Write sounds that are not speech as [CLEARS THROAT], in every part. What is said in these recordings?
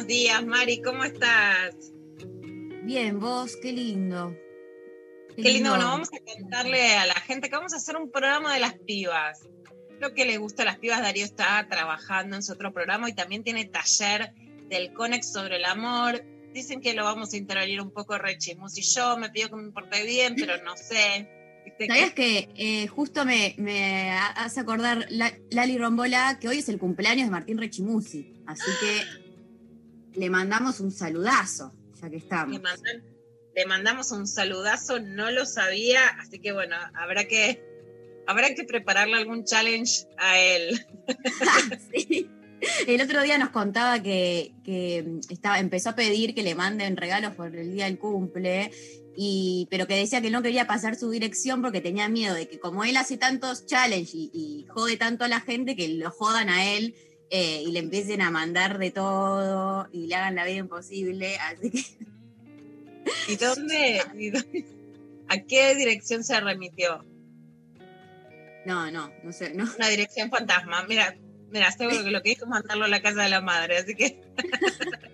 buenos días, Mari, ¿cómo estás? Bien, vos, qué lindo. Qué lindo, bueno, vamos a contarle a la gente que vamos a hacer un programa de las pibas. Lo que le gusta a las pibas, Darío está trabajando en su otro programa y también tiene taller del Conex sobre el amor. Dicen que lo vamos a intervenir un poco rechimus y yo me pido que me porte bien, pero no sé. ¿Viste ¿Sabías que eh, justo me, me hace acordar La- Lali Rombola que hoy es el cumpleaños de Martín Rechimusi? Así que le mandamos un saludazo, ya que Le, estamos. mandan- le mandamos un saludazo, no lo sabía, así que bueno, habrá que, habrá que prepararle algún challenge a él. [LAUGHS] Sí. El otro día nos contaba que, que estaba, empezó a pedir que le manden regalos por el día del cumple, y, pero que decía que no quería pasar su dirección porque tenía miedo de que como él hace tantos challenges y, y jode tanto a la gente, que lo jodan a él eh, y le empiecen a mandar de todo y le hagan la vida imposible. Así que [LAUGHS] ¿Y dónde, [LAUGHS] y dónde- a qué dirección se remitió? no, no, no sé, no. Una dirección fantasma. Mira, mira, seguro que lo que hizo es mandarlo a la casa de la madre, así que [LAUGHS]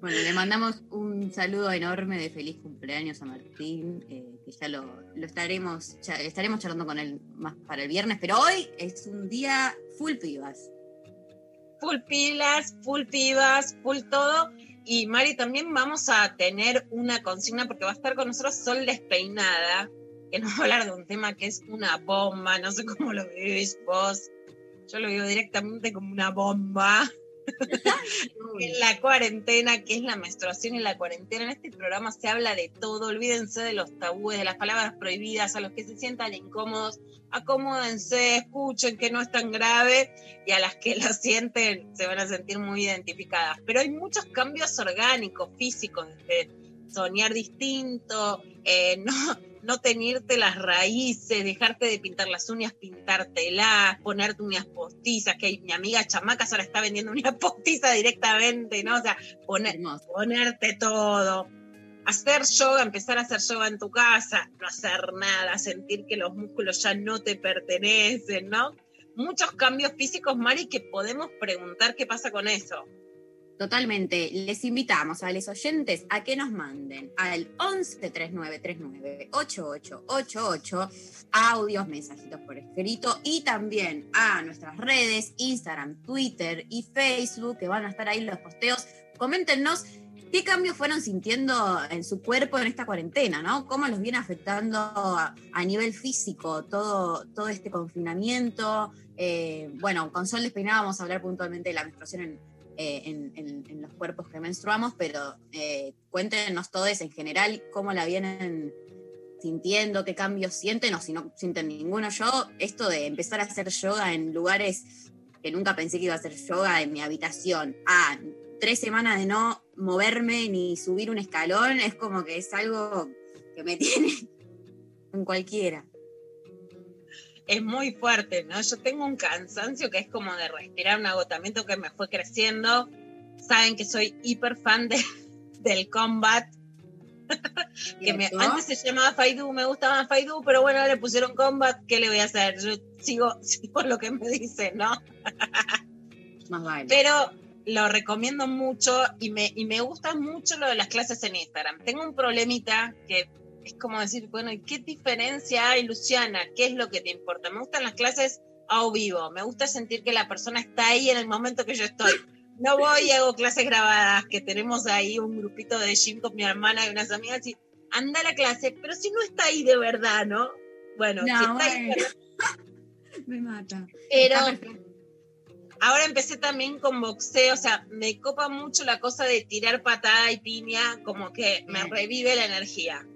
Bueno, le mandamos un saludo enorme de feliz cumpleaños a Martín, eh, que ya lo, estaremos, estaremos charlando con él más para el viernes, pero hoy es un día full pibas. full pilas, full pibas, full todo. Y Mari, también vamos a tener una consigna porque va a estar con nosotros Sol Despeinada, que nos va a hablar de un tema que es una bomba, no sé cómo lo vivís vos. Yo lo vivo directamente como una bomba. [LAUGHS] en la cuarentena, que es la menstruación y la cuarentena. En este programa se habla de todo, olvídense de los tabúes, de las palabras prohibidas, a los que se sientan incómodos, acomódense, escuchen que no es tan grave y a las que lo sienten se van a sentir muy identificadas. Pero hay muchos cambios orgánicos, físicos, soñar distinto, eh, [LAUGHS] no, no teñirte las raíces, dejarte de pintar las uñas, pintártelas, ponerte uñas postizas, que hay- mi amiga Chamacas ahora está vendiendo uñas [LAUGHS] postizas directamente, ¿no? O sea, poner, ponerte todo. Hacer yoga, empezar a hacer yoga en tu casa, no hacer nada, sentir que los músculos ya no te pertenecen, ¿no? Muchos cambios físicos, Mari, que podemos preguntar qué pasa con eso. Totalmente. Les invitamos a los oyentes a que nos manden al 11 3939 8888 audios, mensajitos por escrito y también a nuestras redes, Instagram, Twitter y Facebook, que van a estar ahí los posteos. Coméntenos qué cambios fueron sintiendo en su cuerpo en esta cuarentena, ¿no? ¿Cómo los viene afectando a, a nivel físico todo, todo este confinamiento? Eh, bueno, con Sol Despeinada vamos a hablar puntualmente de la menstruación en, eh, en, los cuerpos que menstruamos, pero eh, cuéntenos todos en general cómo la vienen sintiendo, qué cambios sienten o si no sienten ninguno. Yo, esto de empezar a hacer yoga en lugares que nunca pensé que iba a hacer yoga en mi habitación, a tres semanas de no moverme ni subir un escalón, es como que es algo que me [LAUGHS] tiene en cualquiera. Es muy fuerte, ¿no? Yo tengo un cansancio que es como de respirar un agotamiento que me fue creciendo. Saben que soy hiper fan de, [LAUGHS] del combat. que me- ¿Cierto? antes se llamaba Faidu, me gustaba Faidu, pero bueno, le pusieron combat, ¿qué le voy a hacer? Yo sigo, [LAUGHS] sigo lo que me dicen, ¿no? Más vale. Pero lo recomiendo mucho y me, y me gusta mucho lo de las clases en Instagram. Tengo un problemita que es como decir, bueno, ¿y qué diferencia hay, Luciana? ¿Qué es lo que te importa? Me gustan las clases a vivo. Me gusta sentir que la persona está ahí en el momento que yo estoy. No voy y hago clases grabadas, que tenemos ahí un grupito de gym con mi hermana y unas amigas y anda a la clase, pero si no está ahí de verdad, ¿no? Bueno, si está ahí, [LAUGHS] Me mata. pero ahora empecé también con boxeo, o sea, me copa mucho la cosa de tirar patada y piña, como que me revive la energía.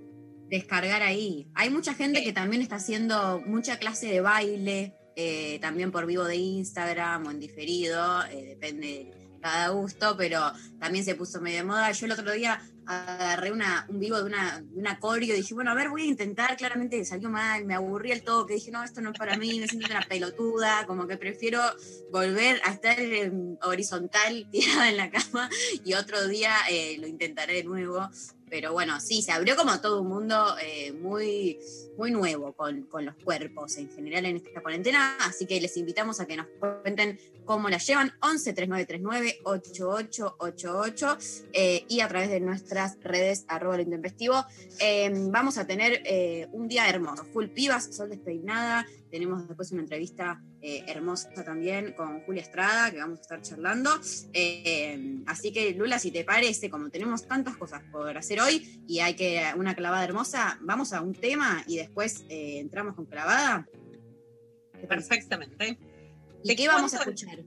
Descargar ahí. Hay mucha gente Sí. que también está haciendo mucha clase de baile, eh, también por vivo de Instagram o en diferido, eh, depende de cada gusto, pero también se puso medio de moda. Yo el otro día agarré una, un vivo de una, de una coreo y dije, bueno, a ver, voy a intentar, claramente salió mal, me aburrí el toque, dije, no, esto no es para mí, me siento una pelotuda, como que prefiero volver a estar horizontal, [LAUGHS] tirada en la cama, y otro día eh, lo intentaré de nuevo. Pero bueno, sí, se abrió como todo un mundo eh, muy, muy nuevo con, con los cuerpos en general en esta cuarentena. Así que les invitamos a que nos cuenten cómo la llevan. 11 3939 8888 eh, y a través de nuestras redes arroba lo intempestivo. Eh, vamos a tener eh, un día hermoso. Full pibas, sol despeinada. Tenemos después una entrevista eh, hermosa también con Julia Estrada, que vamos a estar charlando. Eh, así que, Lula, si te parece, como tenemos tantas cosas por hacer hoy y hay que una clavada hermosa, vamos a un tema y después eh, entramos con clavada. Perfectamente. ¿Y Te qué vamos a escuchar?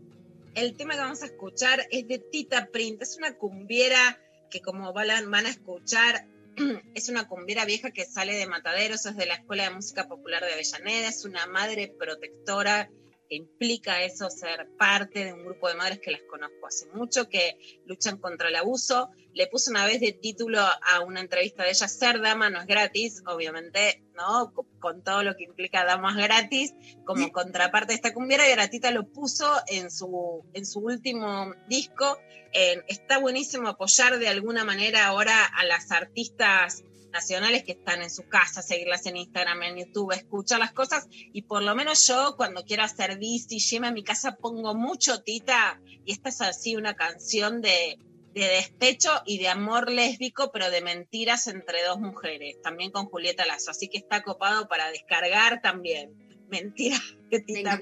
El tema que vamos a escuchar es de Tita Print. Es una cumbiera que como van a escuchar, [CLEARS THROAT] es una cumbiera vieja que sale de Mataderos, es de la Escuela de Música Popular de Avellaneda, es una madre protectora que implica eso, ser parte de un grupo de madres que las conozco hace mucho, que luchan contra el abuso. Le puse una vez de título a una entrevista de ella, Ser dama no es gratis, obviamente, ¿no? Con, todo lo que implica damas gratis, como contraparte de esta cumbiera, y ahora Tita lo puso en su, en su último disco. Eh, está buenísimo apoyar de alguna manera ahora a las artistas nacionales que están en su casa, seguirlas en Instagram, en YouTube, escuchar las cosas y por lo menos yo cuando quiero hacer bici, yema a mi casa pongo mucho Tita y esta es así una canción de, de despecho y de amor lésbico, pero de mentiras entre dos mujeres, también con Julieta Lazo, así que está copado para descargar también. Mentiras [LAUGHS] de Tita.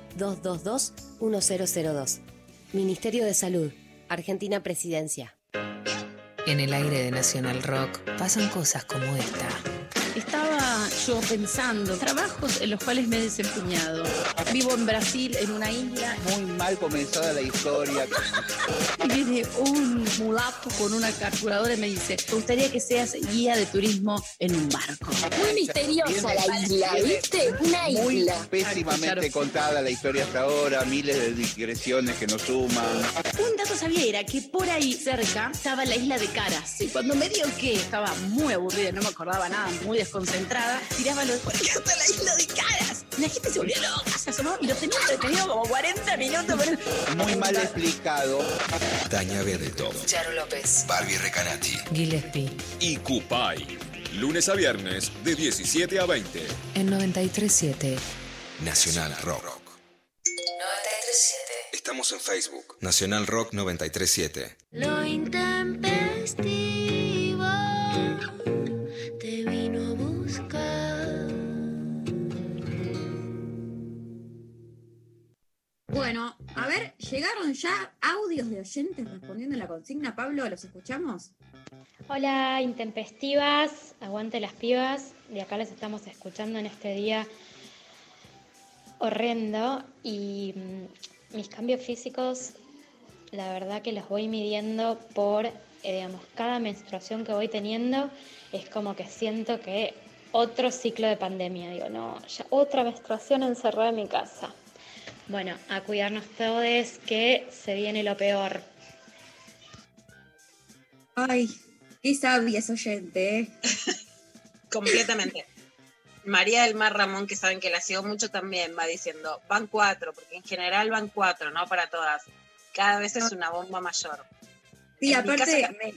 0800-222-1002. Ministerio de Salud, Argentina Presidencia. En el aire de Nacional Rock pasan cosas como esta. Estaba yo pensando, trabajos en los cuales me he desempeñado. Vivo en Brasil, en una isla, Muy mal comenzada la historia. y viene un mulato con una calculadora y me dice, me gustaría que seas guía de turismo en un barco. Muy misteriosa la isla, ¿viste? Una Muy isla. pésimamente contada la historia hasta ahora, miles de digresiones que nos suman. Un dato sabía era que por ahí cerca estaba la isla de Caras. Y cuando me dio que estaba muy aburrida, no me acordaba nada, muy desconcentrada, tiraba los ¿por qué está la isla de Caras? La gente se volvió loca, se asomó y lo tenía entretenido como 40 minutos. pero- Muy mal explicado. Tania Bertov. Charo López. Barbie Recanati. Gillespie. y Cupay. Lunes a viernes de 17 a 20. En 937. Nacional Rock. 937. Estamos en Facebook. Nacional Rock 937. Lo intempestivo a ver, ¿llegaron ya audios de oyentes respondiendo a la consigna? Pablo, ¿los escuchamos? Hola, intempestivas, aguante las pibas. De acá les estamos escuchando en este día horrendo y mm, mis cambios físicos, la verdad que los voy midiendo por, eh, digamos, cada menstruación que voy teniendo, es como que siento que otro ciclo de pandemia, digo, no, ya otra menstruación encerrada en mi casa. Bueno, a cuidarnos todos, que se viene lo peor. Ay, qué sabia es oyente, ¿eh? [LAUGHS] completamente. María del Mar Ramón, que saben que la sigo mucho también, va diciendo, van cuatro, porque en general van cuatro, no para todas. Cada vez es una bomba mayor. Sí, En aparte casa- me,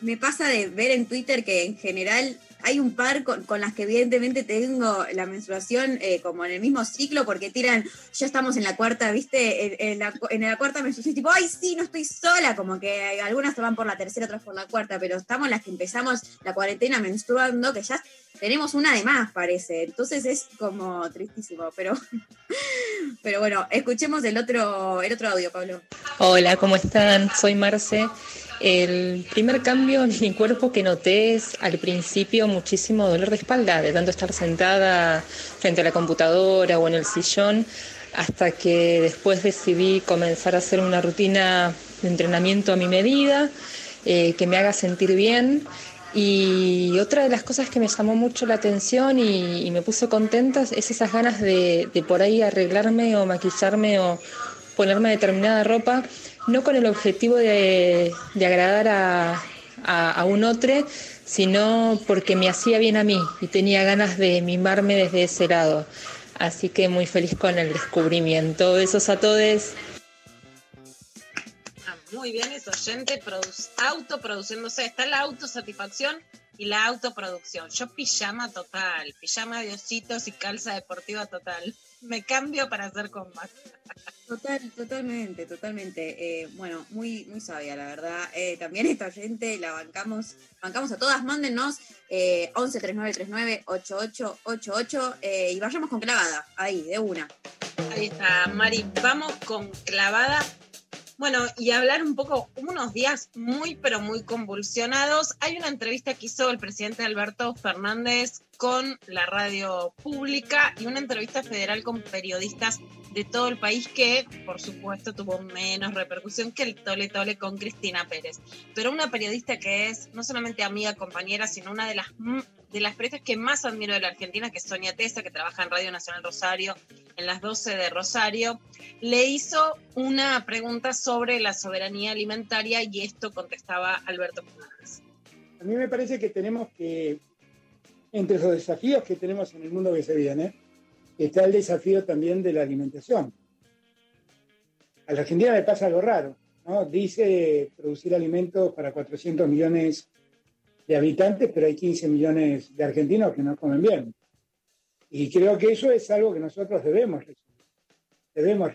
me pasa de ver en Twitter que en general hay un par con, las que evidentemente tengo la menstruación eh, como en el mismo ciclo porque tiran, ya estamos en la cuarta, ¿viste? En, la, en la cuarta menstruación, tipo, ay, sí, no estoy sola, como que algunas se van por la tercera, otras por la cuarta, pero estamos las que empezamos la cuarentena menstruando, que ya tenemos una de más, parece. Entonces es como tristísimo, pero, [LAUGHS] pero bueno, escuchemos el otro, el otro audio, Pablo. Hola, ¿cómo están? Soy Marce. El primer cambio en mi cuerpo que noté es al principio muchísimo dolor de espalda, de tanto estar sentada frente a la computadora o en el sillón, hasta que después decidí comenzar a hacer una rutina de entrenamiento a mi medida, eh, que me haga sentir bien. Y otra de las cosas que me llamó mucho la atención y, me puso contenta es esas ganas de, por ahí arreglarme o maquillarme o ponerme determinada ropa, no con el objetivo de, de agradar a, a- a un otro, sino porque me hacía bien a mí y tenía ganas de mimarme desde ese lado. Así que muy feliz con el descubrimiento. Besos a todos. Ah, muy bien, es oyente produ- autoproduciéndose. Está la autosatisfacción y la autoproducción. Yo pijama total, pijama de ositos y calza deportiva total. Me cambio para hacer combate. Total, totalmente, totalmente. Eh, bueno, muy, muy sabia, la verdad. Eh, también esta gente la bancamos, bancamos a todas. Mándennos eh, 11 39 39 8888 eh, y vayamos con clavada, ahí, de una. Ahí está, Mari. Vamos con clavada. Bueno, y hablar un poco, unos días muy, pero muy convulsionados. Hay una entrevista que hizo el presidente Alberto Fernández con la radio pública y una entrevista federal con periodistas de todo el país que, por supuesto, tuvo menos repercusión que el tole tole con Cristina Pérez. Pero una periodista que es no solamente amiga, compañera, sino una de las de las periodistas que más admiro de la Argentina, que es Sonia Tesa, que trabaja en Radio Nacional Rosario, en las 12 de Rosario, le hizo una pregunta sobre la soberanía alimentaria y esto contestaba Alberto Fernández. A mí me parece que tenemos que, entre los desafíos que tenemos en el mundo que se viene, está el desafío también de la alimentación. A la Argentina le pasa algo raro, ¿no? Dice producir alimentos para 400 millones de habitantes, pero hay 15 millones de argentinos que no comen bien. Y creo que eso es algo que nosotros debemos resolver. Debemos.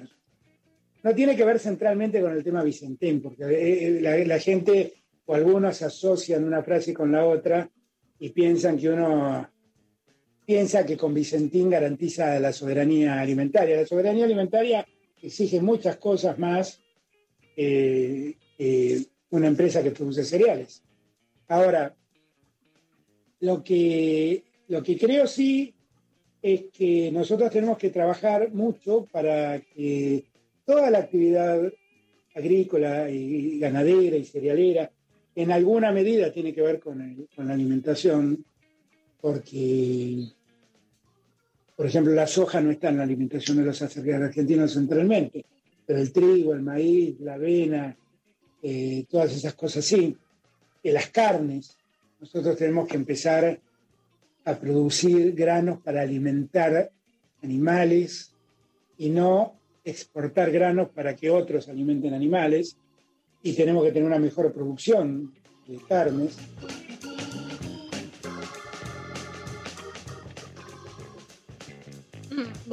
No tiene que ver centralmente con el tema Vicentín, porque eh, la, la gente o algunos asocian una frase con la otra y piensan que uno piensa que con Vicentín garantiza la soberanía alimentaria. La soberanía alimentaria exige muchas cosas más eh, que una empresa que produce cereales. Ahora, lo que, lo que creo sí es que nosotros tenemos que trabajar mucho para que toda la actividad agrícola y ganadera y cerealera en alguna medida tiene que ver con, la alimentación, porque, por ejemplo, la soja no está en la alimentación de los argentinos centralmente, pero el trigo, el maíz, la avena, eh, todas esas cosas sí. Eh, las carnes, nosotros tenemos que empezar a producir granos para alimentar animales y no exportar granos para que otros alimenten animales y tenemos que tener una mejor producción de carnes.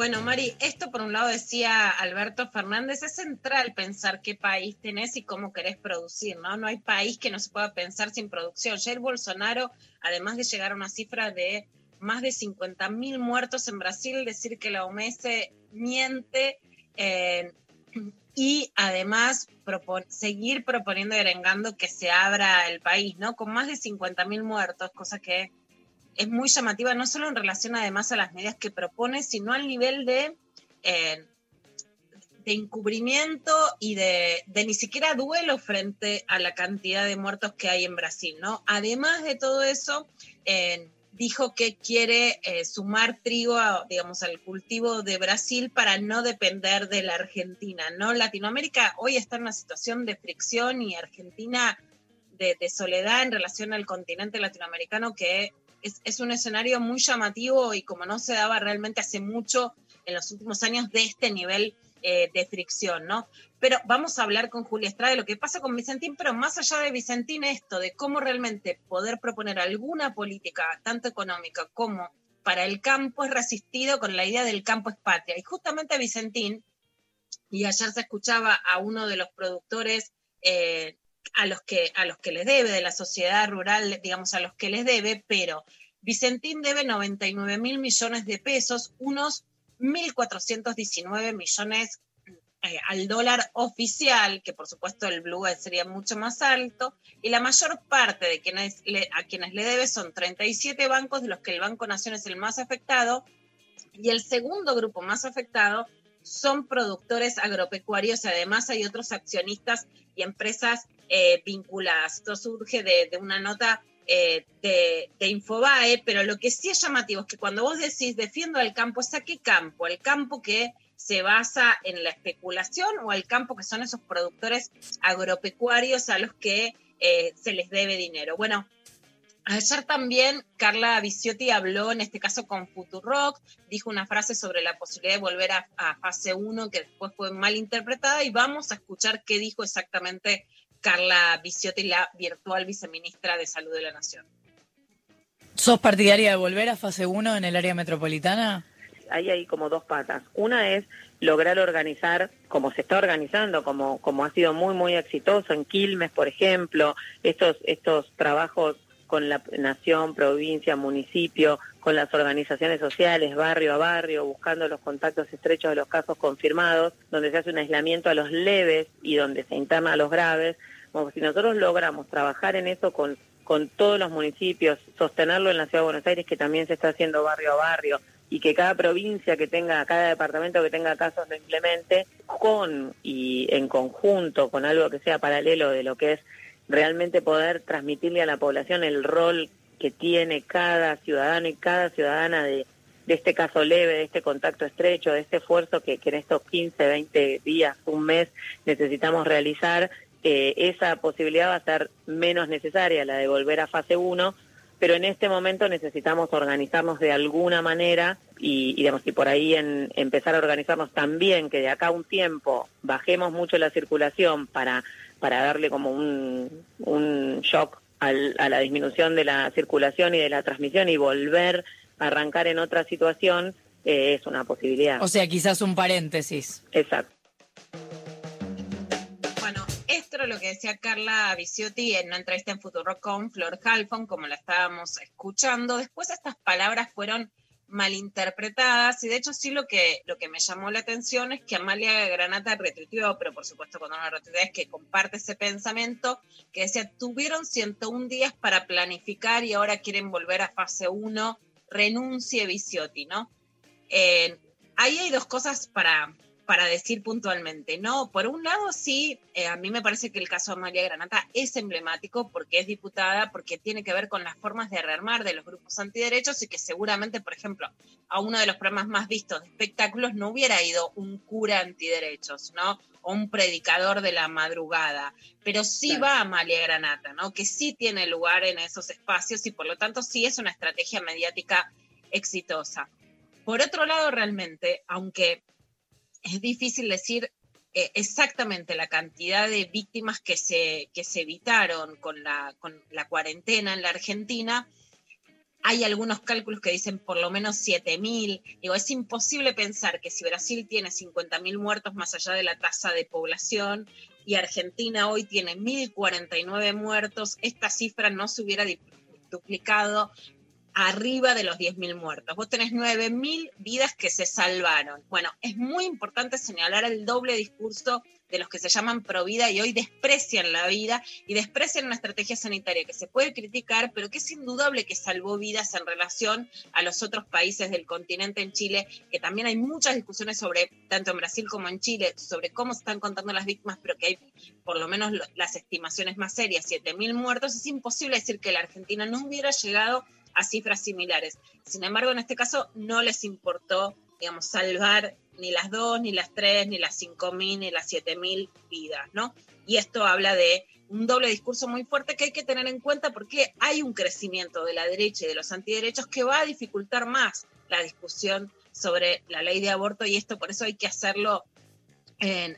Bueno, Mari, esto por un lado decía Alberto Fernández, es central pensar qué país tenés y cómo querés producir, ¿no? No hay país que no se pueda pensar sin producción. Jair Bolsonaro, además de llegar a una cifra de más de 50.000 muertos en Brasil, decir que la OMS miente eh, y además seguir proponiendo y arengando que se abra el país, ¿no? Con más de 50.000 muertos, cosa que es muy llamativa, no solo en relación además a las medidas que propone, sino al nivel de, eh, de encubrimiento y de, de ni siquiera duelo frente a la cantidad de muertos que hay en Brasil, ¿no? Además de todo eso, eh, dijo que quiere eh, sumar trigo, digamos, al cultivo de Brasil para no depender de la Argentina, ¿no? Latinoamérica hoy está en una situación de fricción y Argentina de soledad en relación al continente latinoamericano que es, un escenario muy llamativo y como no se daba realmente hace mucho en los últimos años de este nivel eh, de fricción, ¿no? Pero vamos a hablar con Julia Estrada de lo que pasa con Vicentín, pero más allá de Vicentín, esto de cómo realmente poder proponer alguna política, tanto económica como para el campo, es resistido con la idea del campo es patria. Y justamente Vicentín, y ayer se escuchaba a uno de los productores eh, a los que a los que les debe de la sociedad rural, digamos a los que les debe, pero Vicentín debe 99 mil millones de pesos, unos 1.419 millones eh, al dólar oficial, que por supuesto el blue sería mucho más alto, y la mayor parte de quienes le- a quienes le debe son 37 bancos, de los que el Banco Nación es el más afectado, y el segundo grupo más afectado son productores agropecuarios y además hay otros accionistas y empresas eh, vinculadas. Esto surge de, una nota eh, de, Infobae, pero lo que sí es llamativo es que cuando vos decís defiendo al campo, ¿es a qué campo? ¿El campo que se basa en la especulación o al campo que son esos productores agropecuarios a los que eh, se les debe dinero? Bueno, Ayer también Carla Viciotti habló, en este caso con Futurock, dijo una frase sobre la posibilidad de volver a, a fase 1 que después fue mal interpretada y vamos a escuchar qué dijo exactamente Carla Viciotti, la virtual viceministra de Salud de la Nación. ¿Sos partidaria de volver a fase 1 en el área metropolitana? Hay ahí como dos patas. Una es lograr organizar como se está organizando, como, como ha sido muy, muy exitoso en Quilmes, por ejemplo, estos, estos trabajos con la nación, provincia, municipio, con las organizaciones sociales, barrio a barrio, buscando los contactos estrechos de los casos confirmados, donde se hace un aislamiento a los leves y donde se interna a los graves. Si nosotros logramos trabajar en eso con, con todos los municipios, sostenerlo en la Ciudad de Buenos Aires, que también se está haciendo barrio a barrio, y que cada provincia que tenga, cada departamento que tenga casos lo implemente con y en conjunto con algo que sea paralelo de lo que es realmente poder transmitirle a la población el rol que tiene cada ciudadano y cada ciudadana de, de este caso leve, de este contacto estrecho, de este esfuerzo que, que en estos 15, 20 días, un mes necesitamos realizar eh, esa posibilidad va a ser menos necesaria, la de volver a fase 1, pero en este momento necesitamos organizarnos de alguna manera y, y, digamos, y por ahí en, empezar a organizarnos también, que de acá a un tiempo bajemos mucho la circulación para, para darle como un, un shock al- a la disminución de la circulación y de la transmisión y volver a arrancar en otra situación, eh, es una posibilidad. O sea, quizás un paréntesis. Exacto. Lo que decía Carla Viciotti en una entrevista en Futuro con Flor Halfon, como la estábamos escuchando. Después estas palabras fueron malinterpretadas y de hecho sí lo que, lo que me llamó la atención es que Amalia Granata retuiteó, pero por supuesto cuando uno retuitea es que comparte ese pensamiento, que decía, tuvieron 101 días para planificar y ahora quieren volver a fase 1, renuncie Viciotti, ¿no? Eh, ahí hay dos cosas para, para decir puntualmente, ¿no? Por un lado, sí, eh, a mí me parece que el caso de María Granata es emblemático porque es diputada, porque tiene que ver con las formas de rearmar de los grupos antiderechos y que seguramente, por ejemplo, a uno de los programas más vistos de espectáculos no hubiera ido un cura antiderechos, ¿no? O un predicador de la madrugada, pero sí Claro. va Amalia Granata, ¿no? Que sí tiene lugar en esos espacios y por lo tanto sí es una estrategia mediática exitosa. Por otro lado, realmente, aunque es difícil decir eh, exactamente la cantidad de víctimas que se, que se evitaron con la, con la cuarentena en la Argentina, hay algunos cálculos que dicen por lo menos 7.000. Digo, es imposible pensar que si Brasil tiene 50.000 muertos más allá de la tasa de población y Argentina hoy tiene 1.049 muertos, esta cifra no se hubiera duplicado arriba de los 10.000 muertos. Vos tenés 9.000 vidas que se salvaron. Bueno, es muy importante señalar el doble discurso de los que se llaman pro vida y hoy desprecian la vida y desprecian una estrategia sanitaria que se puede criticar, pero que es indudable que salvó vidas en relación a los otros países del continente en Chile, que también hay muchas discusiones sobre, tanto en Brasil como en Chile, sobre cómo se están contando las víctimas, pero que hay por lo menos las estimaciones más serias, 7.000 muertos, es imposible decir que la Argentina no hubiera llegado a cifras similares. Sin embargo, en este caso no les importó, digamos, salvar ni las dos, ni las tres, ni las cinco mil, ni las siete mil vidas, ¿no? Y esto habla de un doble discurso muy fuerte que hay que tener en cuenta porque hay un crecimiento de la derecha y de los antiderechos que va a dificultar más la discusión sobre la ley de aborto y esto por eso hay que hacerlo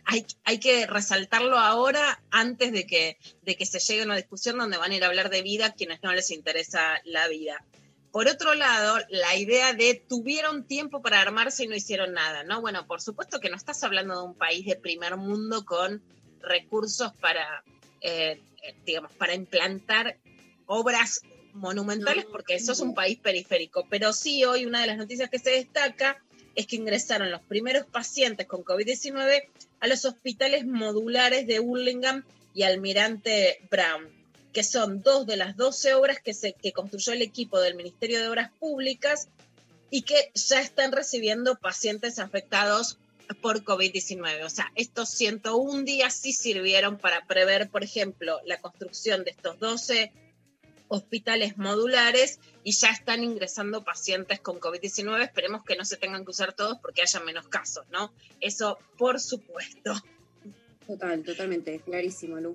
hay, hay que resaltarlo ahora antes de que, de que se llegue a una discusión donde van a ir a hablar de vida quienes no les interesa la vida. Por otro lado, la idea de tuvieron tiempo para armarse y no hicieron nada, ¿no? Bueno, por supuesto que no estás hablando de un país de primer mundo con recursos para, eh, digamos, para implantar obras monumentales, porque eso es un país periférico. Pero sí, hoy una de las noticias que se destaca es que ingresaron los primeros pacientes con COVID-19 a los hospitales modulares de Hurlingham y Almirante Brown, que son dos de las 12 obras que, se, que construyó el equipo del Ministerio de Obras Públicas y que ya están recibiendo pacientes afectados por COVID-19. O sea, estos 101 días sí sirvieron para prever, por ejemplo, la construcción de estos 12 hospitales modulares y ya están ingresando pacientes con COVID-19. Esperemos que no se tengan que usar todos porque haya menos casos, ¿no? Eso, por supuesto. Total, totalmente, clarísimo, Lu.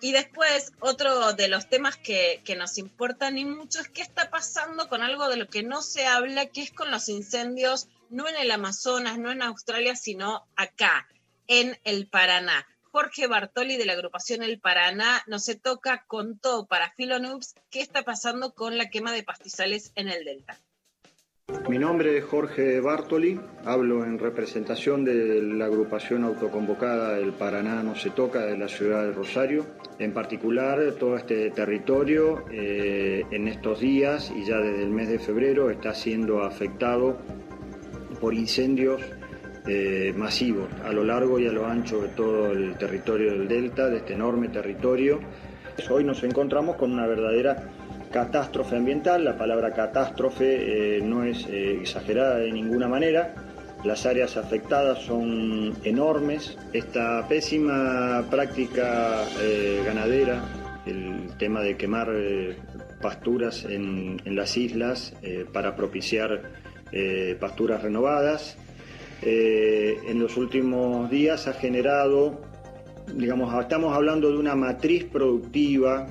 Y después, otro de los temas que, que nos importan y mucho es qué está pasando con algo de lo que no se habla, que es con los incendios, no en el Amazonas, no en Australia, sino acá, en el Paraná. Jorge Bartoli de la agrupación El Paraná nos se toca con todo para Filonoobs qué está pasando con la quema de pastizales en el Delta. Mi nombre es Jorge Bartoli, hablo en representación de la agrupación autoconvocada El Paraná no se toca de la ciudad de Rosario. En particular, todo este territorio eh, en estos días y ya desde el mes de febrero está siendo afectado por incendios eh, masivos a lo largo y a lo ancho de todo el territorio del Delta, de este enorme territorio. Hoy nos encontramos con una verdadera catástrofe ambiental. La palabra catástrofe eh, no es eh, exagerada de ninguna manera. Las áreas afectadas son enormes. Esta pésima práctica eh, ganadera, el tema de quemar pasturas en, en, las islas para propiciar pasturas renovadas, en los últimos días ha generado digamos, estamos hablando de una matriz productiva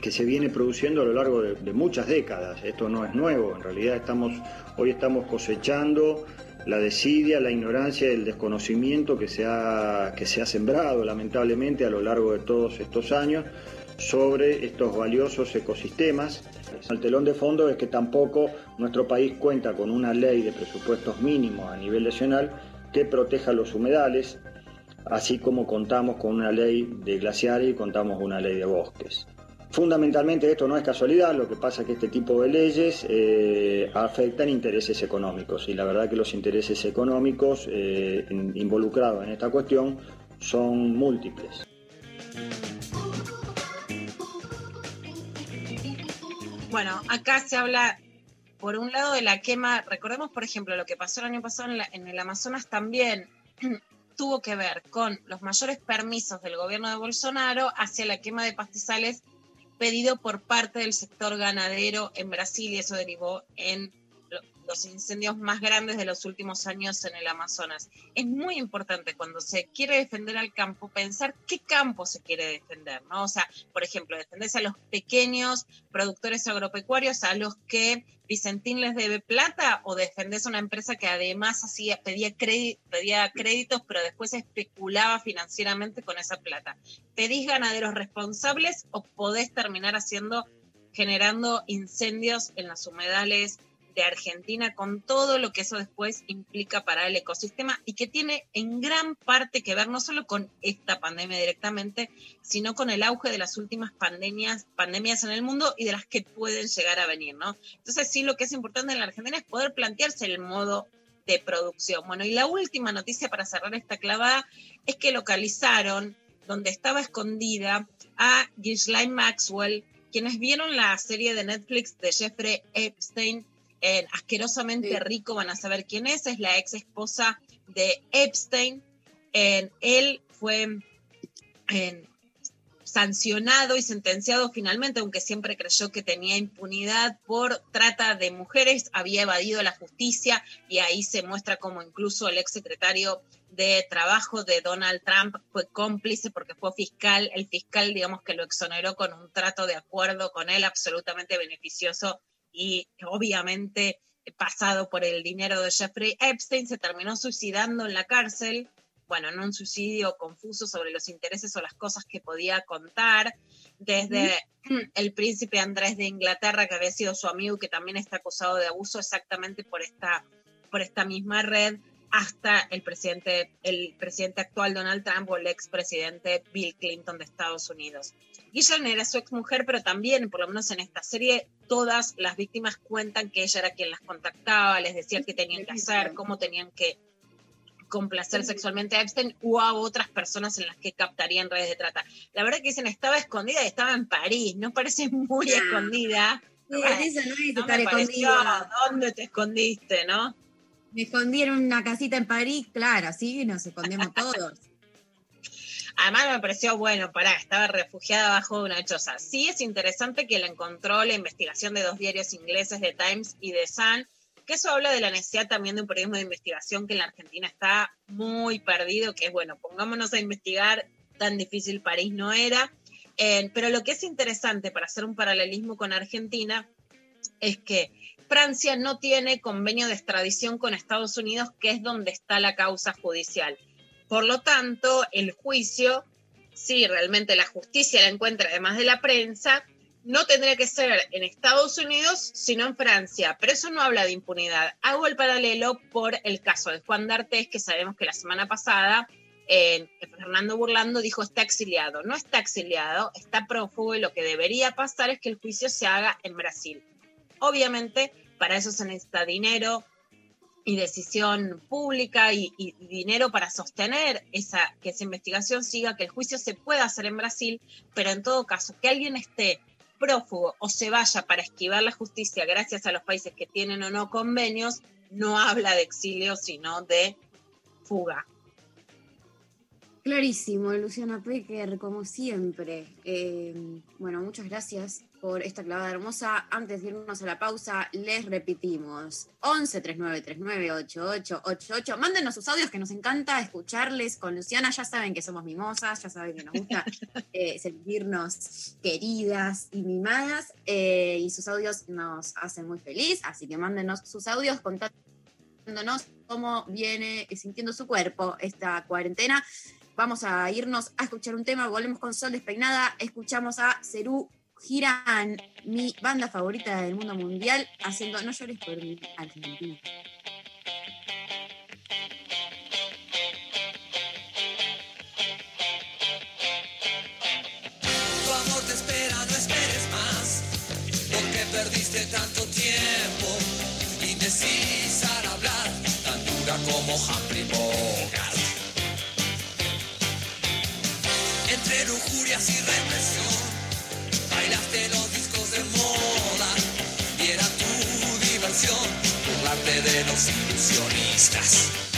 que se viene produciendo a lo largo de, muchas décadas. Esto no es nuevo, en realidad hoy estamos cosechando la desidia, la ignorancia y el desconocimiento que se, ha, que se ha sembrado lamentablemente a lo largo de todos estos años sobre estos valiosos ecosistemas. El telón de fondo es que tampoco nuestro país cuenta con una ley de presupuestos mínimos a nivel nacional que proteja los humedales, así como contamos con una ley de glaciares y contamos con una ley de bosques. Fundamentalmente esto no es casualidad, lo que pasa es que este tipo de leyes eh, afectan intereses económicos y la verdad que los intereses económicos eh, in- involucrados en esta cuestión son múltiples. Bueno, acá se habla, por un lado, de la quema. Recordemos, por ejemplo, lo que pasó el año pasado en, la- en el Amazonas también [CLEARS THROAT] tuvo que ver con los mayores permisos del gobierno de Bolsonaro hacia la quema de pastizales pedido por parte del sector ganadero en Brasil y eso derivó en los incendios más grandes de los últimos años en el Amazonas. Es muy importante cuando se quiere defender al campo pensar qué campo se quiere defender, ¿no? O sea, por ejemplo, defenderse a los pequeños productores agropecuarios a los que Vicentín les debe plata o defenderse a una empresa que además hacía, pedía, pedía créditos pero después especulaba financieramente con esa plata. ¿Pedís ganaderos responsables o podés terminar haciendo, generando incendios en las humedales de Argentina con todo lo que eso después implica para el ecosistema y que tiene en gran parte que ver no solo con esta pandemia directamente, sino con el auge de las últimas pandemias, pandemias en el mundo y de las que pueden llegar a venir, ¿no? Entonces sí lo que es importante en la Argentina es poder plantearse el modo de producción. Bueno, y la última noticia para cerrar esta clavada es que localizaron donde estaba escondida a Ghislaine Maxwell, quienes vieron la serie de Netflix de Jeffrey Epstein, en Asquerosamente Sí. Rico, van a saber quién es, es la ex esposa de Epstein. En- él fue en, sancionado y sentenciado finalmente, aunque siempre creyó que tenía impunidad por trata de mujeres, había evadido la justicia y ahí se muestra como incluso el exsecretario de Trabajo de Donald Trump fue cómplice porque fue fiscal, el fiscal digamos que lo exoneró con un trato de acuerdo con él absolutamente beneficioso y obviamente pasado por el dinero de Jeffrey Epstein, se terminó suicidando en la cárcel. Bueno, en un suicidio confuso sobre los intereses o las cosas que podía contar, desde [CLEARS THROAT] el príncipe Andrés de Inglaterra, que había sido su amigo y que también está acusado de abuso exactamente por esta, por esta misma red, hasta el presidente, el presidente actual Donald Trump o el expresidente Bill Clinton de Estados Unidos. Ghislaine era su exmujer, pero también, por lo menos en esta serie, todas las víctimas cuentan que ella era quien las contactaba, les decía qué tenían que hacer, cómo tenían que complacer sexualmente a Epstein o a otras personas en las que captarían redes de trata. La verdad que dicen estaba escondida y estaba en París, no parece muy escondida. Sí, no es no estar me pareció, escondida. ¿Dónde te escondiste, no? Me una casita en París, claro, así nos escondemos todos. [LAUGHS] Además me pareció, bueno, pará, estaba refugiada bajo una choza. Sí es interesante que la encontró la investigación de dos diarios ingleses, The Times y The Sun, que eso habla de la necesidad también de un periodismo de investigación que en la Argentina está muy perdido, que es, bueno, pongámonos a investigar, tan difícil París no era. Eh, pero lo que es interesante para hacer un paralelismo con Argentina es que Francia no tiene convenio de extradición con Estados Unidos, que es donde está la causa judicial. Por lo tanto, el juicio, si realmente la justicia la encuentra además de la prensa, no tendría que ser en Estados Unidos, sino en Francia. Pero eso no habla de impunidad. Hago el paralelo por el caso de Juan D'Artés, que sabemos que la semana pasada eh, Fernando Burlando dijo está exiliado. No está exiliado, está prófugo y lo que debería pasar es que el juicio se haga en Brasil. Obviamente, para eso se necesita dinero y decisión pública y, dinero para sostener esa, que esa investigación siga, que el juicio se pueda hacer en Brasil, pero en todo caso, que alguien esté prófugo o se vaya para esquivar la justicia gracias a los países que tienen o no convenios, no habla de exilio, sino de fuga. Clarísimo, Luciana Pecker, como siempre. Eh, bueno, muchas gracias por esta clavada hermosa. Antes de irnos a la pausa, les repetimos. 11 39 39 88 88. Mándenos sus audios que nos encanta escucharles con Luciana. Ya saben que somos mimosas, ya saben que nos gusta [LAUGHS] eh, sentirnos queridas y mimadas. eh, y sus audios nos hacen muy feliz. Así que mándenos sus audios contándonos cómo viene sintiendo su cuerpo esta cuarentena. Vamos a irnos a escuchar un tema. Volvemos con Sol Despeinada. Escuchamos a Cerú Girán, mi banda favorita del mundo mundial, haciendo No llores por mí, Argentina. Tu amor te espera, no esperes más, porque perdiste tanto tiempo, indecisa al hablar, tan dura como Humphrey Bogart. Entre lujurias y represión, los ilusionistas.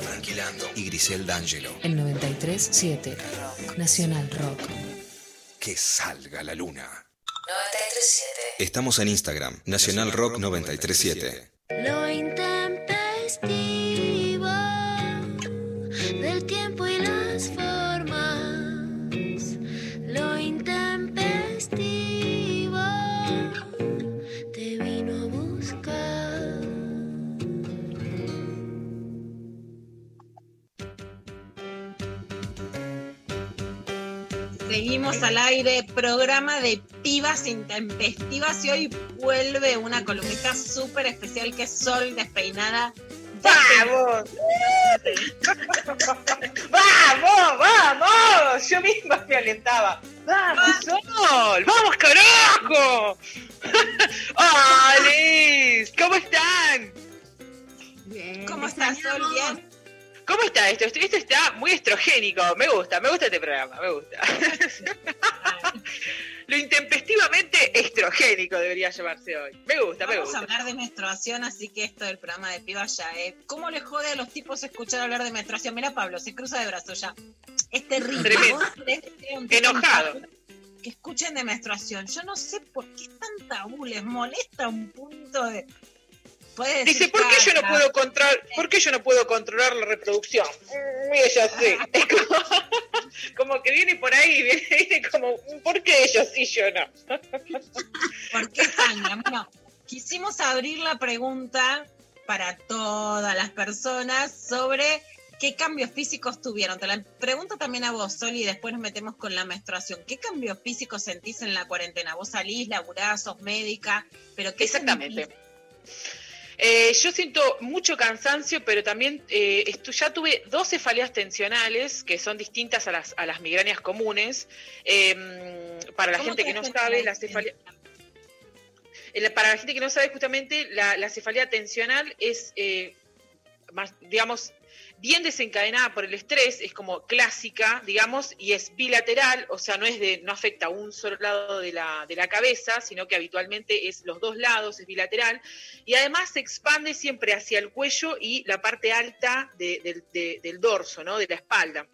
Tranquilando y Grisel D'Angelo. El 93.7 Rock. Nacional Rock. Que salga la luna. 93.7. Estamos en Instagram, Nacional, Nacional Rock 93.7. 93, Seguimos al aire, programa de pibas intempestivas y hoy vuelve una columnista súper especial que es Sol Despeinada. ¡Vamos! ¡Vamos, vamos! Yo misma me alentaba. ¡Vamos, Sol! ¡Vamos, carajo! ¡Hola, Liz! ¿Cómo están? ¿Cómo estás, Sol? Bien. ¿Cómo está esto? Esto esto está muy estrogénico. Me gusta, me gusta este programa, me gusta. [LAUGHS] Lo intempestivamente estrogénico debería llamarse hoy. Me gusta, me Vamos gusta. a hablar de menstruación, así que esto del programa de pibas ya es. ¿Cómo le jode a los tipos escuchar hablar de menstruación? Mira, Pablo, se cruza de brazos ya. Es terrible. Enojado. Que escuchen de menstruación. Yo no sé por qué es tan tabú, les molesta un punto de. Dice, ¿por qué yo no puedo controlar, por qué yo no puedo controlar la reproducción? Mm, Y ella sí. [LAUGHS] Es como, [LAUGHS] como que viene por ahí, viene, viene como, ¿por qué ellos sí yo no? [LAUGHS] ¿Por qué Tania? Bueno, quisimos abrir la pregunta para todas las personas sobre qué cambios físicos tuvieron. Te la pregunto también a vos, Sol, y después nos metemos con la menstruación. ¿Qué cambios físicos sentís en la cuarentena? Vos salís, laburás, sos médica, pero ¿qué Exactamente. sentís? Eh, yo siento mucho cansancio, pero también eh, ya tuve dos cefaleas tensionales que son distintas a las, a las migrañas comunes. Eh, para la ¿Cómo gente te que no sabe, la la cefalea... Eh, Para la gente que no sabe, justamente la, la cefalea tensional es, eh, más, digamos, bien desencadenada por el estrés, es como clásica, digamos, y es bilateral, o sea, no es de, no afecta a un solo lado de la, de la cabeza, sino que habitualmente es los dos lados, es bilateral, y además se expande siempre hacia el cuello y la parte alta de- del- de- del dorso, ¿no? De la espalda.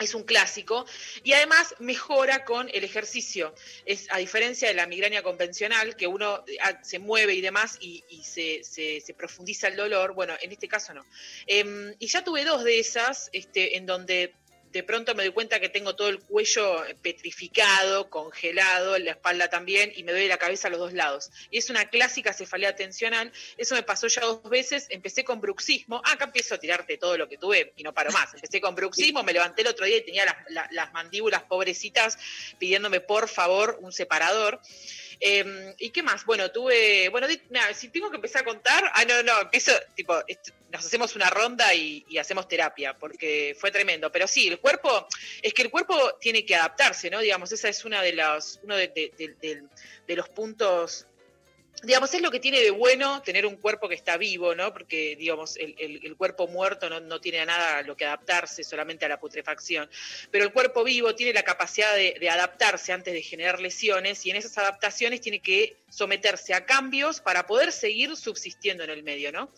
Es un clásico y además mejora con el ejercicio. Es a diferencia de la migraña convencional, que uno ah, se mueve y demás y, y se, se- se profundiza el dolor. Bueno, en este caso no. Em, y ya tuve dos de esas, este, en donde de pronto me doy cuenta que tengo todo el cuello petrificado, congelado, la espalda también, y me duele la cabeza a los dos lados. Y es una clásica cefalea tensional. Eso me pasó ya dos veces. Empecé con bruxismo. Ah, acá empiezo a tirarte todo lo que tuve y no paro más. Empecé con bruxismo, me levanté el otro día y tenía las, la- las mandíbulas pobrecitas pidiéndome por favor un separador. Eh, ¿Y qué más? Bueno, tuve, bueno, si tengo que empezar a contar, ah, no, no, empiezo, tipo, nos hacemos una ronda y, hacemos terapia, porque fue tremendo. Pero sí, el cuerpo, es que el cuerpo tiene que adaptarse, ¿no? Digamos, esa es una de las, uno de- de- de- de los puntos digamos, es lo que tiene de bueno tener un cuerpo que está vivo, ¿no? Porque, digamos, el, el- cuerpo muerto no, no tiene a nada lo que adaptarse, solamente a la putrefacción. Pero el cuerpo vivo tiene la capacidad de, de adaptarse antes de generar lesiones y en esas adaptaciones tiene que someterse a cambios para poder seguir subsistiendo en el medio, ¿no?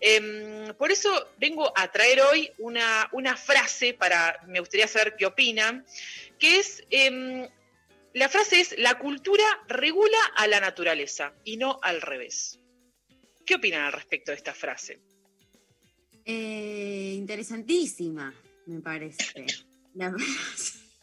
Em, por eso vengo a traer hoy una, una frase para, me gustaría saber qué opinan, que es, em, la frase es, la cultura regula a la naturaleza y no al revés. ¿Qué opinan al respecto de esta frase? Eh, interesantísima, me parece. La- [LAUGHS]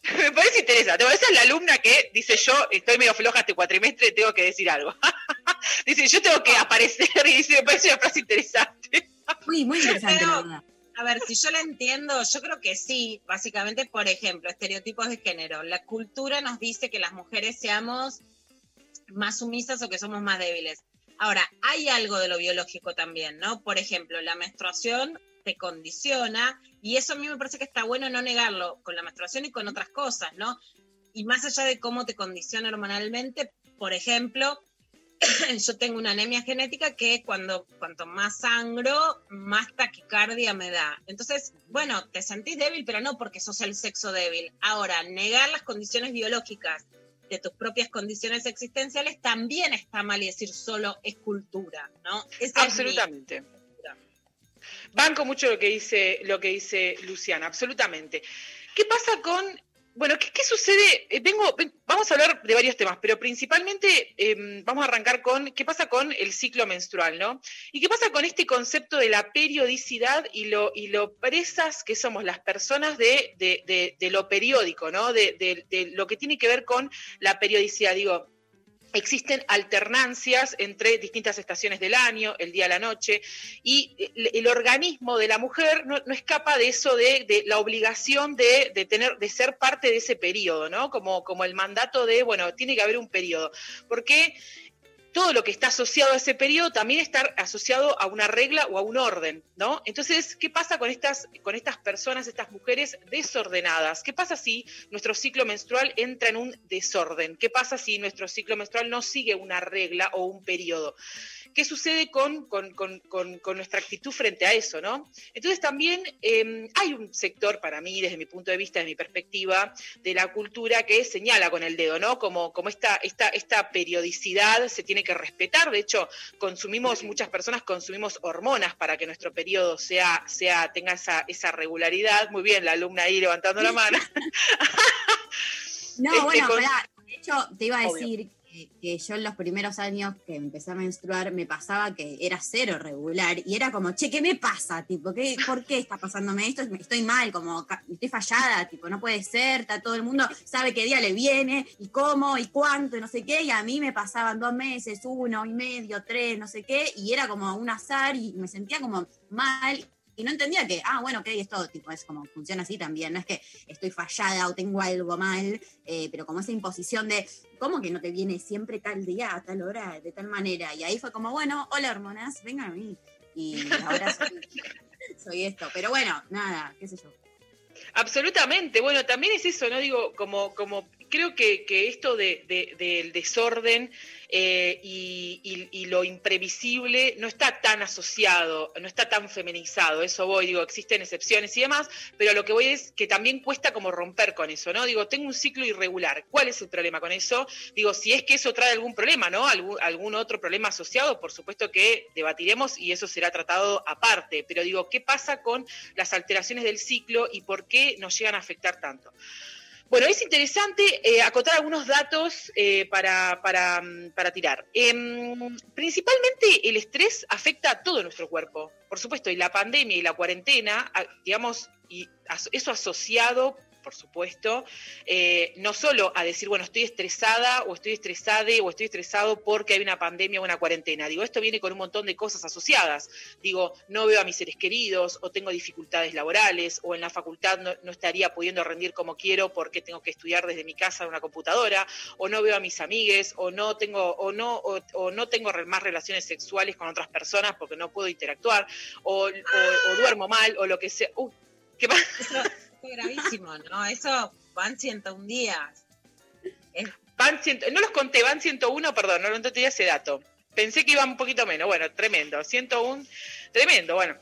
[LAUGHS] Me parece interesante. Bueno, esa es la alumna que dice yo estoy medio floja este cuatrimestre, tengo que decir algo. [LAUGHS] dice yo tengo que aparecer y dice me parece una frase interesante. Muy, muy interesante, Pero, la verdad. A ver, si yo la entiendo, yo creo que sí. Básicamente, por ejemplo, estereotipos de género. La cultura nos dice que las mujeres seamos más sumisas o que somos más débiles. Ahora, hay algo de lo biológico también, ¿no? Por ejemplo, la menstruación te condiciona y eso a mí me parece que está bueno no negarlo con la menstruación y con otras cosas, ¿no? Y más allá de cómo te condiciona hormonalmente, por ejemplo, [COUGHS] yo tengo una anemia genética que cuando cuanto más sangro, más taquicardia me da. Entonces, bueno, te sentís débil, pero no porque sos el sexo débil. Ahora, negar las condiciones biológicas de tus propias condiciones existenciales también está mal y decir solo es cultura, ¿no? Esa es mi- Absolutamente. Banco mucho lo que dice, lo que dice Luciana, absolutamente. ¿Qué pasa con, bueno, qué, sucede? Eh, vamos a hablar de varios temas, pero principalmente eh, vamos a arrancar con qué pasa con el ciclo menstrual, ¿no? Y qué pasa con este concepto de la periodicidad y lo, y lo presas que somos las personas de, de- de- lo periódico, ¿no? De lo que tiene que ver con la periodicidad. Digo, existen alternancias entre distintas estaciones del año, el día a la noche, y el, organismo de la mujer no, no escapa de eso, de, de la obligación de, de tener, de ser parte de ese periodo, ¿no? Como, como el mandato de, bueno, tiene que haber un periodo. Porque todo lo que está asociado a ese periodo también está asociado a una regla o a un orden, ¿no? Entonces, ¿qué pasa con estas, con estas personas, estas mujeres desordenadas? ¿Qué pasa si nuestro ciclo menstrual entra en un desorden? ¿Qué pasa si nuestro ciclo menstrual no sigue una regla o un periodo? ¿Qué sucede con, con- con- con- nuestra actitud frente a eso, no? Entonces también eh, hay un sector para mí, desde mi punto de vista, desde mi perspectiva, de la cultura que señala con el dedo, ¿no? Como, como esta, esta, esta periodicidad se tiene que respetar. De hecho, consumimos, muchas personas consumimos hormonas para que nuestro periodo sea, sea, tenga esa, esa regularidad. Muy bien, la alumna ahí levantando la mano. [LAUGHS] No, Este, bueno, pará, de hecho, te iba a Obvio. Que, yo en los primeros años que empecé a menstruar me pasaba que era cero regular y era como, che, ¿qué me pasa? Tipo, ¿qué, ¿por qué está pasándome esto? Estoy mal, como, estoy fallada, tipo, no puede ser, está todo el mundo sabe qué día le viene y cómo y cuánto y no sé qué, y a mí me pasaban dos meses, uno y medio, tres, no sé qué, y era como un azar y me sentía como mal no entendía que, ah, bueno, ok, esto tipo, es como funciona así también, no es que estoy fallada o tengo algo mal, eh, pero como esa imposición de, ¿cómo que no te viene siempre tal día, a tal hora, de tal manera? Y ahí fue como, bueno, hola hormonas, vengan a mí. Y ahora soy, [LAUGHS] esto, pero bueno, nada, qué sé yo. Absolutamente. Bueno, también es eso, ¿no? Digo, como, como creo que, que esto de- del desorden eh, y, lo imprevisible no está tan asociado, no está tan feminizado. Eso voy, digo, existen excepciones y demás, pero lo que voy es que también cuesta como romper con eso, ¿no? Digo, tengo un ciclo irregular. ¿Cuál es el problema con eso? Digo, si es que eso trae algún problema, ¿no? Algún otro problema asociado, por supuesto que debatiremos y eso será tratado aparte. Pero digo, ¿qué pasa con las alteraciones del ciclo y por qué nos llegan a afectar tanto? Bueno, es interesante eh, acotar algunos datos eh, para, para, mm, para tirar. Em, principalmente el estrés afecta a todo nuestro cuerpo, por supuesto, y la pandemia y la cuarentena, digamos, y eso asociado, por supuesto, eh, no solo a decir, bueno, estoy estresada o estoy estresada o estoy estresado porque hay una pandemia o una cuarentena. Digo, esto viene con un montón de cosas asociadas. Digo, no veo a mis seres queridos o tengo dificultades laborales o en la facultad no, estaría pudiendo rendir como quiero porque tengo que estudiar desde mi casa en una computadora o no veo a mis amigues o no tengo o no o, no tengo más relaciones sexuales con otras personas porque no puedo interactuar o, o- duermo mal o lo que sea. ¿qué pasa? Gravísimo, ¿no? Eso van 101 días. Van ciento- no los conté, van 101, perdón, no, no tenía ese dato. Pensé que iban un poquito menos, bueno, tremendo, 101, tremendo, bueno.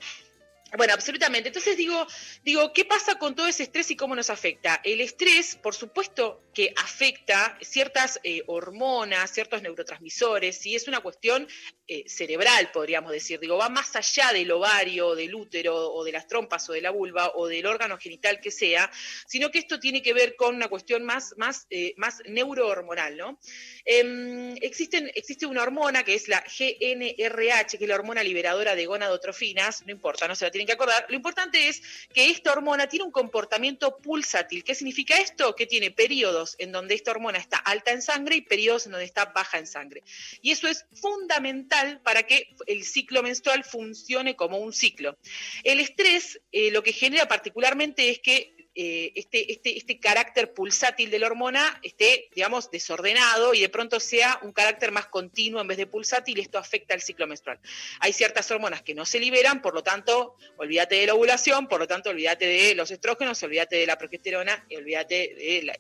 Bueno, absolutamente. Entonces digo, digo, ¿qué pasa con todo ese estrés y cómo nos afecta? El estrés, por supuesto, que afecta ciertas eh, hormonas, ciertos neurotransmisores, y es una cuestión eh, cerebral, podríamos decir. Digo, va más allá del ovario, del útero, o de las trompas, o de la vulva, o del órgano genital que sea, sino que esto tiene que ver con una cuestión más, más, eh, más neurohormonal, ¿no? Em, existen, existe una hormona que es la GNRH, que es la hormona liberadora de gonadotrofinas, no importa, no se la tienen que acordar. Lo importante es que esta hormona tiene un comportamiento pulsátil. ¿Qué significa esto? Que tiene periodos en donde esta hormona está alta en sangre y periodos en donde está baja en sangre. Y eso es fundamental para que el ciclo menstrual funcione como un ciclo. El estrés eh, lo que genera particularmente es que eh, este, este, este carácter pulsátil de la hormona esté, digamos, desordenado y de pronto sea un carácter más continuo en vez de pulsátil esto afecta al ciclo menstrual. Hay ciertas hormonas que no se liberan, por lo tanto, olvídate de la ovulación, por lo tanto, olvídate de los estrógenos, olvídate de la progesterona y olvídate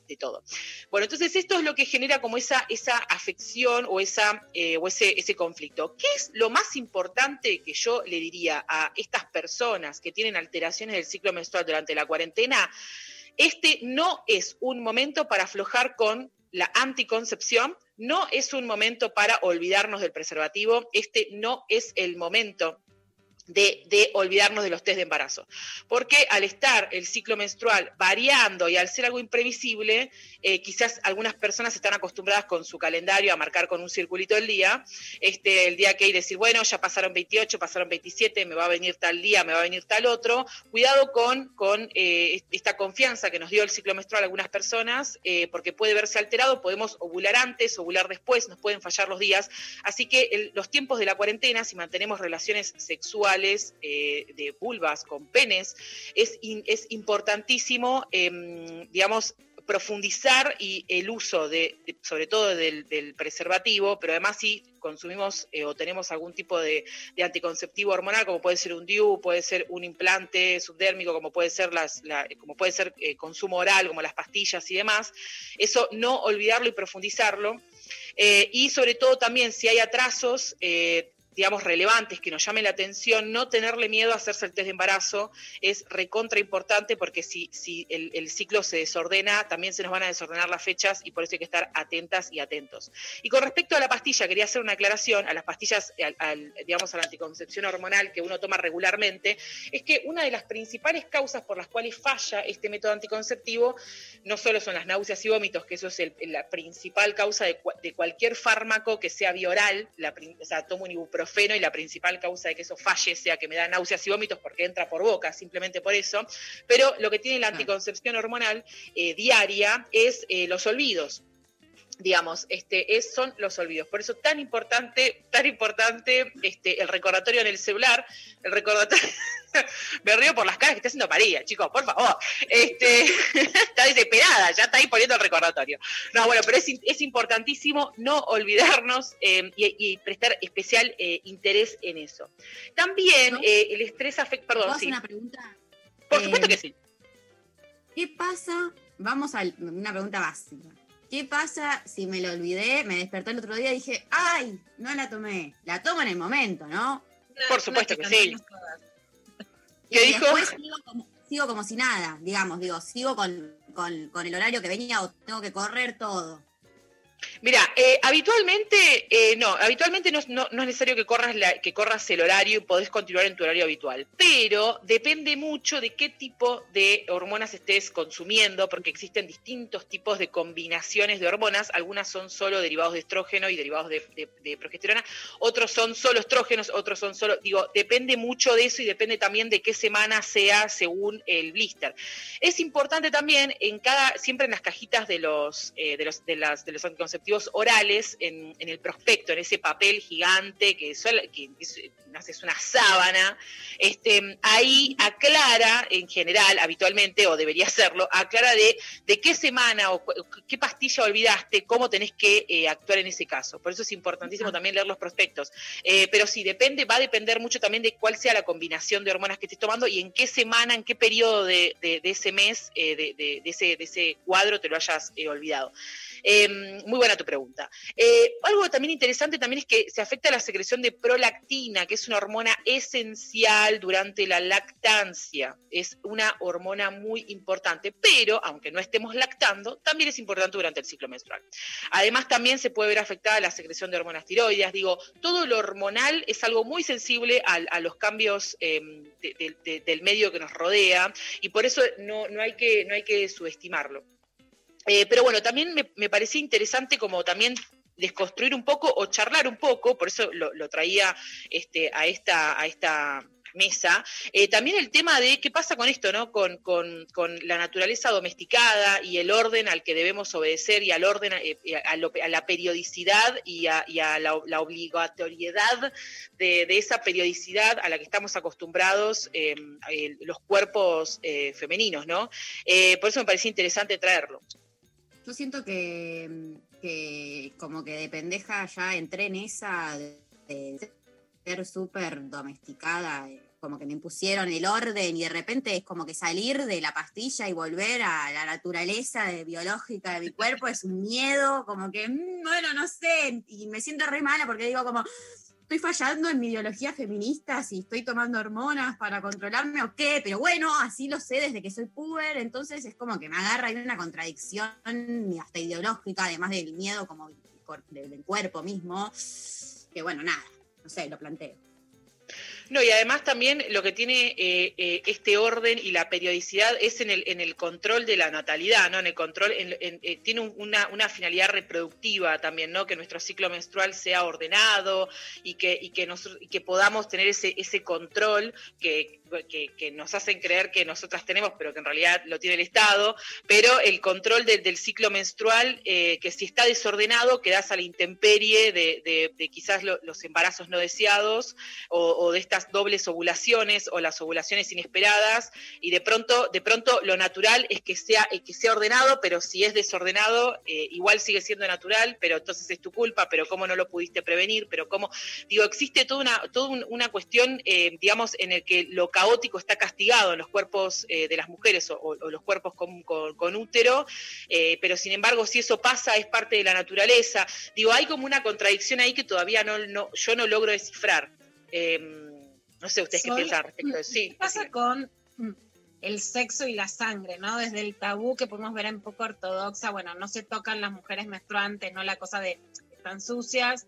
de todo. Bueno, entonces esto es lo que genera como esa, esa afección o, esa, eh, o ese, ese conflicto. ¿Qué es lo más importante que yo le diría a estas personas que tienen alteraciones del ciclo menstrual durante la cuarentena? Este no es un momento para aflojar con la anticoncepción, no es un momento para olvidarnos del preservativo, este no es el momento de, olvidarnos de los test de embarazo. Porque al estar el ciclo menstrual variando y al ser algo imprevisible, eh, quizás algunas personas están acostumbradas con su calendario a marcar con un circulito el día, este, el día que hay decir, bueno, ya pasaron 28, pasaron 27, me va a venir tal día, me va a venir tal otro. Cuidado con, con eh, esta confianza que nos dio el ciclo menstrual a algunas personas, eh, porque puede verse alterado, podemos ovular antes, ovular después, nos pueden fallar los días. Así que los tiempos de la cuarentena, si mantenemos relaciones sexuales eh, de vulvas con penes, es, es importantísimo, em, digamos, profundizar y el uso de, sobre todo del, preservativo, pero además si consumimos eh, o tenemos algún tipo de, anticonceptivo hormonal, como puede ser un DIU, puede ser un implante subdérmico, como puede ser las, la- como puede ser eh, consumo oral, como las pastillas y demás, eso no olvidarlo y profundizarlo. Y sobre todo también si hay atrasos, digamos, relevantes que nos llamen la atención, no tenerle miedo a hacerse el test de embarazo es recontra importante porque si, si el, ciclo se desordena, también se nos van a desordenar las fechas y por eso hay que estar atentas y atentos. Y con respecto a la pastilla, quería hacer una aclaración a las pastillas, al, al, digamos, a la anticoncepción hormonal que uno toma regularmente, es que una de las principales causas por las cuales falla este método anticonceptivo no solo son las náuseas y vómitos, que eso es la principal causa de, cua- de cualquier fármaco que sea bioral, la, o sea, tomo un ibuprofeno y la principal causa de que eso falle sea que me da náuseas y vómitos porque entra por boca, simplemente por eso. Pero lo que tiene la anticoncepción hormonal eh, diaria es eh, los olvidos digamos, este, es, son los olvidos. Por eso tan importante, tan importante este, el recordatorio en el celular, el recordatorio, [LAUGHS] me río por las caras que está haciendo María, chicos, por favor. Este, [LAUGHS] está desesperada, ya está ahí poniendo el recordatorio. No, bueno, pero es, es importantísimo no olvidarnos eh, y, y prestar especial eh, interés en eso. También eh, el estrés afecta, ¿Puedo perdón, sí. una pregunta? Por supuesto Eh, que sí. ¿Qué pasa? Vamos a una pregunta básica. ¿Qué pasa si me lo olvidé, me despertó el otro día y dije, ay, no la tomé? La tomo en el momento, ¿no? Por supuesto que sí. Y ¿Qué dijo? después sigo como, sigo como si nada, digamos, digo, sigo con, con- con el horario que venía o tengo que correr todo. Mira, eh, habitualmente, eh, no, habitualmente no, no- no es necesario que corras, que corras el horario y podés continuar en tu horario habitual, pero depende mucho de qué tipo de hormonas estés consumiendo, porque existen distintos tipos de combinaciones de hormonas, algunas son solo derivados de estrógeno y derivados de, progesterona, otros son solo estrógenos, otros son solo, digo, depende mucho de eso y depende también de qué semana sea según el blister. Es importante también en cada, siempre en las cajitas de los, eh, de los, de de los anticonceptivos orales, en, en el prospecto, en ese papel gigante que, sol- que es, no sé, es una sábana, este, ahí aclara en general, habitualmente, o debería hacerlo, aclara de, de qué semana o qué pastilla olvidaste, cómo tenés que eh, actuar en ese caso. Por eso es importantísimo también leer los prospectos. Eh, pero sí, depende, va a depender mucho también de cuál sea la combinación de hormonas que estés tomando y en qué semana, en qué periodo de, de- de ese mes, eh, de, ese, de ese cuadro te lo hayas olvidado. Eh, muy buena tu pregunta. Eh, algo también interesante también es que se afecta la secreción de prolactina, que es una hormona esencial durante la lactancia. Es una hormona muy importante, pero aunque no estemos lactando, también es importante durante el ciclo menstrual. Además, también se puede ver afectada la secreción de hormonas tiroides. Digo, todo lo hormonal es algo muy sensible a, los cambios de- del medio que nos rodea y por eso no hay que subestimarlo. Eh, pero bueno, también me, parecía interesante como también desconstruir un poco o charlar un poco, por eso lo, traía este, a, esta, mesa, eh, también el tema de qué pasa con esto, ¿no? Con, la naturaleza domesticada y el orden al que debemos obedecer y al orden, eh, a, la periodicidad y a, la, obligatoriedad de, esa periodicidad a la que estamos acostumbrados eh, los cuerpos femeninos, ¿no? Por eso me parecía interesante traerlo. Yo siento que, que como que de pendeja ya entré en esa de, ser súper domesticada, eh, como que me impusieron el orden y de repente es como que salir de la pastilla y volver a la naturaleza de- biológica de mi cuerpo es un miedo, como que, mm, bueno, no sé, y me siento re mala porque digo como, estoy fallando en mi ideología feminista, si estoy tomando hormonas para controlarme o qué, pero bueno, así lo sé desde que soy puber, entonces es como que me agarra ahí una contradicción hasta ideológica, además del miedo como del cuerpo mismo, que bueno, nada, no sé, lo planteo. No, y además también lo que tiene eh, eh, este orden y la periodicidad es en el, en el control de la natalidad, ¿no? En el control, en- en- eh, tiene un- una, una finalidad reproductiva también, ¿no? Que nuestro ciclo menstrual sea ordenado y que, y que, y que podamos tener ese, ese control que, que, nos hacen creer que nosotras tenemos, pero que en realidad lo tiene el Estado, pero el control del- ciclo menstrual, eh, que si está desordenado, quedas a la intemperie de, quizás lo- los embarazos no deseados o, de estas dobles ovulaciones o las ovulaciones inesperadas y de pronto de pronto lo natural es que sea que sea ordenado pero si es desordenado eh, igual sigue siendo natural pero entonces es tu culpa pero cómo no lo pudiste prevenir pero cómo digo existe toda una toda un- una cuestión eh, digamos en el que lo caótico está castigado en los cuerpos eh, de las mujeres o, los cuerpos con, con- con útero eh, pero sin embargo si eso pasa es parte de la naturaleza digo hay como una contradicción ahí que todavía no, no yo no logro descifrar Eh, no sé ustedes qué piensan respecto de sí. ¿Qué pasa con mm, el sexo y la sangre, ¿no? Desde el tabú que podemos ver en poco ortodoxa, bueno, no se tocan las mujeres menstruantes, ¿no? La cosa de están sucias.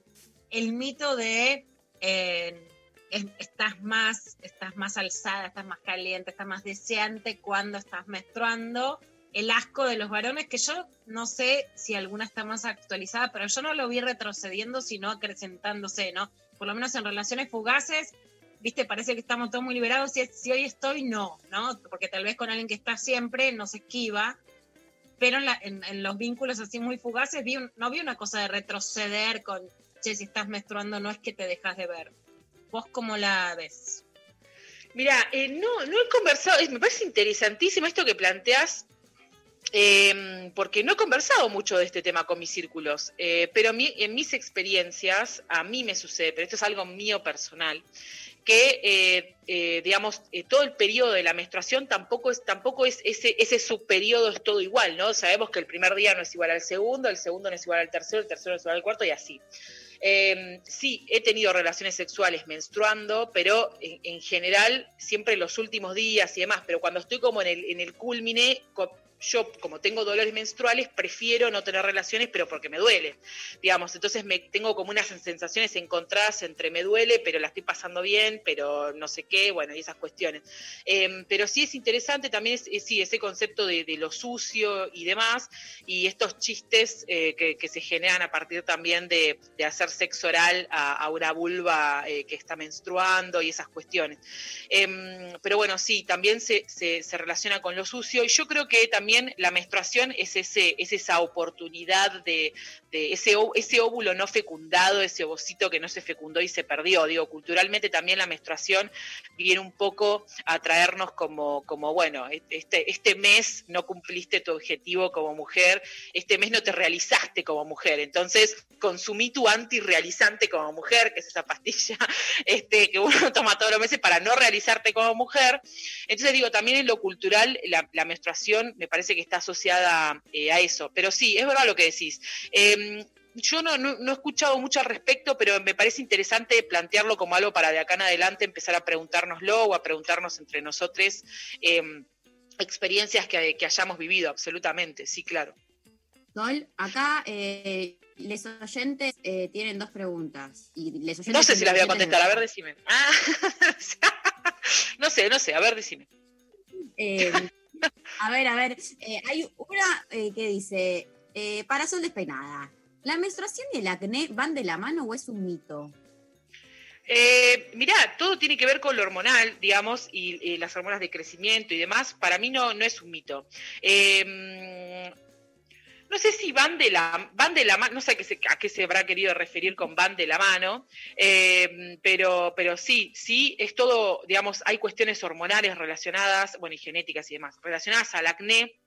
El mito de eh, es- estás más, estás más alzada, estás más caliente, estás más deseante cuando estás menstruando. El asco de los varones, que yo no sé si alguna está más actualizada, pero yo no lo vi retrocediendo, sino acrecentándose, ¿no? Por lo menos en relaciones fugaces, viste, parece que estamos todos muy liberados. Si, si hoy estoy, no, ¿no? Porque tal vez con alguien que está siempre nos esquiva. Pero en, los vínculos así muy fugaces, vi no vi una cosa de retroceder con, che, si estás menstruando, no es que te dejas de ver. ¿Vos cómo la ves? Mira, eh, no, no he conversado, me parece interesantísimo esto que planteas, eh, porque no he conversado mucho de este tema con mis círculos, eh, pero mi- en mis experiencias, a mí me sucede, pero esto es algo mío personal, que, eh, digamos, todo el periodo de la menstruación tampoco es, tampoco es ese, ese subperiodo es todo igual, ¿no? Sabemos que el primer día no es igual al segundo, el segundo no es igual al tercero, el tercero no es igual al cuarto y así. Eh, sí, he tenido relaciones sexuales menstruando, pero en, en general siempre los últimos días y demás, pero cuando estoy como en el, en el culmine, yo como tengo dolores menstruales, prefiero no tener relaciones, pero porque me duele, digamos, entonces me tengo como unas sensaciones encontradas entre me duele, pero la estoy pasando bien, pero no sé qué, bueno, y esas cuestiones. Eh, pero sí es interesante también, sí, ese concepto de, lo sucio y demás, y estos chistes eh, que, se generan a partir también de, de hacer sexo oral a, una vulva eh, que está menstruando y esas cuestiones. Em, pero bueno, sí, también se- se relaciona con lo sucio y yo creo que también la menstruación es, ese, es esa oportunidad de, ese, ese óvulo no fecundado, ese ovocito que no se fecundó y se perdió. Digo, culturalmente también la menstruación viene un poco a traernos como, como bueno, este, este mes no cumpliste tu objetivo como mujer, este mes no te realizaste como mujer, entonces consumí tu antirrealizante como mujer, que es esa pastilla [LAUGHS] este, que uno [LAUGHS] toma todos los meses para no realizarte como mujer. Entonces digo, también en lo cultural la menstruación me parece que está asociada eh, a eso, pero sí, es verdad lo que decís. Em, yo no, no- no he escuchado mucho al respecto, pero me parece interesante plantearlo como algo para de acá en adelante empezar a preguntárnoslo o a preguntarnos entre nosotros em, experiencias que, que hayamos vivido, absolutamente, sí, claro. Sol, acá eh, les oyentes eh, tienen dos preguntas. Y les oyentes No sé si las voy a contestar, a ver, decime. Ah, [LAUGHS] no sé, no sé, a ver, decime. A ver, a ver, eh, hay una eh, que dice, eh, para Sol despeinada, ¿la menstruación y el acné van de la mano o es un mito? Mirá, todo tiene que ver con lo hormonal, digamos, y, y las hormonas de crecimiento y demás. Para mí no, no es un mito. No sé si van de la, van de la mano, no sé a qué, se, a qué se habrá querido referir con van de la mano, eh, pero, pero sí, sí, es todo, digamos, hay cuestiones hormonales relacionadas, bueno, y genéticas y demás, relacionadas al acné,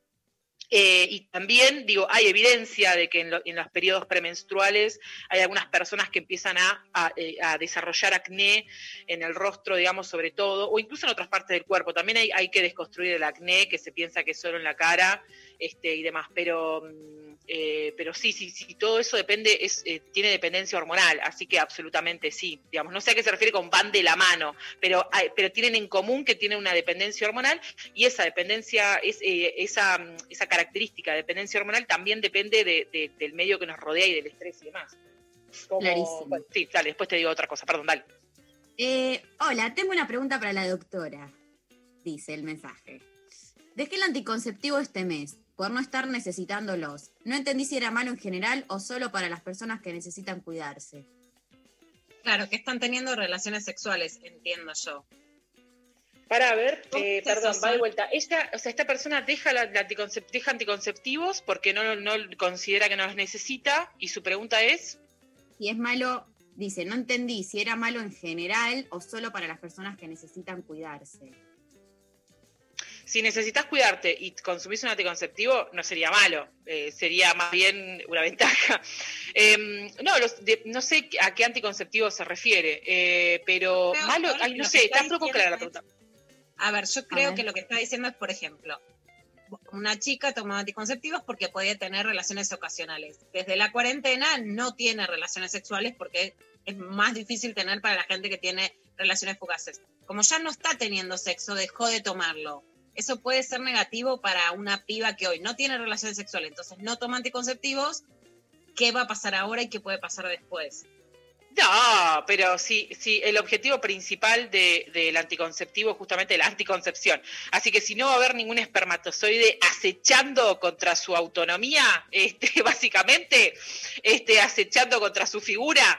eh, y también, digo, hay evidencia de que en, lo- en los periodos premenstruales hay algunas personas que empiezan a, a, eh, a desarrollar acné en el rostro, digamos, sobre todo, o incluso en otras partes del cuerpo. También hay, hay que desconstruir el acné, que se piensa que es solo en la cara este, y demás. Pero, mm, eh, pero sí, sí, sí, todo eso depende, es, eh, tiene dependencia hormonal, así que absolutamente sí. Digamos, no sé a qué se refiere con van de la mano, pero, hay- pero tienen en común que tienen una dependencia hormonal y esa dependencia, es, eh, esa, esa característica de dependencia hormonal también depende de- de- del medio que nos rodea y del estrés y demás. Como- Clarísimo. bueno, sí, dale, después te digo otra cosa, perdón, dale. Hola, tengo una pregunta para la doctora, dice el mensaje. Dejé el anticonceptivo este mes por no estar necesitándolos. No entendí si era malo en general o solo para las personas que necesitan cuidarse. Claro, que están teniendo relaciones sexuales, entiendo yo. Para ver, eh, perdón, va de vuelta. Esta, o sea, esta persona deja, la, deja anticonceptivos porque no, no considera que no los necesita y su pregunta es, Si es malo, dice, no entendí si era malo en general o solo para las personas que necesitan cuidarse. Si necesitas cuidarte y consumís un anticonceptivo, no sería malo, eh, sería más bien una ventaja. [LAUGHS] Em, no, los de- no sé a qué anticonceptivo se refiere, eh, pero Creo- malo, ay, no sé, está poco clara la pregunta. A ver, yo creo ver. que lo que está diciendo es, por ejemplo, una chica tomaba anticonceptivos porque podía tener relaciones ocasionales. Desde la cuarentena no tiene relaciones sexuales porque es más difícil tener para la gente que tiene relaciones fugaces. Como ya no está teniendo sexo, dejó de tomarlo. Eso puede ser negativo para una piba que hoy no tiene relaciones sexuales, entonces no toma anticonceptivos. ¿Qué va a pasar ahora y qué puede pasar después? No, pero sí, sí, el objetivo principal de- del anticonceptivo es justamente la anticoncepción. Así que si no va a haber ningún espermatozoide acechando contra su autonomía, este, [LAUGHS] básicamente, este, acechando contra su figura,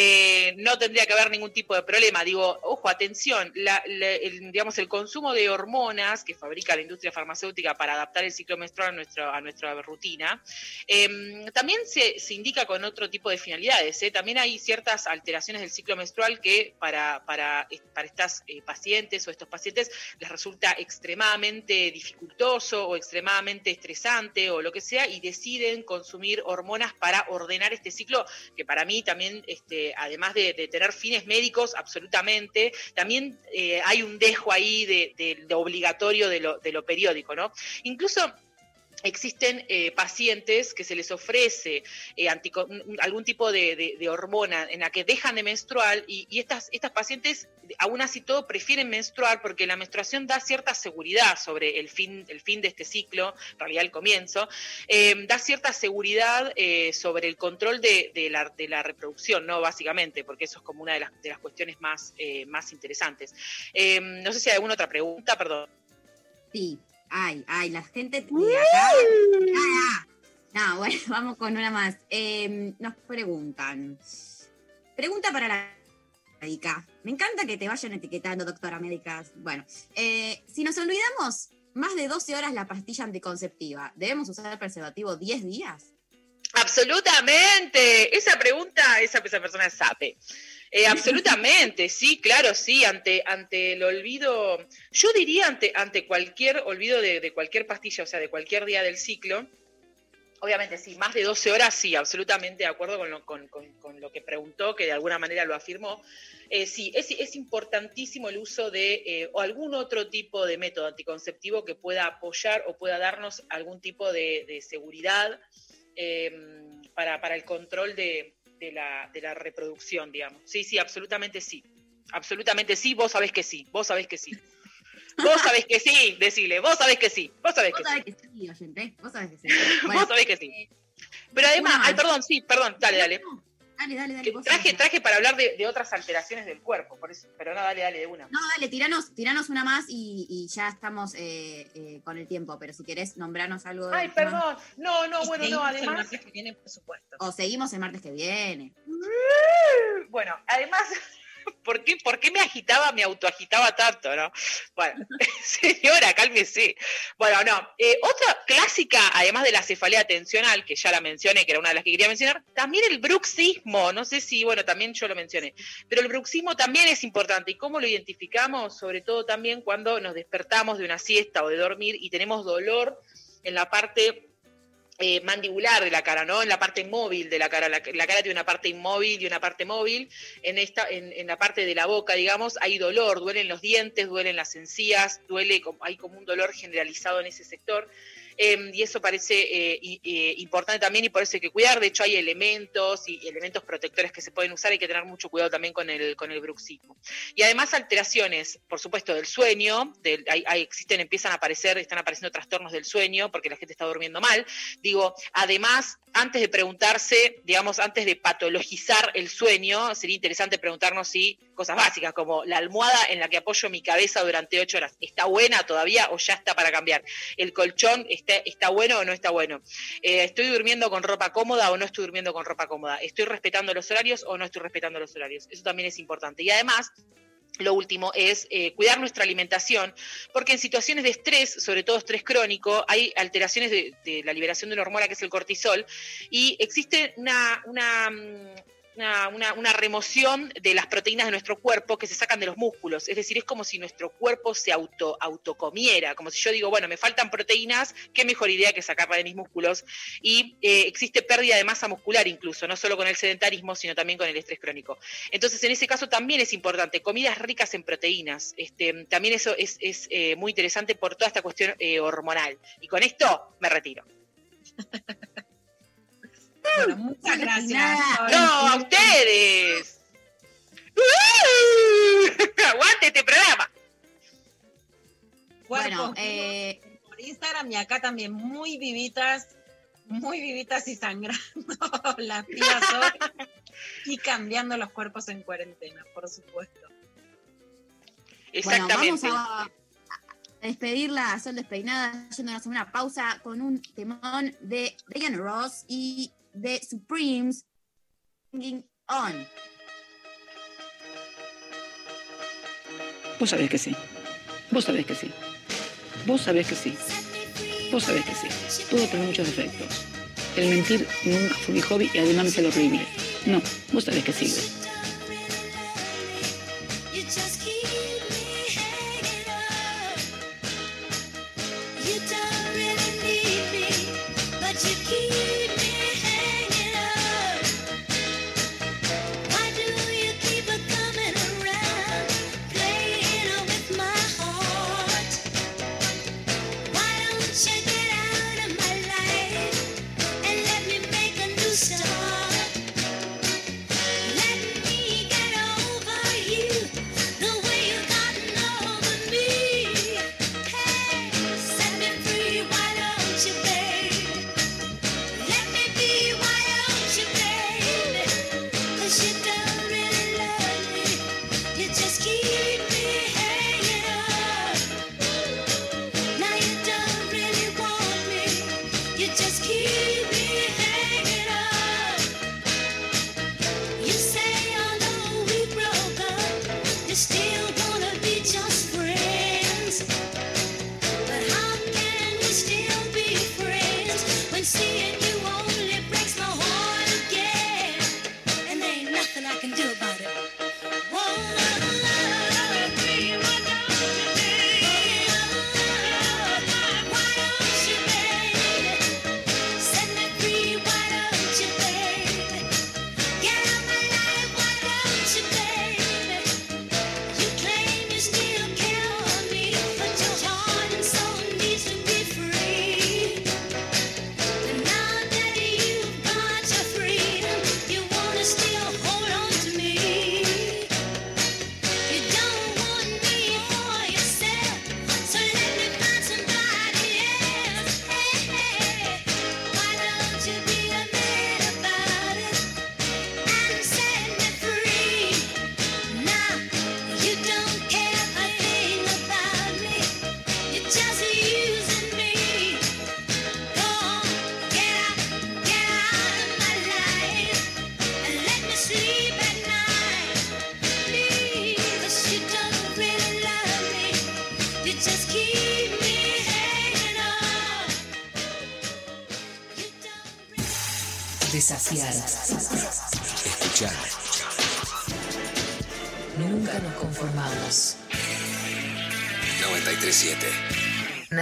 eh, no tendría que haber ningún tipo de problema. Digo, ojo, atención, la- el, digamos, el consumo de hormonas que fabrica la industria farmacéutica para adaptar el ciclo menstrual a, nuestro, a nuestra rutina, eh, también se, se indica con otro tipo de finalidades. ¿eh? También hay ciertas alteraciones del ciclo menstrual que para, para, para estas eh, pacientes o estos pacientes les resulta extremadamente dificultoso o extremadamente estresante o lo que sea y deciden consumir hormonas para ordenar este ciclo que para mí también, este, además de, tener fines médicos, absolutamente, también eh, hay un dejo ahí de, de obligatorio lo, de lo periódico, ¿no? Incluso existen eh, pacientes que se les ofrece eh, algún tipo de, de- hormona en la que dejan de menstruar y, estas, estas pacientes aún así todo prefieren menstruar porque la menstruación da cierta seguridad sobre el fin, el fin de este ciclo, en realidad el comienzo, eh, da cierta seguridad sobre el control de, de la, de la reproducción, ¿no? Básicamente, porque eso es como una de las, las cuestiones más, más interesantes. No sé si hay alguna otra pregunta, perdón. Sí, ay, ay, la gente de acá. Ah, No, bueno, [LAUGHS] vamos con una más. Eh, nos preguntan. Pregunta para la médica. Me encanta que te vayan etiquetando, doctora médica. Bueno, eh, si nos olvidamos más de 12 horas la pastilla anticonceptiva, ¿debemos usar el preservativo 10 días? Absolutamente. Esa pregunta, esa, esa persona sabe. Eh, absolutamente, sí, claro, sí, ante, ante el olvido, yo diría ante, ante cualquier olvido de, de cualquier pastilla, o sea, de cualquier día del ciclo, obviamente sí, más de 12 horas, sí, absolutamente de acuerdo con lo, con, con- con lo que preguntó, que de alguna manera lo afirmó. Eh, sí, es, es importantísimo el uso de eh, o algún otro tipo de método anticonceptivo que pueda apoyar o pueda darnos algún tipo de, de seguridad eh, para, para el control de, de la, de la reproducción, digamos. Sí, sí, absolutamente sí. Absolutamente sí, vos sabés que sí, vos sabés que sí. Vos sabés que sí, decile, vos sabés que sí, vos sabés Vos que sabés sí. que sí, oyente. Vos sabés que sí. [LAUGHS] Vos sabés que sí. Pero además, ay, perdón, sí, perdón, dale, dale. Dale, dale, dale. Vos traje, traje para hablar de, de otras alteraciones del cuerpo, por eso, pero no, dale, dale, de una. No, dale, tiranos, tiranos una más y, y ya estamos eh, eh, con el tiempo, pero si querés nombrarnos algo. Ay, más. perdón, no, no, Y bueno, no, seguimos el además, martes que viene, por supuesto. O seguimos el martes que viene. bueno, además, [LAUGHS] ¿Por qué, ¿Por qué me agitaba, me autoagitaba tanto, no? Bueno, [LAUGHS] señora, cálmese. Bueno, no. Eh, otra clásica, además de la cefalea tensional, que ya la mencioné, que era una de las que quería mencionar, también el bruxismo. No sé si, bueno, también yo lo mencioné. Pero el bruxismo también es importante. ¿Y cómo lo identificamos? Sobre todo también cuando nos despertamos de una siesta o de dormir y tenemos dolor en la parte eh, mandibular de la cara, ¿no? En la parte móvil de la cara. La, la cara tiene una parte inmóvil y una parte móvil. En, esta, en, en la parte de la boca, digamos, hay dolor, duelen los dientes, duelen las encías, duele, hay como un dolor generalizado en ese sector. Eh, y eso parece eh, eh, importante también y por eso hay que cuidar. De hecho, hay elementos y elementos protectores que se pueden usar. Hay que tener mucho cuidado también con el, con el bruxismo. Y además alteraciones, por supuesto, del sueño. hay- existen, empiezan a aparecer, están apareciendo trastornos del sueño porque la gente está durmiendo mal. Digo, además, antes de preguntarse, digamos, antes de patologizar el sueño, sería interesante preguntarnos si cosas básicas como la almohada en la que apoyo mi cabeza durante ocho horas, ¿está buena todavía o ya está para cambiar? ¿El colchón está, está bueno o no está bueno? Eh, ¿Estoy durmiendo con ropa cómoda o no estoy durmiendo con ropa cómoda? ¿Estoy respetando los horarios o no estoy respetando los horarios? Eso también es importante. Y además, lo último es eh, cuidar nuestra alimentación, porque en situaciones de estrés, sobre todo estrés crónico, hay alteraciones de, la liberación de una hormona que es el cortisol, y existe una, una, mm, una, remoción de las proteínas de nuestro cuerpo que se sacan de los músculos. Es decir, es como si nuestro cuerpo se auto, autocomiera, como si yo digo, bueno, me faltan proteínas, qué mejor idea que sacarla de mis músculos. Y eh, existe pérdida de masa muscular incluso, no solo con el sedentarismo, sino también con el estrés crónico. Entonces, en ese caso también es importante, comidas ricas en proteínas. Este, también eso es, es, eh, muy interesante por toda esta cuestión eh, hormonal. Y con esto me retiro. [LAUGHS] Bueno, muchas gracias. No, a ustedes. [LAUGHS] Aguante este programa. Bueno, eh, por Instagram y acá también muy vivitas, muy vivitas y sangrando [LAUGHS] las pibas hoy y cambiando los cuerpos en cuarentena, por supuesto. Bueno, vamos a despedirla a Sol Despeinada, yéndonos a una pausa con un temón de Diana Ross y de Supremes, Singing On. Vos sabés que sí. Vos sabés que sí. Vos sabés que sí. Vos sabés que sí. Todo tiene muchos defectos. El mentir nunca fue mi hobby y además me sale horrible. No, vos sabés que sí.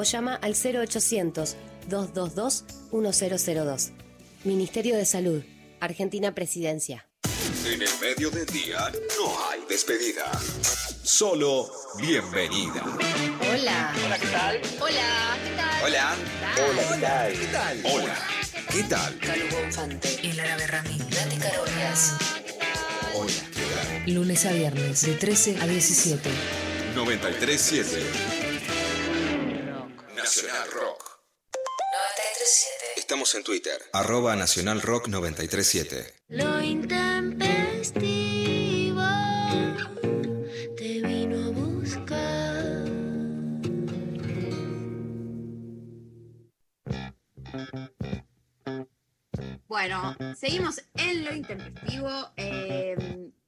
o llama al 0800-222-1002. Ministerio de Salud, Argentina Presidencia. En el medio del día no hay despedida. Solo bienvenida. Hola. Hola, ¿qué tal? Hola, ¿qué tal? Hola. Hola, ¿qué tal? ¿Qué tal? Hola, ¿qué tal? Calvo Infante. El árabe Ramín. Nati Carolias. Hola, ¿qué tal? Lunes a viernes de 13 a 17. 937. Nacional Rock. 937. Estamos en Twitter. Arroba Nacional Rock 937. Lo intempestivo te vino a buscar. Bueno, seguimos en lo intempestivo. eh,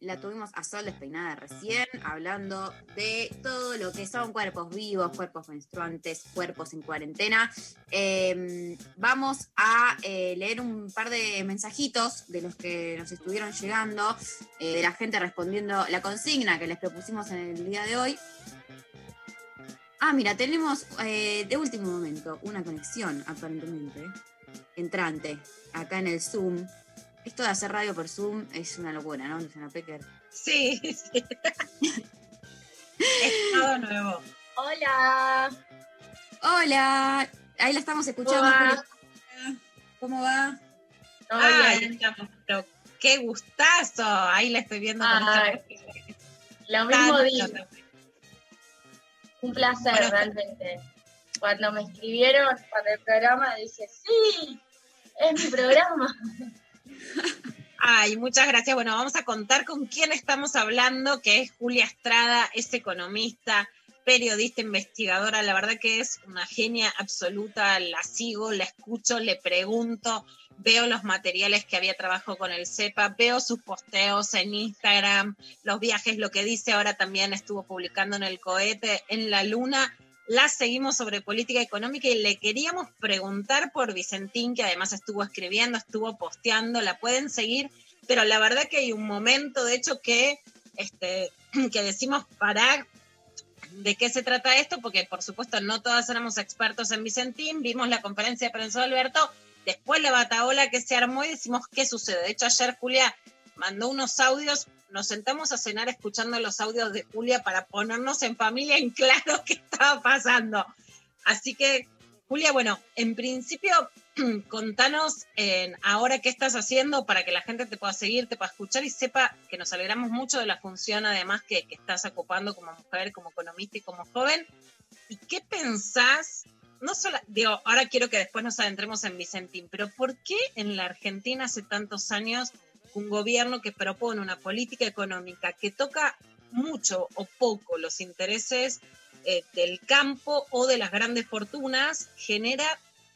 la tuvimos a Sol despeinada recién, hablando de todo lo que son cuerpos vivos, cuerpos menstruantes, cuerpos en cuarentena. Eh, vamos a eh, leer un par de mensajitos de los que nos estuvieron llegando, eh, de la gente respondiendo la consigna que les propusimos en el día de hoy. Ah, mira, tenemos eh, de último momento una conexión, aparentemente, entrante, acá en el Zoom. Esto de hacer radio por Zoom es una locura, ¿no, Luciana Pecker? Sí, [LAUGHS] sí. es todo nuevo. Hola. Hola. Ahí la estamos escuchando. ¿Cómo va? ¿Cómo va? Ay, estamos, pero qué gustazo. Ahí la estoy viendo. con Ay, Lo mismo digo. Un placer, realmente. Cuando me escribieron para el programa, dije, sí, es mi programa. Ay, muchas gracias. Bueno, vamos a contar con quién estamos hablando, que es Julia Estrada, es economista, periodista, investigadora. La verdad que es una genia absoluta. La sigo, la escucho, le pregunto, veo los materiales que había trabajado con el CEPA, veo sus posteos en Instagram, los viajes, lo que dice ahora también estuvo publicando en el cohete, en la luna. La seguimos sobre política económica y le queríamos preguntar por Vicentín, que además estuvo escribiendo, estuvo posteando, la pueden seguir, pero la verdad que hay un momento, de hecho, que, este, [CLEARS THROAT] que decimos parar de qué se trata esto, porque por supuesto no todas éramos expertos en Vicentín, vimos la conferencia de prensa de Alberto, después la bataola que se armó y decimos qué sucede. De hecho, ayer Julia mandó unos audios, nos sentamos a cenar escuchando los audios de Julia para ponernos en familia en claro qué estaba pasando. Así que, Julia, bueno, en principio, [CLEARS THROAT] contanos ahora qué estás haciendo para que la gente te pueda seguir, te pueda escuchar y sepa que nos alegramos mucho de la función, además, que, que estás ocupando como mujer, como economista y como joven. ¿Y qué pensás? No solo, digo, ahora quiero que después nos adentremos en Vicentín, pero ¿por qué en la Argentina hace tantos años un gobierno que propone una política económica que toca mucho o poco los intereses eh, del campo o de las grandes fortunas genera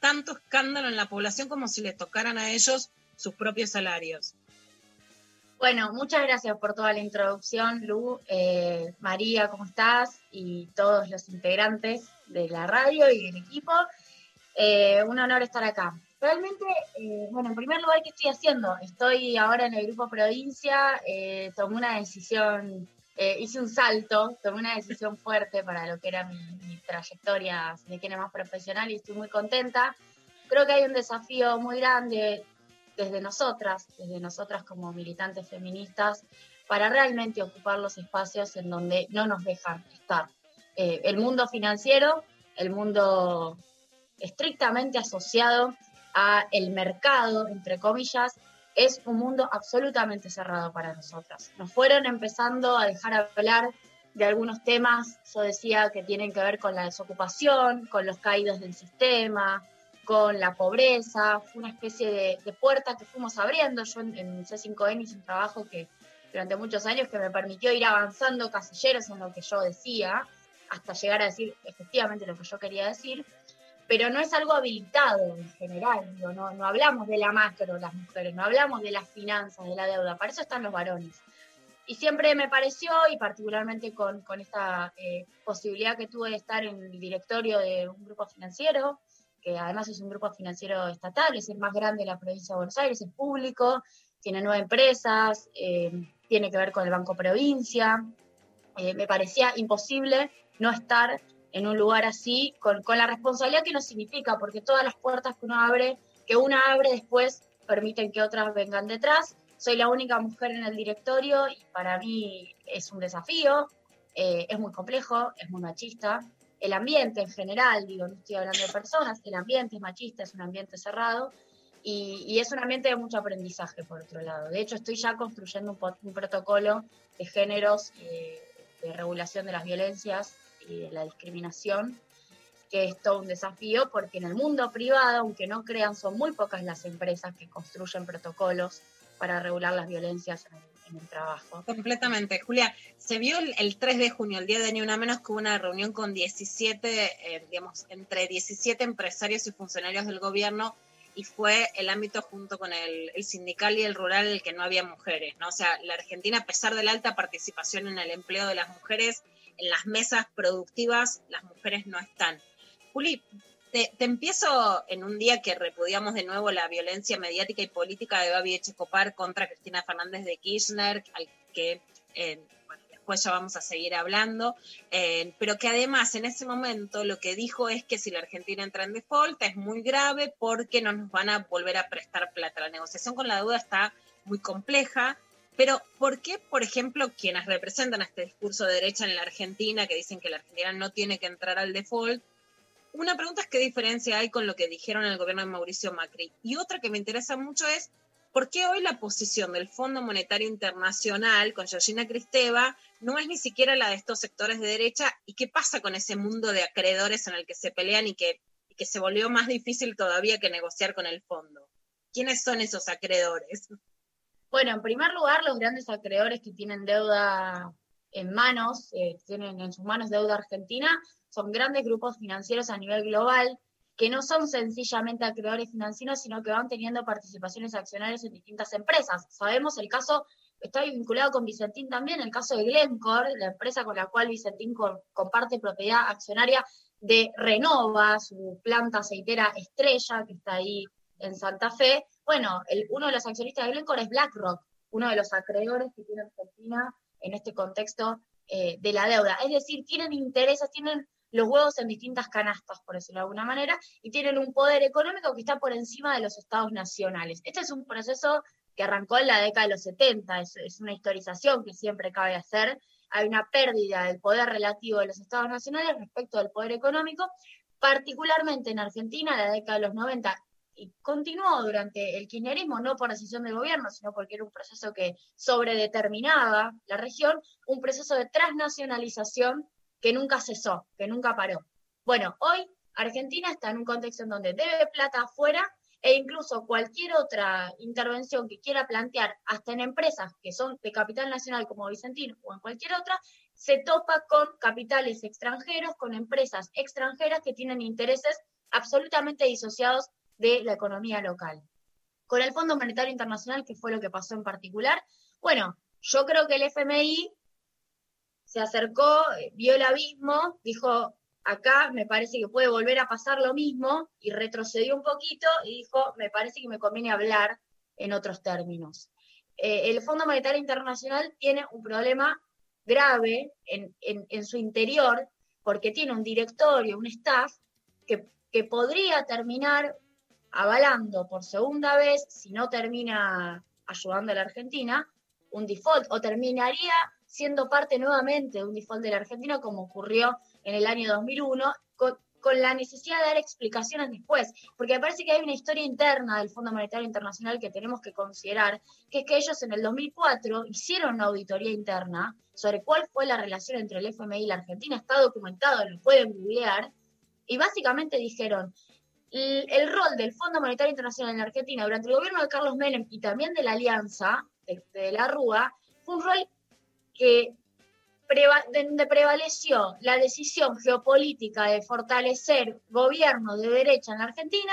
tanto escándalo en la población como si les tocaran a ellos sus propios salarios. Bueno, muchas gracias por toda la introducción, Lu. Eh, María, ¿cómo estás? Y todos los integrantes de la radio y del equipo. Eh, un honor estar acá. Realmente, eh, bueno, en primer lugar, ¿qué estoy haciendo? Estoy ahora en el grupo Provincia, eh, tomé una decisión, eh, hice un salto, tomé una decisión fuerte para lo que era mi, mi trayectoria de que era más profesional y estoy muy contenta. Creo que hay un desafío muy grande desde nosotras, desde nosotras como militantes feministas, para realmente ocupar los espacios en donde no nos dejan estar. Eh, el mundo financiero, el mundo estrictamente asociado a el mercado, entre comillas, es un mundo absolutamente cerrado para nosotras. Nos fueron empezando a dejar hablar de algunos temas, yo decía que tienen que ver con la desocupación, con los caídos del sistema, con la pobreza. Fue una especie de, de puerta que fuimos abriendo. Yo en, en C5N hice un trabajo que durante muchos años que me permitió ir avanzando casilleros en lo que yo decía, hasta llegar a decir efectivamente lo que yo quería decir. Pero no es algo habilitado en general, no, no hablamos de la macro, las mujeres, no hablamos de las finanzas, de la deuda, para eso están los varones. Y siempre me pareció, y particularmente con, con esta eh, posibilidad que tuve de estar en el directorio de un grupo financiero, que además es un grupo financiero estatal, es el más grande de la provincia de Buenos Aires, es público, tiene nueve empresas, eh, tiene que ver con el Banco Provincia. Eh, me parecía imposible no estar en un lugar así, con, con la responsabilidad que nos significa, porque todas las puertas que uno abre, que una abre después, permiten que otras vengan detrás soy la única mujer en el directorio y para mí es un desafío, eh, es muy complejo, es muy machista. El ambiente en general, digo, no estoy hablando de personas, el ambiente es machista, es un ambiente cerrado y, y es un ambiente de mucho aprendizaje, por otro lado. De hecho, estoy ya construyendo un, un protocolo de géneros, eh, de regulación de las violencias y la discriminación, que es todo un desafío, porque en el mundo privado, aunque no crean, son muy pocas las empresas que construyen protocolos para regular las violencias en el, en el trabajo. Completamente. Julia, se vio el, el 3 de junio, el día de Ni Una Menos, que hubo una reunión con 17, eh, digamos, entre 17 empresarios y funcionarios del gobierno y fue el ámbito junto con el, el sindical y el rural el que no había mujeres, ¿no? O sea, la Argentina, a pesar de la alta participación en el empleo de las mujeres, en las mesas productivas, las mujeres no están. Juli, te, empiezo en un día que repudiamos de nuevo la violencia mediática y política de Babi Echecopar contra Cristina Fernández de Kirchner, al que eh, después ya vamos a seguir hablando, eh, pero que además en ese momento lo que dijo es que si la Argentina entra en default es muy grave porque no nos van a volver a prestar plata. La negociación con la deuda está muy compleja. Pero, ¿por qué, por ejemplo, quienes representan este discurso de derecha en la Argentina, que dicen que la Argentina no tiene que entrar al default, una pregunta es qué diferencia hay con lo que dijeron el gobierno de Mauricio Macri. Y otra que me interesa mucho es por qué hoy la posición del Fondo Monetario Internacional con Georgina Cristeva no es ni siquiera la de estos sectores de derecha y qué pasa con ese mundo de acreedores en el que se pelean y que, y que se volvió más difícil todavía que negociar con el fondo. ¿Quiénes son esos acreedores? Bueno, en primer lugar, los grandes acreedores que tienen deuda en manos, eh, tienen en sus manos deuda argentina, son grandes grupos financieros a nivel global que no son sencillamente acreedores financieros, sino que van teniendo participaciones accionarias en distintas empresas. Sabemos el caso, está vinculado con Vicentín también, el caso de Glencore, la empresa con la cual Vicentín co- comparte propiedad accionaria de Renova, su planta aceitera estrella que está ahí en Santa Fe. Bueno, el- uno de los accionistas de Glencore es BlackRock, uno de los acreedores que tiene Argentina en este contexto eh, de la deuda. Es decir, tienen intereses, tienen los huevos en distintas canastas, por decirlo de alguna manera, y tienen un poder económico que está por encima de los estados nacionales. Este es un proceso que arrancó en la década de los 70, es, una historización que siempre cabe hacer. Hay una pérdida del poder relativo de los estados nacionales respecto del poder económico, particularmente en Argentina, en la década de los 90, y continuó durante el kirchnerismo, no por decisión del gobierno, sino porque era un proceso que sobredeterminaba la región, un proceso de transnacionalización que nunca cesó, que nunca paró. Bueno, hoy Argentina está en un contexto en donde debe plata afuera e incluso cualquier otra intervención que quiera plantear, hasta en empresas que son de capital nacional como Vicentín o en cualquier otra, se topa con capitales extranjeros, con empresas extranjeras que tienen intereses absolutamente disociados de la economía local. Con el Fondo Monetario Internacional, que fue lo que pasó en particular, bueno, yo creo que el FMI se acercó, eh, vio el abismo, dijo, acá me parece que puede volver a pasar lo mismo, y retrocedió un poquito y dijo, me parece que me conviene hablar en otros términos. Eh, el Fondo Monetario Internacional tiene un problema grave en, en- en su interior, porque tiene un directorio, un staff, que, que podría terminar avalando por segunda vez, si no termina ayudando a la Argentina, un default, o terminaría siendo parte nuevamente de un default de la Argentina, como ocurrió en el año 2001, con, la necesidad de dar explicaciones después, porque me parece que hay una historia interna del Fondo Monetario Internacional que tenemos que considerar, que es que ellos en el 2004 hicieron una auditoría interna sobre cuál fue la relación entre el FMI y la Argentina, está documentado, lo pueden googlear, y básicamente dijeron, el, rol del Fondo Monetario Internacional en Argentina durante el gobierno de Carlos Menem y también de la Alianza, de, de la Rúa, fue un rol que donde prevaleció la decisión geopolítica de fortalecer gobiernos de derecha en Argentina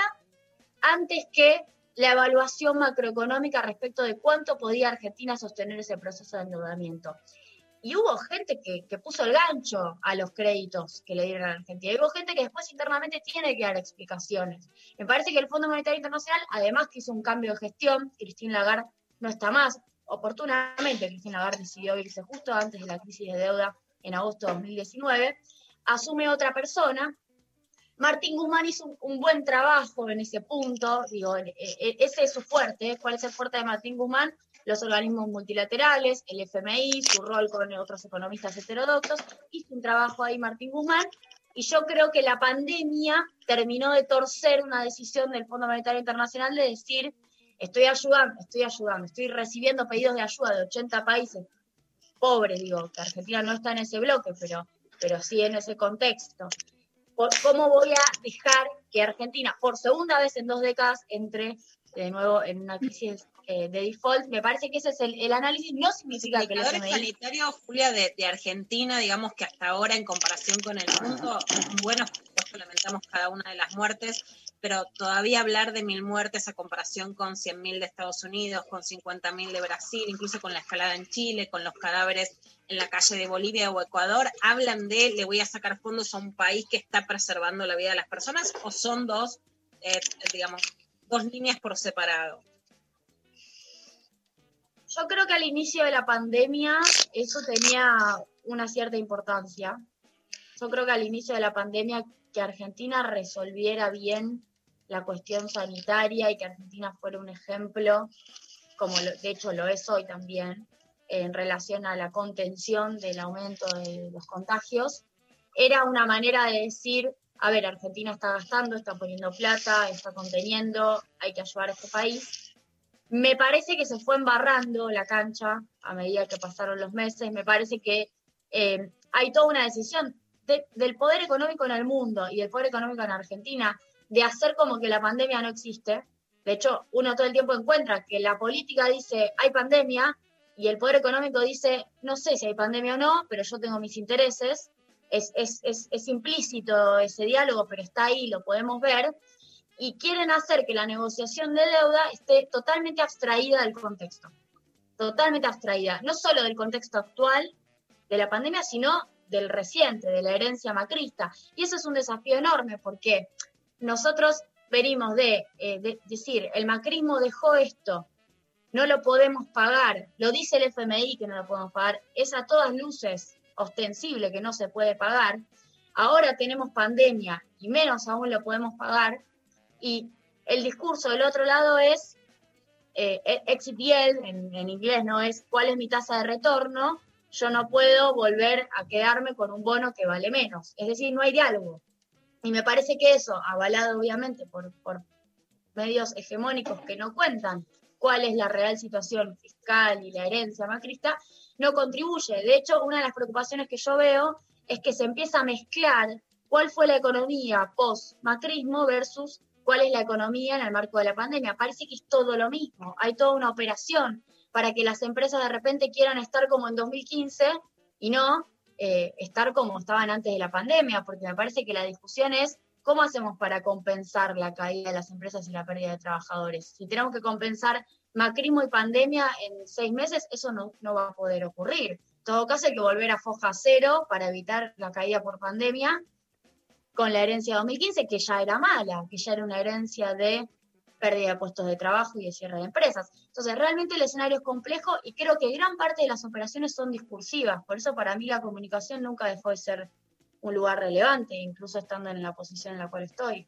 antes que la evaluación macroeconómica respecto de cuánto podía Argentina sostener ese proceso de endeudamiento. Y hubo gente que, que puso el gancho a los créditos que le dieron a Argentina. Hubo gente que después internamente tiene que dar explicaciones. Me parece que el Fondo Monetario Internacional, además que hizo un cambio de gestión, Christine Lagarde no está más. Oportunamente, Christine Lagarde decidió irse justo antes de la crisis de deuda en agosto de 2019. Asume otra persona. Martín Guzmán hizo un, buen trabajo en ese punto. Digo, e- e- ese es su fuerte. ¿Cuál es el fuerte de Martín Guzmán? Los organismos multilaterales, el FMI, su rol con otros economistas heterodoxos. Hizo un trabajo ahí Martín Guzmán. Y yo creo que la pandemia terminó de torcer una decisión del Fondo Monetario Internacional de decir, estoy ayudando, estoy ayudando, estoy recibiendo pedidos de ayuda de 80 países pobres, digo, que Argentina no está en ese bloque, pero, pero sí en ese contexto. ¿Cómo voy a dejar que Argentina, por segunda vez en dos décadas, entre de nuevo en una crisis eh, de default? Me parece que ese es el, el análisis. No significa que el sanitarios, Julia, de, de Argentina, digamos que hasta ahora en comparación con el mundo, bueno, por supuesto lamentamos cada una de las muertes, pero todavía hablar de mil muertes a comparación con 100.000 de Estados Unidos, con 50.000 de Brasil, incluso con la escalada en Chile, con los cadáveres en la calle de Bolivia o Ecuador, hablan de le voy a sacar fondos a un país que está preservando la vida de las personas o son dos, eh, digamos, dos líneas por separado. Yo creo que al inicio de la pandemia eso tenía una cierta importancia. Yo creo que al inicio de la pandemia que Argentina resolviera bien la cuestión sanitaria y que Argentina fuera un ejemplo, como de hecho lo es hoy también, en relación a la contención del aumento de los contagios, era una manera de decir, a ver, Argentina está gastando, está poniendo plata, está conteniendo, hay que ayudar a este país. Me parece que se fue embarrando la cancha a medida que pasaron los meses. Me parece que eh, hay toda una decisión de- del poder económico en el mundo y del poder económico en Argentina de hacer como que la pandemia no existe. De hecho, uno todo el tiempo encuentra que la política dice hay pandemia y el poder económico dice no sé si hay pandemia o no, pero yo tengo mis intereses. Es, es, es, es implícito ese diálogo, pero está ahí, lo podemos ver y quieren hacer que la negociación de deuda esté totalmente abstraída del contexto. Totalmente abstraída. No solo del contexto actual de la pandemia, sino del reciente, de la herencia macrista. Y eso es un desafío enorme porque nosotros venimos de, eh, de decir, el macrismo dejó esto, no lo podemos pagar, lo dice el FMI que no lo podemos pagar, es a todas luces ostensible que no se puede pagar. Ahora tenemos pandemia y menos aún lo podemos pagar. Y el discurso del otro lado es, eh, exit yield, en, inglés no es cuál es mi tasa de retorno, yo no puedo volver a quedarme con un bono que vale menos. Es decir, no hay diálogo. Y me parece que eso, avalado obviamente por medios hegemónicos que no cuentan cuál es la real situación fiscal y la herencia macrista, no contribuye. De hecho, una de las preocupaciones que yo veo es que se empieza a mezclar cuál fue la economía post-macrismo versus cuál es la economía en el marco de la pandemia. Parece que es todo lo mismo. Hay toda una operación para que las empresas de repente quieran estar como en 2015 y no eh, estar como estaban antes de la pandemia, porque me parece que la discusión es cómo hacemos para compensar la caída de las empresas y la pérdida de trabajadores. Si tenemos que compensar macrismo y pandemia en seis meses, eso no, no va a poder ocurrir. En todo caso, hay que volver a foja cero para evitar la caída por pandemia con la herencia de 2015, que ya era mala, que ya era una herencia de pérdida de puestos de trabajo y de cierre de empresas. Entonces, realmente el escenario es complejo y creo que gran parte de las operaciones son discursivas. Por eso, para mí, la comunicación nunca dejó de ser un lugar relevante, incluso estando en la posición en la cual estoy.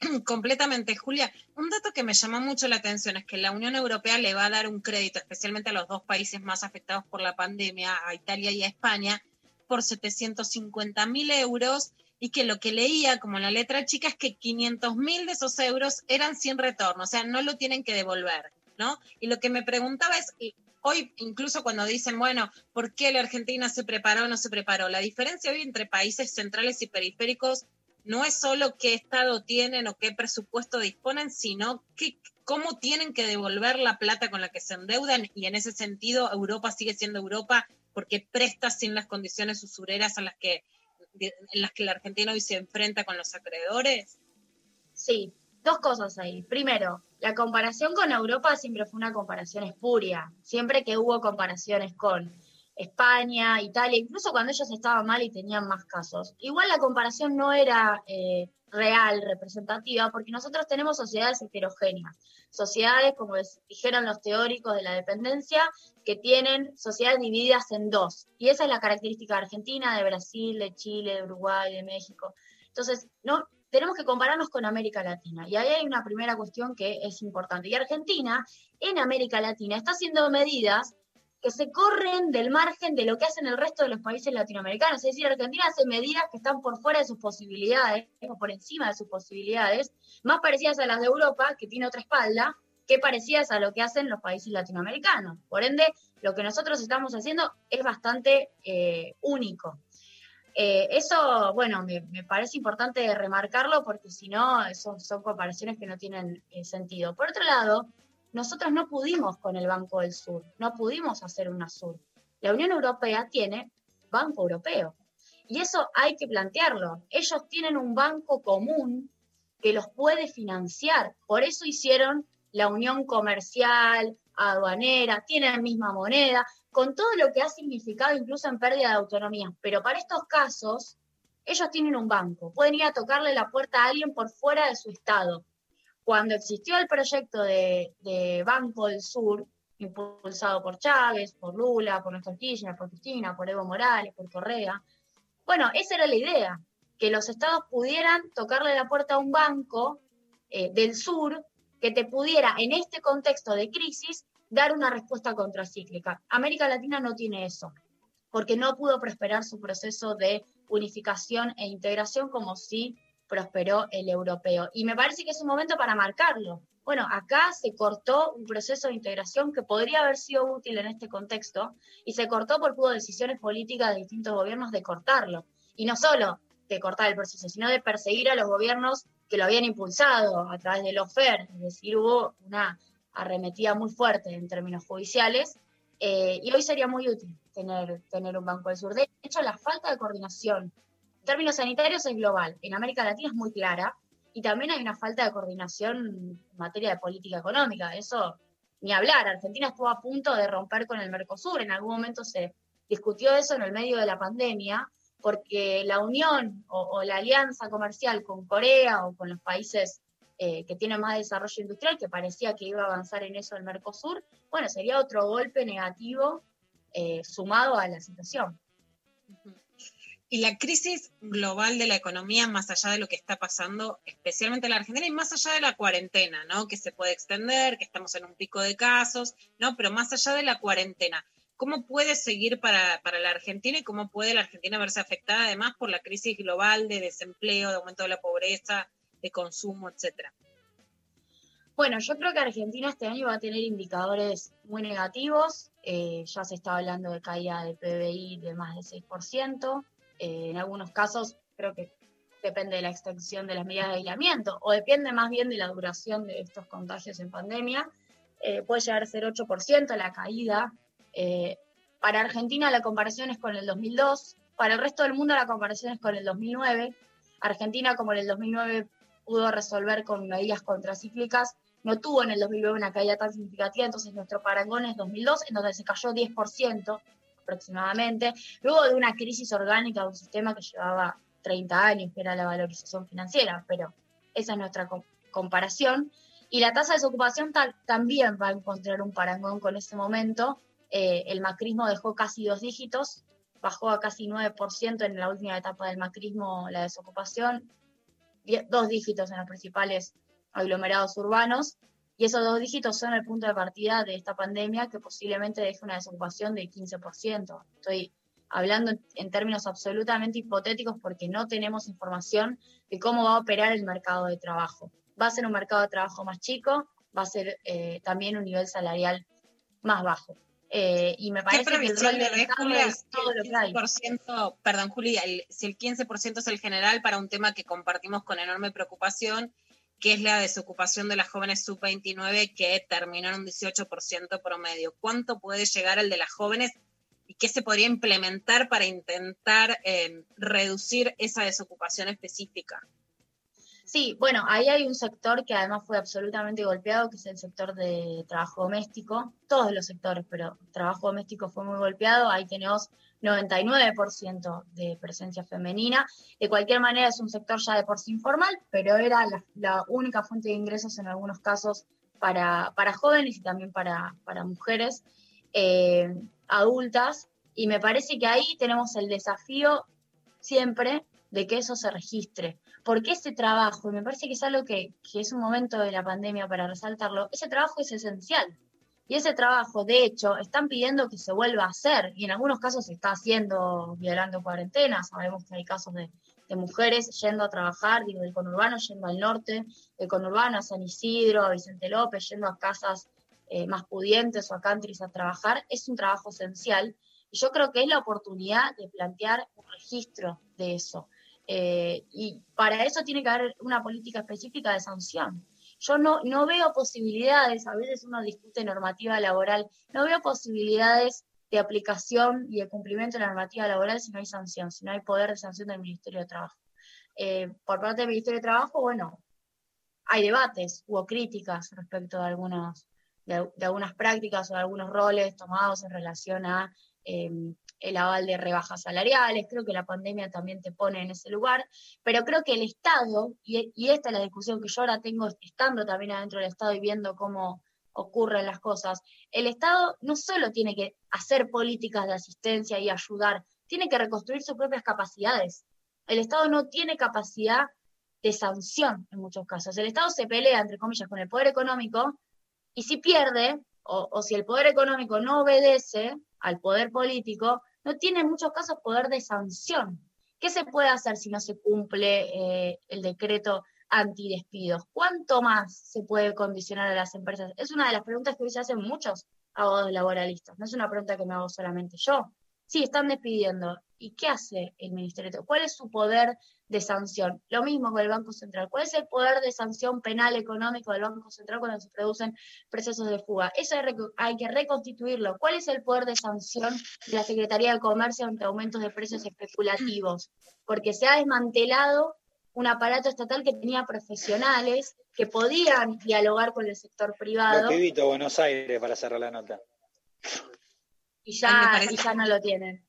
[CLEARS THROAT] Completamente, Julia. Un dato que me llama mucho la atención es que la Unión Europea le va a dar un crédito, especialmente a los dos países más afectados por la pandemia, a Italia y a España, por 750 mil euros y que lo que leía como la letra chica es que 500 mil de esos euros eran sin retorno, o sea, no lo tienen que devolver, ¿no? Y lo que me preguntaba es, hoy incluso cuando dicen, bueno, ¿por qué la Argentina se preparó o no se preparó? La diferencia hoy entre países centrales y periféricos no es solo qué estado tienen o qué presupuesto disponen, sino qué, cómo tienen que devolver la plata con la que se endeudan y en ese sentido Europa sigue siendo Europa porque presta sin las condiciones usureras a las que, en las que la Argentina hoy se enfrenta con los acreedores. Sí, dos cosas ahí. Primero, la comparación con Europa siempre fue una comparación espuria. Siempre que hubo comparaciones con España, Italia, incluso cuando ellos estaban mal y tenían más casos. Igual la comparación no era eh, real, representativa, porque nosotros tenemos sociedades heterogéneas, sociedades, como dijeron los teóricos de la dependencia, que tienen sociedades divididas en dos. Y esa es la característica de Argentina, de Brasil, de Chile, de Uruguay, de México. Entonces, no, tenemos que compararnos con América Latina. Y ahí hay una primera cuestión que es importante. Y Argentina, en América Latina, está haciendo medidas que se corren del margen de lo que hacen el resto de los países latinoamericanos. Es decir, Argentina hace medidas que están por fuera de sus posibilidades, o por encima de sus posibilidades, más parecidas a las de Europa, que tiene otra espalda, que parecidas a lo que hacen los países latinoamericanos. Por ende, lo que nosotros estamos haciendo es bastante eh, único. Eh, eso, bueno, me, me, parece importante remarcarlo porque si no, son, son comparaciones que no tienen eh, sentido. Por otro lado, nosotros no pudimos con el Banco del Sur, no pudimos hacer una sur. La Unión Europea tiene Banco Europeo. Y eso hay que plantearlo. Ellos tienen un banco común que los puede financiar. Por eso hicieron la unión comercial, aduanera, tienen la misma moneda, con todo lo que ha significado incluso en pérdida de autonomía. Pero para estos casos, ellos tienen un banco. Pueden ir a tocarle la puerta a alguien por fuera de su estado cuando existió el proyecto de, Banco del Sur, impulsado por Chávez, por Lula, por Néstor Kirchner, por Cristina, por Evo Morales, por Correa, bueno, esa era la idea, que los estados pudieran tocarle la puerta a un banco eh, del sur que te pudiera, en este contexto de crisis, dar una respuesta contracíclica. América Latina no tiene eso, porque no pudo prosperar su proceso de unificación e integración como si prosperó el europeo. Y me parece que es un momento para marcarlo. Bueno, acá se cortó un proceso de integración que podría haber sido útil en este contexto y se cortó por hubo decisiones políticas de distintos gobiernos de cortarlo. Y no solo de cortar el proceso, sino de perseguir a los gobiernos que lo habían impulsado a través del OFER. Es decir, hubo una arremetida muy fuerte en términos judiciales eh, y hoy sería muy útil tener, tener un Banco del Sur. De hecho, la falta de coordinación en términos sanitarios es global. En América Latina es muy clara y también hay una falta de coordinación en materia de política económica. Eso ni hablar. Argentina estuvo a punto de romper con el Mercosur. En algún momento se discutió eso en el medio de la pandemia porque la unión o, la alianza comercial con Corea o con los países eh, que tienen más desarrollo industrial, que parecía que iba a avanzar en eso el Mercosur, bueno, sería otro golpe negativo eh, sumado a la situación. Y la crisis global de la economía, más allá de lo que está pasando, especialmente en la Argentina, y más allá de la cuarentena, ¿no? Que se puede extender, que estamos en un pico de casos, ¿no? Pero más allá de la cuarentena, ¿cómo puede seguir para, para la Argentina y cómo puede la Argentina verse afectada además por la crisis global de desempleo, de aumento de la pobreza, de consumo, etcétera? Bueno, yo creo que Argentina este año va a tener indicadores muy negativos. Eh, ya se está hablando de caída de PBI de más del 6%. Eh, en algunos casos creo que depende de la extensión de las medidas de aislamiento o depende más bien de la duración de estos contagios en pandemia. Eh, puede llegar a ser 8% la caída. Para Argentina la comparación es con el 2002, para el resto del mundo la comparación es con el 2009. Argentina, como en el 2009 pudo resolver con medidas contracíclicas, no tuvo en el 2009 una caída tan significativa, entonces nuestro parangón es 2002, en donde se cayó 10%, aproximadamente, luego de una crisis orgánica de un sistema que llevaba 30 años, que era la valorización financiera, pero esa es nuestra comparación. Y la tasa de desocupación también va a encontrar un parangón con ese momento. Eh, el macrismo dejó casi dos dígitos, bajó a casi 9% en la última etapa del macrismo la desocupación, dos dígitos en los principales aglomerados urbanos, y esos dos dígitos son el punto de partida de esta pandemia que posiblemente deje una desocupación del 15%. Estoy hablando en, términos absolutamente hipotéticos porque no tenemos información de cómo va a operar el mercado de trabajo. Va a ser un mercado de trabajo más chico, va a ser eh, también un nivel salarial más bajo. Eh, y me ¿Qué parece que el rol del ves, Estado Julia? es todo lo que hay. 15%, perdón, Julia, el- si el 15% es el general para un tema que compartimos con enorme preocupación, que es la desocupación de las jóvenes sub-29, que terminó en un 18% promedio. ¿Cuánto puede llegar el de las jóvenes y qué se podría implementar para intentar eh, reducir esa desocupación específica? Sí, bueno, ahí hay un sector que además fue absolutamente golpeado, que es el sector de trabajo doméstico, todos los sectores, pero trabajo doméstico fue muy golpeado, ahí tenemos 99% de presencia femenina. De cualquier manera es un sector ya de por sí informal, pero era la, única fuente de ingresos en algunos casos para, para jóvenes y también para, para mujeres eh, adultas. Y me parece que ahí tenemos el desafío siempre de que eso se registre. Porque ese trabajo, y me parece que es algo que, es un momento de la pandemia para resaltarlo, ese trabajo es esencial. Y ese trabajo, de hecho, están pidiendo que se vuelva a hacer, y en algunos casos se está haciendo violando cuarentenas. Sabemos que hay casos de, de mujeres yendo a trabajar, digo, del conurbano yendo al norte, del conurbano a San Isidro, a Vicente López, yendo a casas eh, más pudientes o a countries a trabajar. Es un trabajo esencial. Y yo creo que es la oportunidad de plantear un registro de eso. Eh, y para eso tiene que haber una política específica de sanción. Yo no, no veo posibilidades, a veces uno discute normativa laboral, no veo posibilidades de aplicación y de cumplimiento de la normativa laboral si no hay sanción, si no hay poder de sanción del Ministerio de Trabajo. Eh, por parte del Ministerio de Trabajo, bueno, hay debates, hubo críticas respecto de, algunos, de, de algunas prácticas o de algunos roles tomados en relación a eh, el aval de rebajas salariales, creo que la pandemia también te pone en ese lugar, pero creo que el Estado, y, y esta es la discusión que yo ahora tengo estando también adentro del Estado y viendo cómo ocurren las cosas, el Estado no solo tiene que hacer políticas de asistencia y ayudar, tiene que reconstruir sus propias capacidades. El Estado no tiene capacidad de sanción en muchos casos. El Estado se pelea, entre comillas, con el poder económico y si pierde, o, o si el poder económico no obedece al poder político, no tiene en muchos casos poder de sanción. ¿Qué se puede hacer si no se cumple eh, el decreto antidespidos? ¿Cuánto más se puede condicionar a las empresas? Es una de las preguntas que hoy se hacen muchos abogados laboralistas. No es una pregunta que me hago solamente yo. Sí, están despidiendo. ¿Y qué hace el Ministerio? ¿Cuál es su poder de sanción? Lo mismo con el Banco Central. ¿Cuál es el poder de sanción penal económico del Banco Central cuando se producen procesos de fuga? Eso hay, hay que reconstituirlo. ¿Cuál es el poder de sanción de la Secretaría de Comercio ante aumentos de precios especulativos? Porque se ha desmantelado un aparato estatal que tenía profesionales que podían dialogar con el sector privado. Pibitos Buenos Aires para cerrar la nota. Y ya, y ya no lo tienen.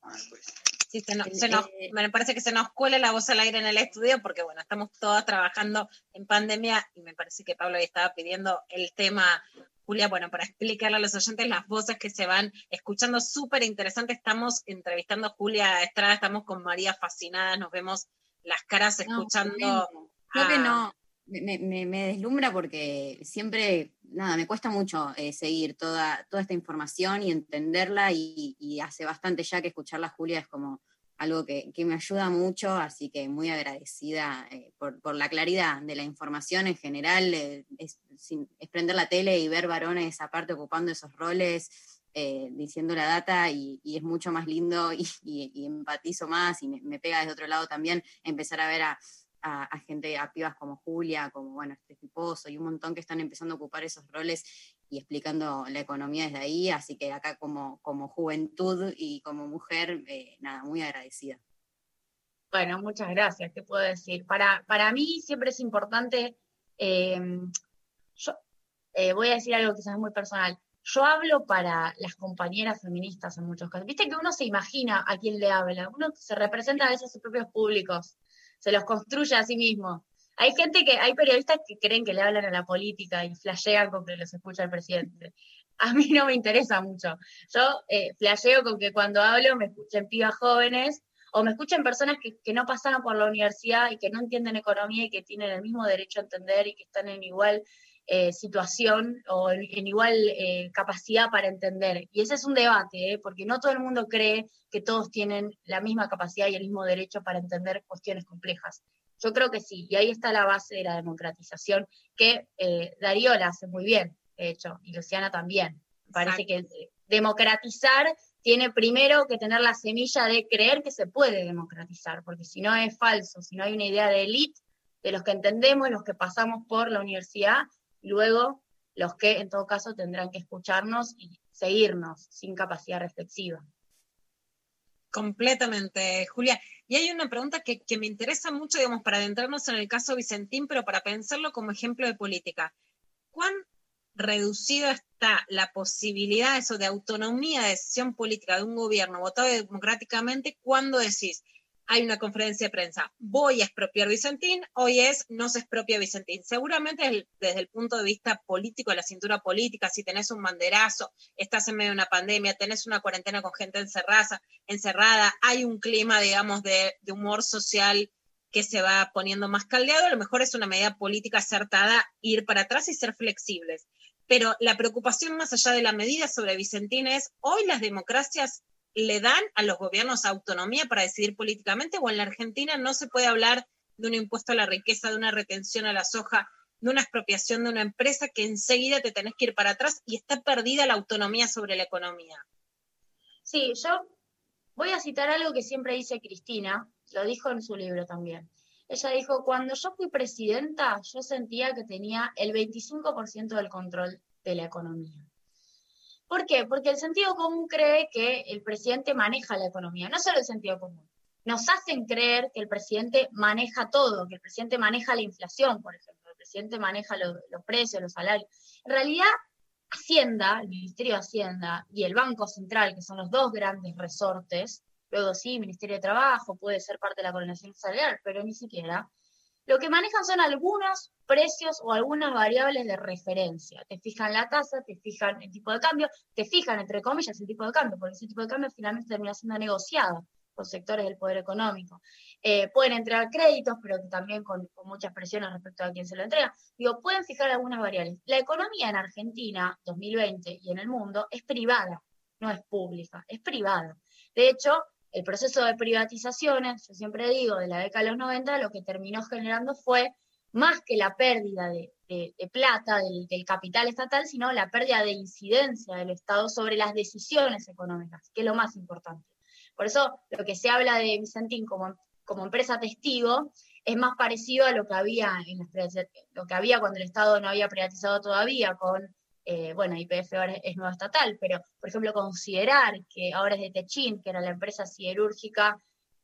Sí, se nos- se nos- me parece que se nos cuela la voz al aire en el estudio porque, bueno, estamos todas trabajando en pandemia y me parece que Pablo ahí estaba pidiendo el tema, Julia, bueno, para explicarle a los oyentes las voces que se van escuchando, súper interesante. Estamos entrevistando a Julia Estrada, estamos con María fascinada, nos vemos las caras No, escuchando. tremendo. Creo que no, me, me- me deslumbra porque siempre, nada, me cuesta mucho eh, seguir toda, toda esta información y entenderla y, hace bastante ya que escucharla Julia es como algo que, que me ayuda mucho, así que muy agradecida eh, por, por la claridad de la información en general, eh, es, sin- es prender la tele y ver varones aparte ocupando esos roles, eh, diciendo la data y, es mucho más lindo [LAUGHS] y empatizo más y me, me pega desde otro lado también empezar a ver a, a- gente, a pibas como Julia, como bueno, este Pozo y un montón que están empezando a ocupar esos roles y explicando la economía desde ahí, así que acá como, como juventud y como mujer, eh, nada, muy agradecida. Bueno, muchas gracias. ¿Qué puedo decir? Para, para mí siempre es importante, eh, yo eh, voy a decir algo quizás muy personal. Yo hablo para las compañeras feministas en muchos casos. Viste que uno se imagina a quién le habla, uno se representa a veces a sus propios públicos, se los construye a sí mismo. Hay gente que, hay periodistas que creen que le hablan a la política y flashean con que los escucha el presidente. A mí no me interesa mucho. Yo eh, flasheo con que cuando hablo me escuchen pibas jóvenes o me escuchen personas que, que no pasaron por la universidad y que no entienden economía y que tienen el mismo derecho a entender y que están en igual eh, situación o en, en igual eh, capacidad para entender. Y ese es un debate, ¿eh? porque no todo el mundo cree que todos tienen la misma capacidad y el mismo derecho para entender cuestiones complejas. Yo creo que sí, y ahí está la base de la democratización, que eh, Darío la hace muy bien, de hecho, y Luciana también. Parece que eh, democratizar tiene primero que tener la semilla de creer que se puede democratizar, porque si no es falso, si no hay una idea de élite, de los que entendemos, los que pasamos por la universidad, luego los que en todo caso tendrán que escucharnos y seguirnos sin capacidad reflexiva. Completamente, Julia. Y hay una pregunta que, me interesa mucho, digamos, para adentrarnos en el caso Vicentín, pero para pensarlo como ejemplo de política. ¿Cuán reducida está la posibilidad de autonomía de decisión política de un gobierno votado democráticamente cuando decís, hay una conferencia de prensa, voy a expropiar Vicentín, hoy es no se expropia Vicentín. Seguramente desde el punto de vista político, de la cintura política, si tenés un banderazo, estás en medio de una pandemia, tenés una cuarentena con gente encerrada, encerrada hay un clima, digamos, de, de humor social que se va poniendo más caldeado, a lo mejor es una medida política acertada ir para atrás y ser flexibles. Pero la preocupación más allá de la medida sobre Vicentín es, hoy las democracias le dan a los gobiernos autonomía para decidir políticamente o en la Argentina no se puede hablar de un impuesto a la riqueza, de una retención a la soja, de una expropiación de una empresa que enseguida te tenés que ir para atrás y está perdida la autonomía sobre la economía. Sí, yo voy a citar algo que siempre dice Cristina, lo dijo en su libro también. Ella dijo, cuando yo fui presidenta, yo sentía que tenía el 25% del control de la economía. ¿Por qué? Porque el sentido común cree que el presidente maneja la economía, no solo el sentido común. Nos hacen creer que el presidente maneja todo, que el presidente maneja la inflación, por ejemplo, el presidente maneja lo- los precios, los salarios. En realidad, Hacienda, el Ministerio de Hacienda y el Banco Central, que son los dos grandes resortes, luego sí, Ministerio de Trabajo puede ser parte de la coordinación salarial, pero ni siquiera, lo que manejan son algunos precios o algunas variables de referencia. Te fijan la tasa, te fijan el tipo de cambio, te fijan, entre comillas, el tipo de cambio, porque ese tipo de cambio finalmente termina siendo negociado con sectores del poder económico. Eh, pueden entregar créditos, pero también con, con muchas presiones respecto a quién se lo entrega. Digo, pueden fijar algunas variables. La economía en Argentina, 2020, y en el mundo, es privada, no es pública, es privada. De hecho, el proceso de privatizaciones, yo siempre digo, de la década de los 90, lo que terminó generando fue más que la pérdida de, plata del, capital estatal, sino la pérdida de incidencia del Estado sobre las decisiones económicas, que es lo más importante. Por eso, lo que se habla de Vicentín como, empresa testigo es más parecido a lo que había en las lo que había cuando el Estado no había privatizado todavía con eh, bueno, IPF ahora es, nueva estatal, pero por ejemplo considerar que ahora es de Techin, que era la empresa siderúrgica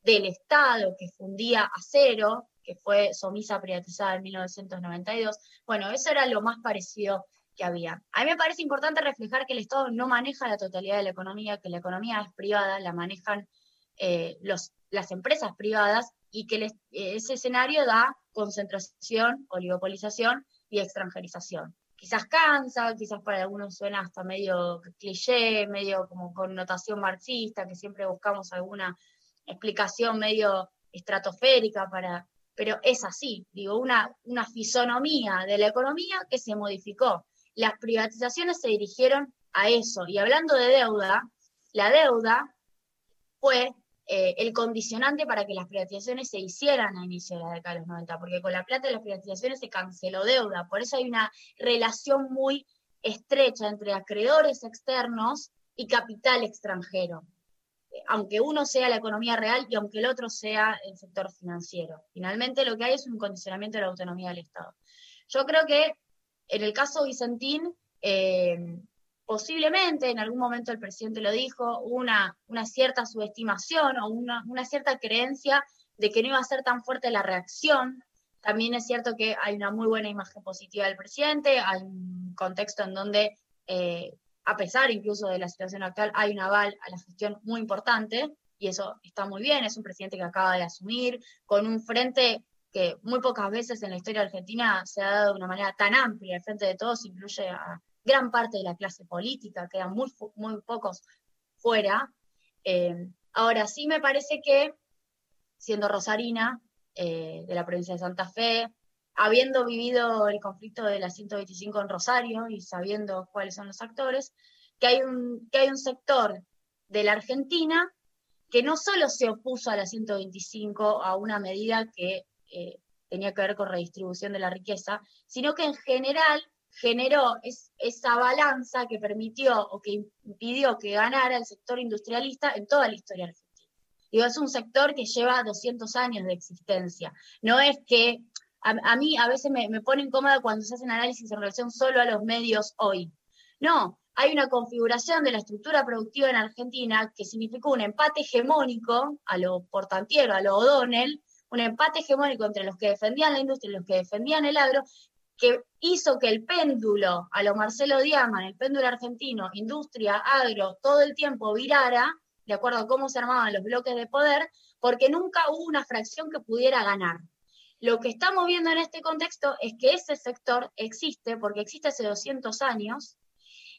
del Estado que fundía acero, que fue Somisa privatizada en 1992, bueno, eso era lo más parecido que había. A mí me parece importante reflejar que el Estado no maneja la totalidad de la economía, que la economía es privada, la manejan eh, las empresas privadas y que eh, ese escenario da concentración, oligopolización y extranjerización. Quizás cansa, quizás para algunos suena hasta medio cliché, medio como connotación marxista, que siempre buscamos alguna explicación medio estratosférica para, pero es así, digo, una, una fisonomía de la economía que se modificó. Las privatizaciones se dirigieron a eso. Y hablando de deuda, la deuda fue eh, el condicionante para que las privatizaciones se hicieran a inicio de la década de los 90, porque con la plata de las privatizaciones se canceló deuda. Por eso hay una relación muy estrecha entre acreedores externos y capital extranjero aunque uno sea la economía real y aunque el otro sea el sector financiero. Finalmente lo que hay es un condicionamiento de la autonomía del Estado. Yo creo que en el caso Vicentín, eh, posiblemente en algún momento el presidente lo dijo, una, una cierta subestimación o una, una cierta creencia de que no iba a ser tan fuerte la reacción. También es cierto que hay una muy buena imagen positiva del presidente, hay un contexto en donde eh, a pesar incluso de la situación actual, hay un aval a la gestión muy importante y eso está muy bien. Es un presidente que acaba de asumir con un frente que muy pocas veces en la historia argentina se ha dado de una manera tan amplia. El frente de todos incluye a gran parte de la clase política, quedan muy, muy pocos fuera. Eh, ahora sí me parece que, siendo rosarina eh, de la provincia de Santa Fe, habiendo vivido el conflicto de la 125 en Rosario y sabiendo cuáles son los actores, que hay un, que hay un sector de la Argentina que no solo se opuso a la 125, a una medida que eh, tenía que ver con redistribución de la riqueza, sino que en general generó es- esa balanza que permitió o que impidió que ganara el sector industrialista en toda la historia argentina. Digo, es un sector que lleva 200 años de existencia. No es que a, mí a veces me, me pone incómoda cuando se hacen análisis en relación solo a los medios hoy. No, hay una configuración de la estructura productiva en Argentina que significó un empate hegemónico a lo portantiero, a lo O'Donnell, un empate hegemónico entre los que defendían la industria y los que defendían el agro, que hizo que el péndulo, a lo Marcelo Diaman, el péndulo argentino, industria, agro, todo el tiempo virara, de acuerdo a cómo se armaban los bloques de poder, porque nunca hubo una fracción que pudiera ganar. Lo que estamos viendo en este contexto es que ese sector existe, porque existe hace 200 años,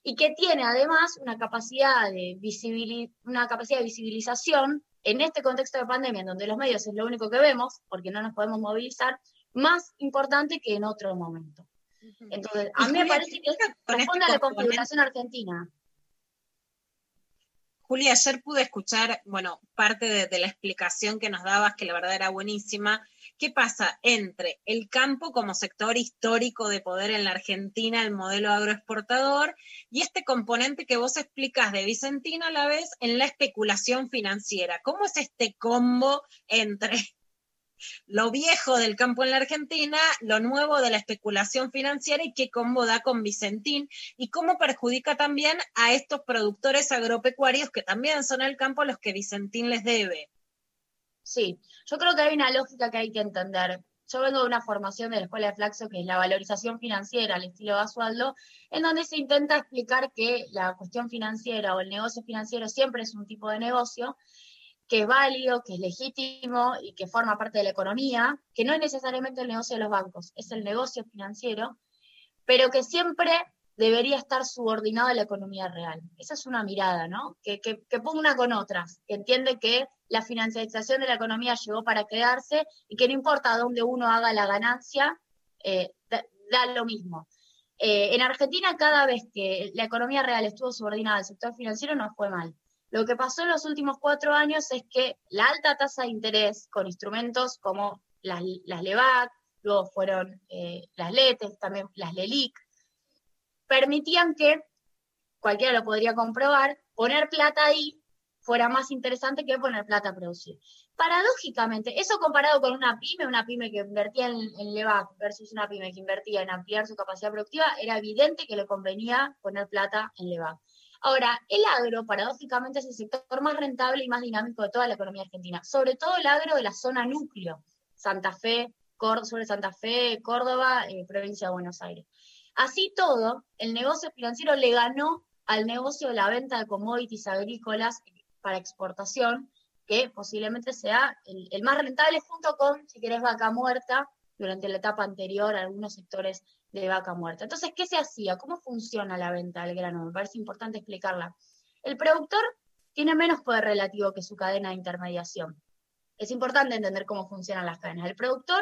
y que tiene además una capacidad de, visibili- una capacidad de visibilización en este contexto de pandemia, en donde los medios es lo único que vemos, porque no nos podemos movilizar, más importante que en otro momento. Entonces, a mí me parece que con este responde a la configuración argentina. Julia, ayer pude escuchar, bueno, parte de, de la explicación que nos dabas, que la verdad era buenísima. ¿Qué pasa entre el campo como sector histórico de poder en la Argentina, el modelo agroexportador, y este componente que vos explicas de Vicentina a la vez en la especulación financiera? ¿Cómo es este combo entre lo viejo del campo en la Argentina, lo nuevo de la especulación financiera y qué combo da con Vicentín y cómo perjudica también a estos productores agropecuarios que también son el campo los que Vicentín les debe. Sí, yo creo que hay una lógica que hay que entender. Yo vengo de una formación de la Escuela de Flaxo, que es la valorización financiera al estilo Basualdo, en donde se intenta explicar que la cuestión financiera o el negocio financiero siempre es un tipo de negocio que es válido, que es legítimo y que forma parte de la economía, que no es necesariamente el negocio de los bancos, es el negocio financiero, pero que siempre debería estar subordinado a la economía real. Esa es una mirada, ¿no? Que, que, que pugna con otras, que entiende que la financiarización de la economía llegó para quedarse y que no importa dónde uno haga la ganancia, eh, da, da lo mismo. Eh, en Argentina, cada vez que la economía real estuvo subordinada al sector financiero, no fue mal. Lo que pasó en los últimos cuatro años es que la alta tasa de interés con instrumentos como las, las LEVAC, luego fueron eh, las LETES, también las LELIC, permitían que, cualquiera lo podría comprobar, poner plata ahí fuera más interesante que poner plata a producir. Paradójicamente, eso comparado con una pyme, una pyme que invertía en, en LEVAC versus una pyme que invertía en ampliar su capacidad productiva, era evidente que le convenía poner plata en LEVAC. Ahora, el agro, paradójicamente, es el sector más rentable y más dinámico de toda la economía argentina, sobre todo el agro de la zona núcleo, Santa Fe, Cór- sobre Santa Fe, Córdoba, eh, provincia de Buenos Aires. Así todo, el negocio financiero le ganó al negocio de la venta de commodities agrícolas para exportación, que posiblemente sea el, el más rentable junto con, si querés, vaca muerta, durante la etapa anterior algunos sectores de vaca muerta. Entonces, ¿qué se hacía? ¿Cómo funciona la venta del grano? Me parece importante explicarla. El productor tiene menos poder relativo que su cadena de intermediación. Es importante entender cómo funcionan las cadenas. El productor,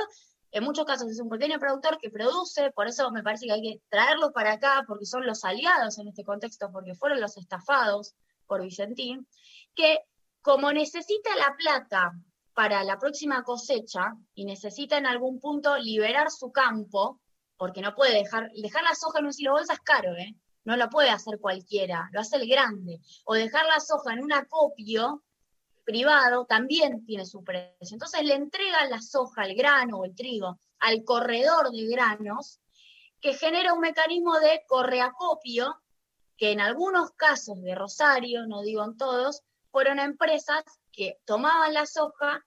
en muchos casos, es un pequeño productor que produce, por eso me parece que hay que traerlo para acá, porque son los aliados en este contexto, porque fueron los estafados por Vicentín, que como necesita la plata para la próxima cosecha y necesita en algún punto liberar su campo, porque no puede dejar, dejar la soja en un silo bolsa es caro, ¿eh? No lo puede hacer cualquiera, lo hace el grande. O dejar la soja en un acopio privado también tiene su precio. Entonces le entregan la soja, el grano o el trigo al corredor de granos, que genera un mecanismo de correacopio, que en algunos casos de Rosario, no digo en todos, fueron empresas que tomaban la soja,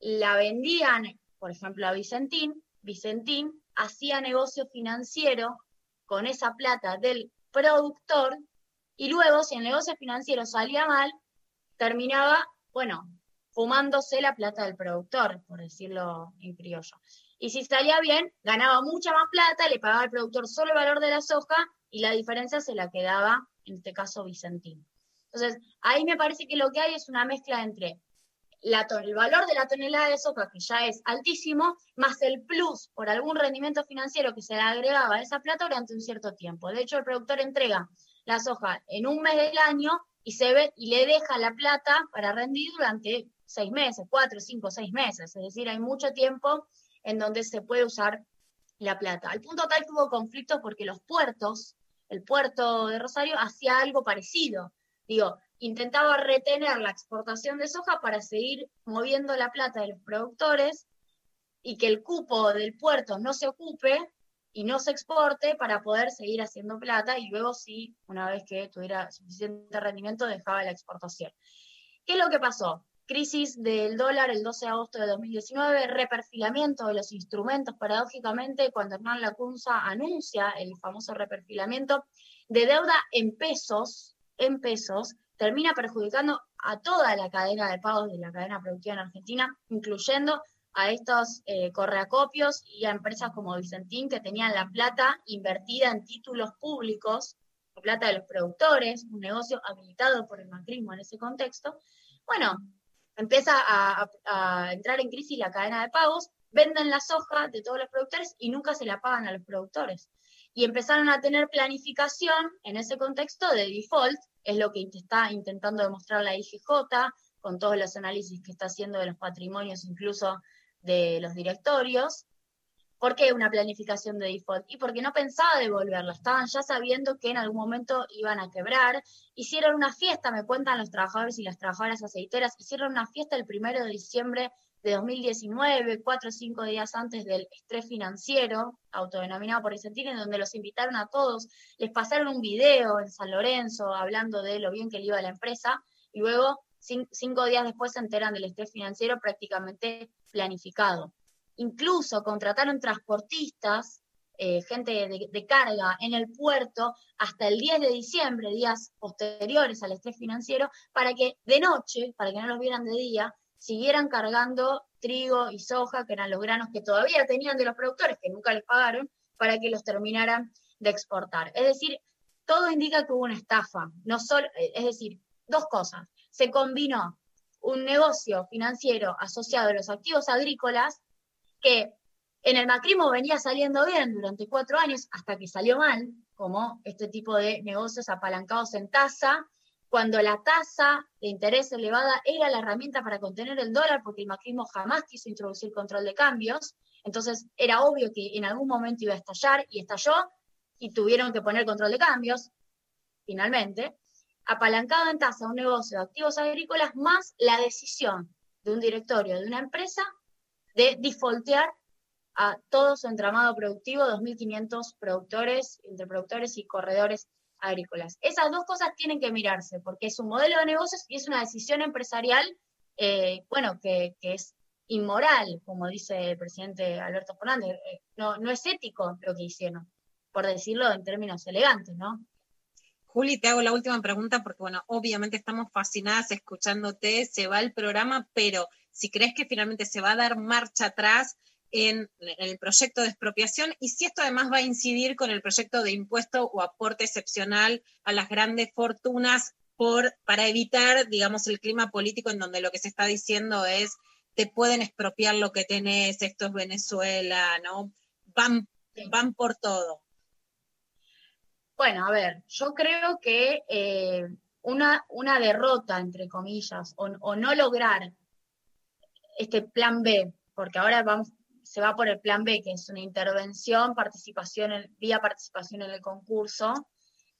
la vendían, por ejemplo, a Vicentín, Vicentín hacía negocio financiero con esa plata del productor y luego, si el negocio financiero salía mal, terminaba, bueno, fumándose la plata del productor, por decirlo en criollo. Y si salía bien, ganaba mucha más plata, le pagaba al productor solo el valor de la soja y la diferencia se la quedaba, en este caso, Vicentín. Entonces, ahí me parece que lo que hay es una mezcla entre la el valor de la tonelada de soja, que ya es altísimo, más el plus por algún rendimiento financiero que se le agregaba a esa plata durante un cierto tiempo. De hecho, el productor entrega la soja en un mes del año y, se ve, y le deja la plata para rendir durante seis meses, cuatro, cinco, seis meses. Es decir, hay mucho tiempo en donde se puede usar la plata. Al punto tal que hubo conflictos porque los puertos, el puerto de Rosario, hacía algo parecido. Digo, intentaba retener la exportación de soja para seguir moviendo la plata de los productores y que el cupo del puerto no se ocupe y no se exporte para poder seguir haciendo plata y luego sí, una vez que tuviera suficiente rendimiento, dejaba la exportación. ¿Qué es lo que pasó? Crisis del dólar el 12 de agosto de 2019, reperfilamiento de los instrumentos, paradójicamente, cuando Hernán Lacunza anuncia el famoso reperfilamiento de deuda en pesos, en pesos, termina perjudicando a toda la cadena de pagos de la cadena productiva en Argentina, incluyendo a estos eh, correacopios y a empresas como Vicentín que tenían la plata invertida en títulos públicos, la plata de los productores, un negocio habilitado por el macrismo en ese contexto. Bueno, empieza a, a- entrar en crisis la cadena de pagos, venden la soja de todos los productores y nunca se la pagan a los productores. Y empezaron a tener planificación en ese contexto de default, es lo que está intentando demostrar la IGJ con todos los análisis que está haciendo de los patrimonios, incluso de los directorios. ¿Por qué una planificación de default? Y porque no pensaba devolverla, estaban ya sabiendo que en algún momento iban a quebrar. Hicieron una fiesta, me cuentan los trabajadores y las trabajadoras aceiteras, hicieron una fiesta el primero de diciembre de 2019, cuatro o cinco días antes del estrés financiero, autodenominado por Vicentín, en donde los invitaron a todos, les pasaron un video en San Lorenzo hablando de lo bien que le iba a la empresa, y luego cin- cinco días después se enteran del estrés financiero prácticamente planificado. Incluso contrataron transportistas, eh, gente de, de carga en el puerto hasta el 10 de diciembre, días posteriores al estrés financiero, para que de noche, para que no los vieran de día, siguieran cargando trigo y soja, que eran los granos que todavía tenían de los productores, que nunca les pagaron, para que los terminaran de exportar. Es decir, todo indica que hubo una estafa, no solo, eh, es decir, dos cosas. Se combinó un negocio financiero asociado a los activos agrícolas que en el macrismo venía saliendo bien durante cuatro años hasta que salió mal, como este tipo de negocios apalancados en tasa, cuando la tasa de interés elevada era la herramienta para contener el dólar, porque el macrismo jamás quiso introducir control de cambios, entonces era obvio que en algún momento iba a estallar y estalló y tuvieron que poner control de cambios, finalmente, apalancado en tasa un negocio de activos agrícolas más la decisión de un directorio de una empresa de defaultear a todo su entramado productivo, 2.500 productores, entre productores y corredores agrícolas. Esas dos cosas tienen que mirarse, porque es un modelo de negocios y es una decisión empresarial, eh, bueno, que, que es inmoral, como dice el presidente Alberto Fernández. Eh, no, no es ético lo que hicieron, por decirlo en términos elegantes, ¿no? Juli, te hago la última pregunta porque, bueno, obviamente estamos fascinadas escuchándote, se va el programa, pero si crees que finalmente se va a dar marcha atrás en, en el proyecto de expropiación y si esto además va a incidir con el proyecto de impuesto o aporte excepcional a las grandes fortunas por, para evitar, digamos, el clima político en donde lo que se está diciendo es te pueden expropiar lo que tenés, esto es Venezuela, ¿no? Van, van por todo. Bueno, a ver, yo creo que eh, una, una derrota, entre comillas, o, o no lograr este plan B, porque ahora vamos, se va por el plan B, que es una intervención, participación en- vía participación en el concurso,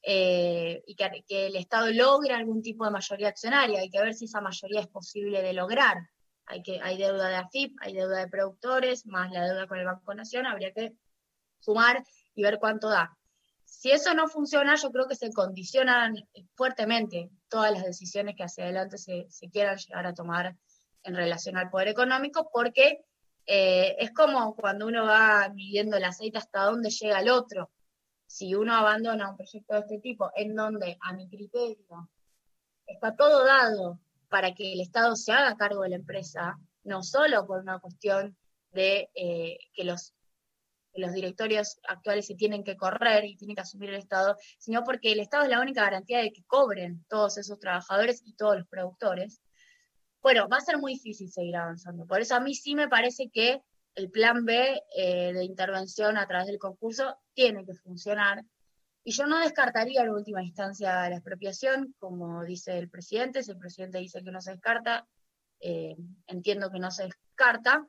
eh, y que, que el Estado logre algún tipo de mayoría accionaria. Hay que ver si esa mayoría es posible de lograr. Hay, que, hay deuda de AFIP, hay deuda de productores, más la deuda con el Banco Nación, habría que sumar y ver cuánto da. Si eso no funciona, yo creo que se condicionan fuertemente todas las decisiones que hacia adelante se, se quieran llegar a tomar en relación al poder económico, porque eh, es como cuando uno va midiendo el aceite hasta dónde llega el otro. Si uno abandona un proyecto de este tipo, en donde, a mi criterio, está todo dado para que el Estado se haga cargo de la empresa, no solo por una cuestión de eh, que los los directorios actuales se tienen que correr y tiene que asumir el Estado, sino porque el Estado es la única garantía de que cobren todos esos trabajadores y todos los productores. Bueno, va a ser muy difícil seguir avanzando. Por eso a mí sí me parece que el plan B eh, de intervención a través del concurso tiene que funcionar. Y yo no descartaría en última instancia la expropiación, como dice el presidente. Si el presidente dice que no se descarta, eh, entiendo que no se descarta,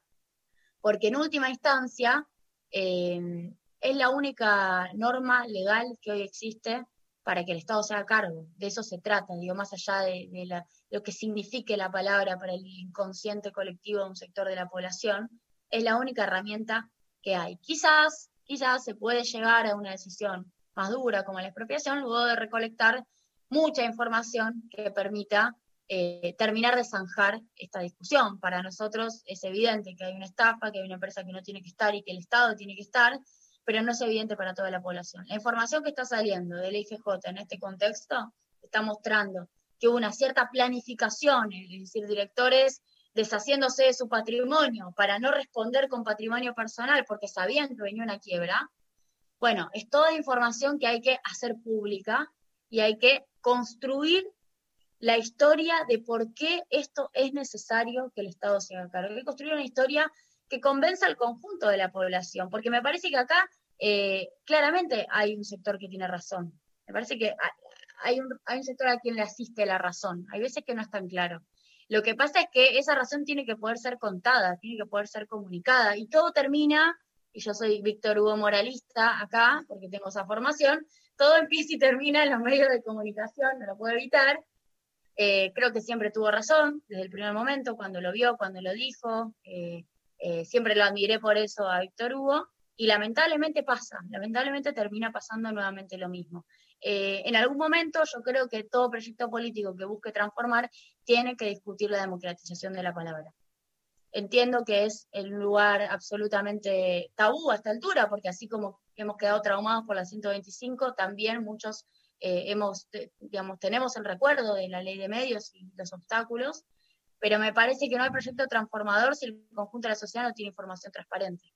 porque en última instancia eh, es la única norma legal que hoy existe para que el Estado se haga cargo. De eso se trata, digo, más allá de la- lo que signifique la palabra para el inconsciente colectivo de un sector de la población, es la única herramienta que hay. Quizás, quizás se puede llegar a una decisión más dura como la expropiación luego de recolectar mucha información que permita eh, terminar de zanjar esta discusión. Para nosotros es evidente que hay una estafa, que hay una empresa que no tiene que estar y que el Estado tiene que estar, pero no es evidente para toda la población. La información que está saliendo del IGJ en este contexto está mostrando que hubo una cierta planificación, es decir, directores deshaciéndose de su patrimonio para no responder con patrimonio personal porque sabían que venía una quiebra. Bueno, es toda información que hay que hacer pública y hay que construir la historia de por qué esto es necesario que el Estado se haga cargo. Hay que construir una historia que convenza al conjunto de la población, porque me parece que acá eh, claramente hay un sector que tiene razón. Me parece que hay- un, hay un sector a quien le asiste la razón. Hay veces que no es tan claro. Lo que pasa es que esa razón tiene que poder ser contada, tiene que poder ser comunicada, y todo termina, y yo soy Víctor Hugo Moralista acá, porque tengo esa formación, todo empieza y termina en los medios de comunicación, no lo puedo evitar, eh, creo que siempre tuvo razón desde el primer momento, cuando lo vio, cuando lo dijo. eh, eh, siempre lo admiré por eso a Víctor Hugo. Y lamentablemente pasa, lamentablemente termina pasando nuevamente lo mismo. Eh, en algún momento yo creo que todo proyecto político que busque transformar tiene que discutir la democratización de la palabra. Entiendo que es el lugar absolutamente tabú a esta altura, porque así como hemos quedado traumados por la 125, también muchos eh, hemos, digamos, tenemos el recuerdo de la ley de medios y los obstáculos, pero me parece que no hay proyecto transformador si el conjunto de la sociedad no tiene información transparente.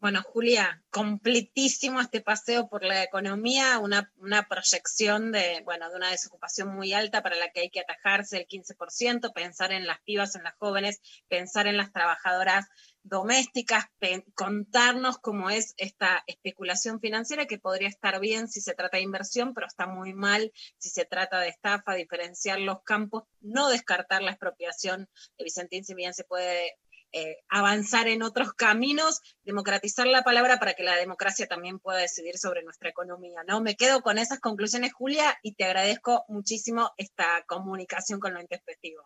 Bueno, Julia, completísimo este paseo por la economía, una, una proyección de, bueno, de una desocupación muy alta para la que hay que atajarse el 15%, pensar en las pibas, en las jóvenes, pensar en las trabajadoras domésticas, contarnos cómo es esta especulación financiera que podría estar bien si se trata de inversión, pero está muy mal si se trata de estafa, diferenciar los campos, no descartar la expropiación de Vicentín, si bien se puede eh, avanzar en otros caminos, democratizar la palabra para que la democracia también pueda decidir sobre nuestra economía, ¿no? Me quedo con esas conclusiones, Julia, y te agradezco muchísimo esta comunicación con lo intempestivo.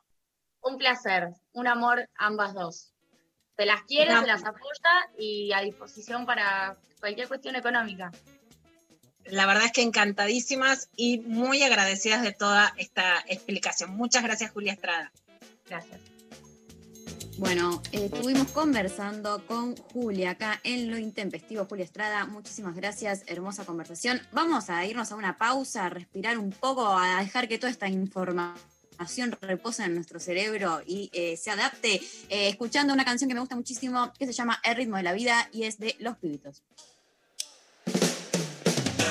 Un placer, un amor ambas dos. Se las quiere, se las apoya y a disposición para cualquier cuestión económica. La verdad es que encantadísimas y muy agradecidas de toda esta explicación. Muchas gracias, Julia Estrada. Gracias. Bueno, estuvimos conversando con Julia acá en Lo Intempestivo. Julia Estrada, muchísimas gracias, hermosa conversación. Vamos a irnos a una pausa, a respirar un poco, a dejar que toda esta información repose en nuestro cerebro y eh, se adapte, eh, escuchando una canción que me gusta muchísimo, que se llama El ritmo de la vida y es de Los Pibitos.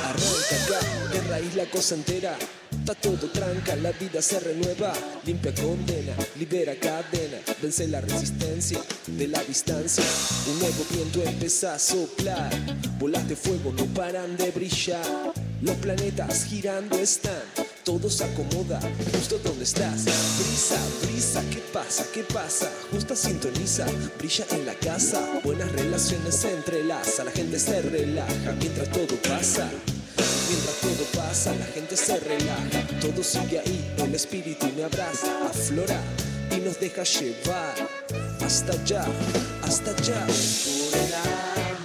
Arranca acá, de raíz la cosa entera. Está todo tranca, la vida se renueva. Limpia condena, libera cadena. Vence la resistencia de la distancia. Un nuevo viento empieza a soplar. Bolas de fuego no paran de brillar. Los planetas girando están. Todo se acomoda justo donde estás. Brisa, brisa, ¿qué pasa? ¿Qué pasa? Justa sintoniza, brilla en la casa. Buenas relaciones se entrelaza. La gente se relaja mientras todo pasa. Mientras todo pasa, la gente se relaja. Todo sigue ahí, el espíritu me abraza, aflora y nos deja llevar. Hasta allá, hasta allá.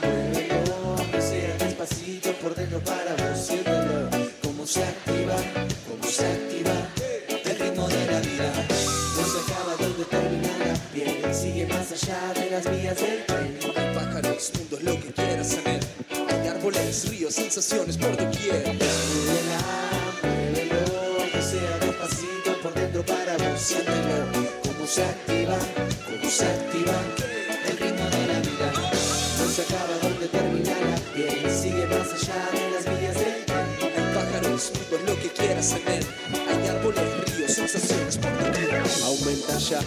Muévelo, aunque sea despacito por dentro para vos, siéntelo. Cómo se activa, cómo se activa el ritmo de la vida. No se acaba donde termina la piel, sigue más allá de las vías del tren. Pájaros, mundo es lo que quieras saber. Hay árboles, ríos, sensaciones por se activa, cómo se activa el ritmo de la vida. No se acaba donde termina la piel, sigue más allá de las vías del tren. Hay pájaros, mundo es lo que quieras saber. Hay árboles, ríos, sensaciones por doquier. Aumenta ya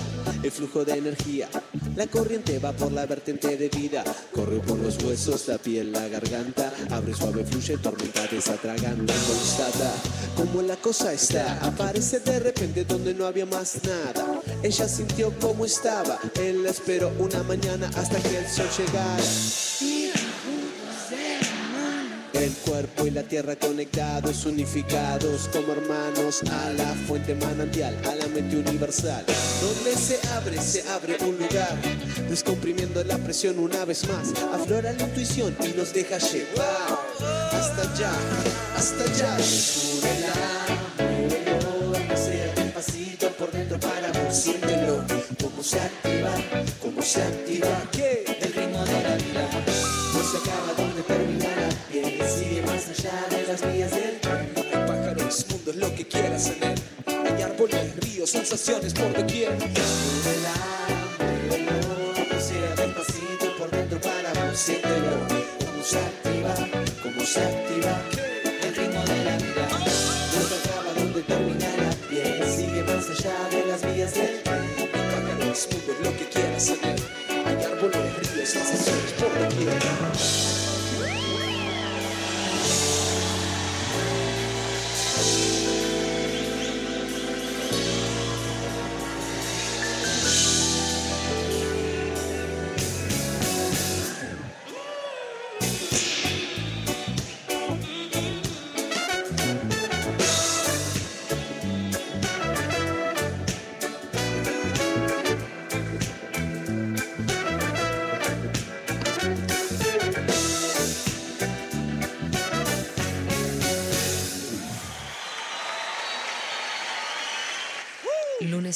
el flujo de energía. La corriente va por la vertiente de vida. Corre por los huesos, la piel, la garganta. Abre suave, fluye, tormenta, desatraganta. Constata cómo la cosa está. Aparece de repente donde no había más nada. Ella sintió cómo estaba. Él esperó una mañana hasta que el sol llegara. El cuerpo y la tierra conectados, unificados como hermanos a la fuente manantial, a la mente universal. Donde se abre, se abre un lugar, descomprimiendo la presión una vez más. Aflora la intuición y nos deja llevar hasta allá, hasta allá. Siéntelo, cómo se activa, cómo se activa. El ritmo de la vida. No se acaba donde termina la piel. Sigue más allá de las vías del tren. Hay pájaros, mundos, lo que quieras en él. Hay árboles, ríos, sensaciones por doquier. Despacito por dentro para vos. Siéntelo, cómo se activa, cómo se activa. Mundos, lo que quieras él. Hay árboles, ríos, sensaciones por doquier.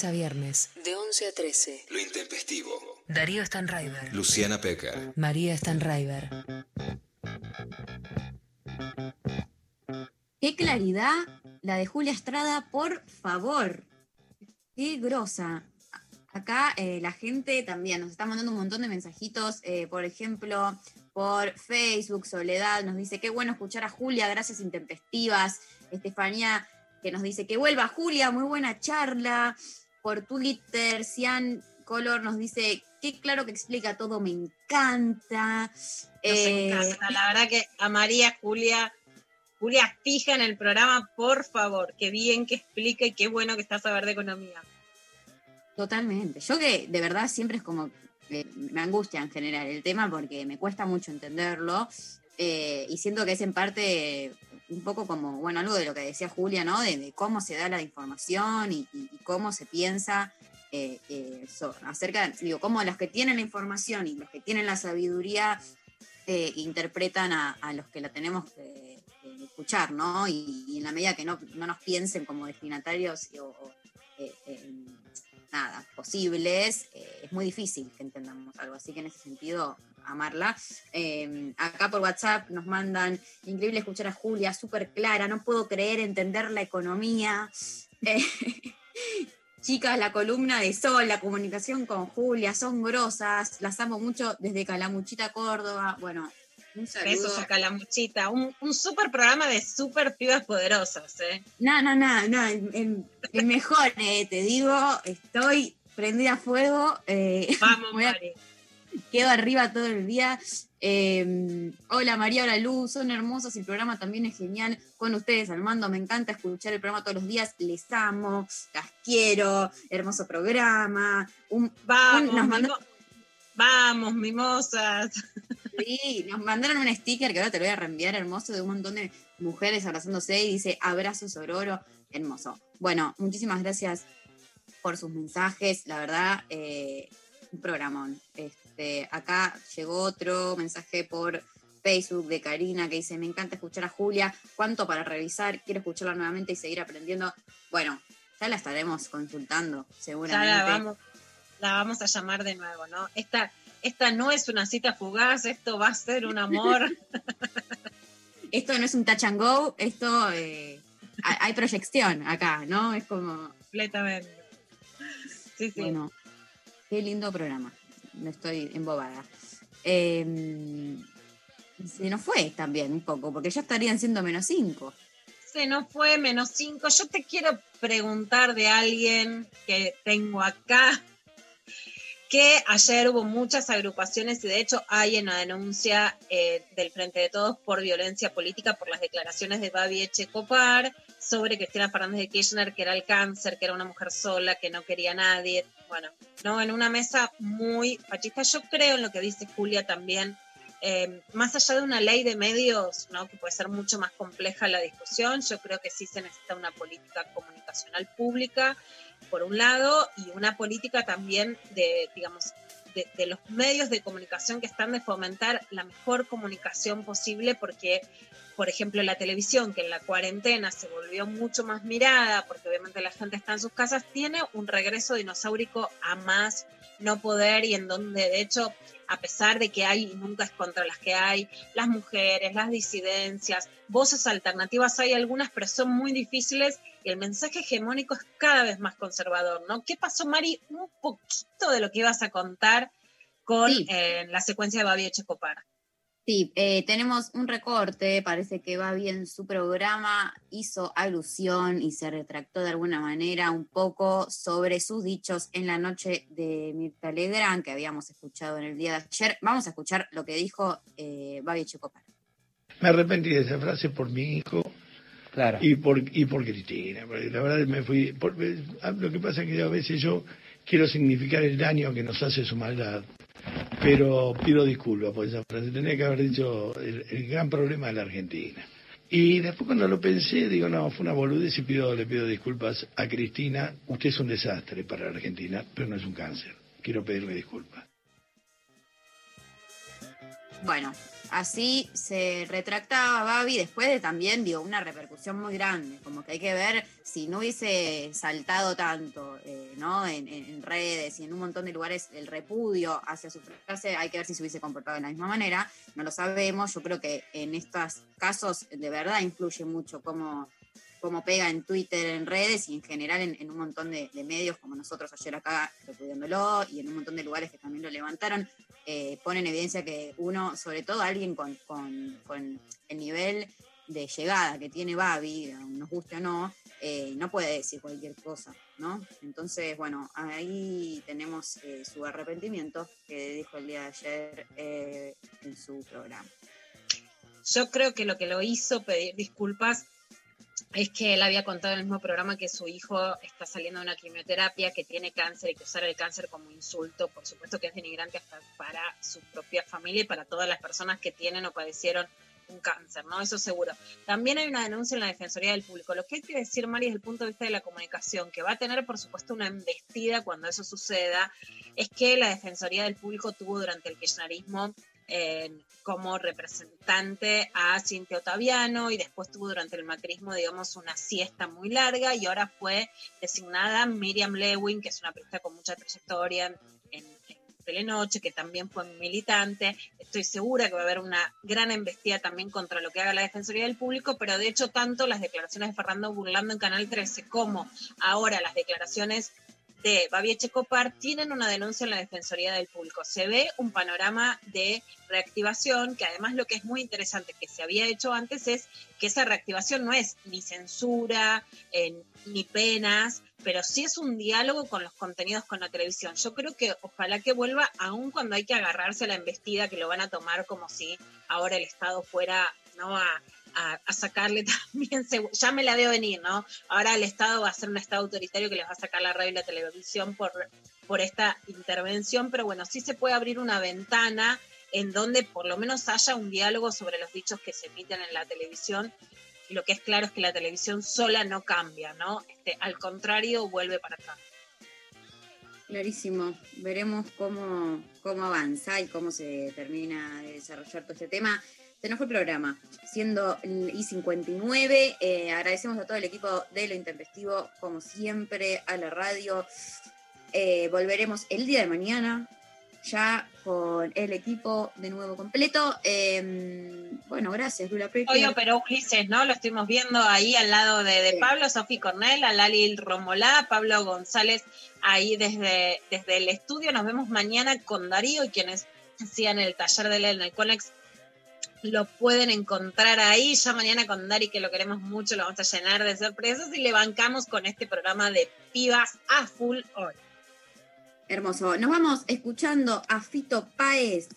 Lunes a viernes, de 11 a 13. Lo intempestivo. Darío Stanraiver. Luciana Pecker. María Stanraiver. Qué claridad la de Julia Estrada, por favor. Qué grosa. Acá eh, la gente también nos está mandando un montón de mensajitos, eh, por ejemplo, por Facebook, Soledad nos dice, qué bueno escuchar a Julia, gracias intempestivas. Estefanía que nos dice, que vuelva Julia, muy buena charla. Por Twitter, Cian Color nos dice, qué claro que explica todo, me encanta. Nos Eh, encanta. La verdad que a María Julia, Julia fija en el programa, por favor, qué bien que explica y qué bueno que está a saber de economía. Totalmente. Yo que de verdad siempre es como, eh, me angustia en general el tema porque me cuesta mucho entenderlo eh, y siento que es en parte un poco como, bueno, algo de lo que decía Julia, ¿no? De, cómo se da la información y, cómo se piensa eh, eh, acerca, digo, cómo los que tienen la información y los que tienen la sabiduría eh, interpretan a, los que la tenemos que escuchar, ¿no? Y, en la medida que no, no nos piensen como destinatarios o, o, eh, eh, nada, posibles, eh, es muy difícil que entendamos algo. Así que en ese sentido, amarla. Eh, acá por WhatsApp nos mandan, increíble escuchar a Julia, súper clara, no puedo creer entender la economía. Eh, [LAUGHS] chicas, la columna de Sol, la comunicación con Julia, son grosas, las amo mucho desde Calamuchita, Córdoba. Bueno, un saludo. Besos a Calamuchita. Un, un super programa de super pibas poderosas, ¿eh? No, no, no, no, el, mejor, eh, te digo, estoy prendida a fuego. eh, [LAUGHS] Vamos, voy a- Mari. quedo arriba todo el día. Eh, hola María, hola Luz, son hermosos, el programa también es genial con ustedes, Armando, me encanta escuchar el programa todos los días, les amo, las quiero, hermoso programa. Un, Vamos, un- nos, mandó- mimo- vamos, mimosas. [LAUGHS] sí, nos mandaron un sticker que ahora te lo voy a reenviar, hermoso, de un montón de mujeres abrazándose y dice abrazos Ororo, hermoso. Bueno, muchísimas gracias por sus mensajes, la verdad, eh, un programón. Este, acá llegó otro mensaje por Facebook de Karina que dice, me encanta escuchar a Julia, ¿cuánto para revisar? Quiero escucharla nuevamente y seguir aprendiendo. Bueno, ya la estaremos consultando, Ya seguramente. la vamos, la vamos a llamar de nuevo, ¿no? Esta, esta no es una cita fugaz, esto va a ser un amor. [LAUGHS] Esto no es un touch and go, esto eh, hay proyección acá, ¿no? Es como... Completamente. Sí, sí. Bueno, qué lindo programa. No estoy embobada. Eh, se nos fue también un poco, porque ya estarían siendo menos cinco. se nos fue menos 5. Yo te quiero preguntar de alguien que tengo acá, que ayer hubo muchas agrupaciones y de hecho hay una denuncia eh, del Frente de Todos por violencia política por las declaraciones de Babi Echecopar sobre Cristina Fernández de Kirchner, que era el cáncer, que era una mujer sola, que no quería a nadie. Bueno, no, en una mesa muy fascista. Yo creo en lo que dice Julia también. eh, más allá de una ley de medios, ¿no? que puede ser mucho más compleja la discusión, yo creo que sí se necesita una política comunicacional pública, por un lado, y una política también de, digamos, de, los medios de comunicación que están de fomentar la mejor comunicación posible, porque, por ejemplo, la televisión, que en la cuarentena se volvió mucho más mirada, porque obviamente la gente está en sus casas, tiene un regreso dinosaurico a más no poder y en donde, de hecho, a pesar de que hay, nunca es contra las que hay, las mujeres, las disidencias, voces alternativas, hay algunas, pero son muy difíciles y el mensaje hegemónico es cada vez más conservador, ¿no? ¿Qué pasó, Mari? Un poquito de lo que ibas a contar con Sí. eh, la secuencia de Babi Echecopar. Sí, eh, tenemos un recorte, parece que va bien su programa, hizo alusión y se retractó de alguna manera un poco sobre sus dichos en la noche de Mirta Legrand, que habíamos escuchado en el día de ayer. Vamos a escuchar lo que dijo eh, Babi Echecopar. Me arrepentí de esa frase por mi hijo y por y por Cristina. porque la verdad me fui. por- ah, lo que pasa es que a veces yo quiero significar el daño que nos hace su maldad. Pero pido disculpas por esa frase. Tenía que haber dicho el, el gran problema de la Argentina. Y después cuando lo pensé, digo, no, fue una boludez y pido, le pido disculpas a Cristina. Usted es un desastre para la Argentina, pero no es un cáncer. Quiero pedirle disculpas. Bueno, así se retractaba Babi después de también, digo, una repercusión muy grande, como que hay que ver si no hubiese saltado tanto, eh, ¿no? En, en- redes y en un montón de lugares el repudio hacia su frase, hay que ver si se hubiese comportado de la misma manera, no lo sabemos, yo creo que en estos casos de verdad influye mucho cómo, cómo pega en Twitter, en redes y en general en, en un montón de, de medios como nosotros ayer acá repudiándolo y en un montón de lugares que también lo levantaron, eh, pone en evidencia que uno, sobre todo alguien con, con- con el nivel de llegada que tiene Babi, nos guste o no, eh, no puede decir cualquier cosa, ¿no? Entonces, bueno, ahí tenemos eh, su arrepentimiento que dijo el día de ayer eh, en su programa. Yo creo que lo que lo hizo pedir disculpas es que él había contado en el mismo programa que su hijo está saliendo de una quimioterapia, que tiene cáncer y que usar el cáncer como insulto, por supuesto que es denigrante hasta para su propia familia y para todas las personas que tienen o padecieron un cáncer, ¿no? Eso seguro. También hay una denuncia en la Defensoría del Público. Lo que hay que decir, Mari, desde el punto de vista de la comunicación, que va a tener, por supuesto, una embestida cuando eso suceda, es que la Defensoría del Público tuvo durante el kirchnerismo eh, como representante a Cintia Otaviano y después tuvo durante el macrismo, digamos, una siesta muy larga y ahora fue designada Miriam Lewin, que es una periodista con mucha trayectoria en, en- en Telenoche, que también fue militante. Estoy segura que va a haber una gran embestida también contra lo que haga la Defensoría del Público, pero de hecho tanto las declaraciones de Fernando Burlando en Canal 13 como ahora las declaraciones de Babi Echecopar tienen una denuncia en la Defensoría del Público. Se ve un panorama de reactivación, que además lo que es muy interesante que se había hecho antes es que esa reactivación no es ni censura, eh, ni penas, pero sí es un diálogo con los contenidos con la televisión. Yo creo que ojalá que vuelva, aun cuando hay que agarrarse a la embestida, que lo van a tomar como si ahora el Estado fuera ¿no? a, a- sacarle [LAUGHS] también, ya me la veo venir, ¿no? Ahora el Estado va a ser un Estado autoritario que les va a sacar la radio y la televisión por, por esta intervención, pero bueno, sí se puede abrir una ventana en donde por lo menos haya un diálogo sobre los dichos que se emiten en la televisión. Lo que es claro es que la televisión sola no cambia, ¿no? Este, al contrario, vuelve para atrás. Clarísimo. Veremos cómo, cómo avanza y cómo se termina de desarrollar todo este tema. Se nos fue el programa, siendo el I59. eh, agradecemos a todo el equipo de Lo Intempestivo, como siempre, a la radio. Eh, volveremos el día de mañana, ya con el equipo de nuevo completo. Eh, bueno, gracias, Lula. Hoy operó Ulises, ¿no? Lo estuvimos viendo ahí al lado de, de Pablo, Sofía Cornell, a Lali Romolá, Pablo González ahí desde, desde el estudio. Nos vemos mañana con Darío y quienes hacían el taller de él en el Conex lo pueden encontrar ahí. Ya mañana con Dari, que lo queremos mucho, lo vamos a llenar de sorpresas y le bancamos con este programa de pibas a full hoy. Hermoso. Nos vamos escuchando a Fito Paez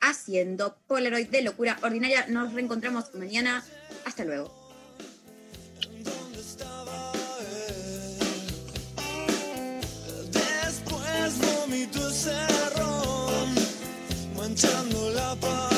haciendo Polaroid de locura ordinaria. Nos reencontramos mañana. Hasta luego. Después vomitó ese manchando la paz.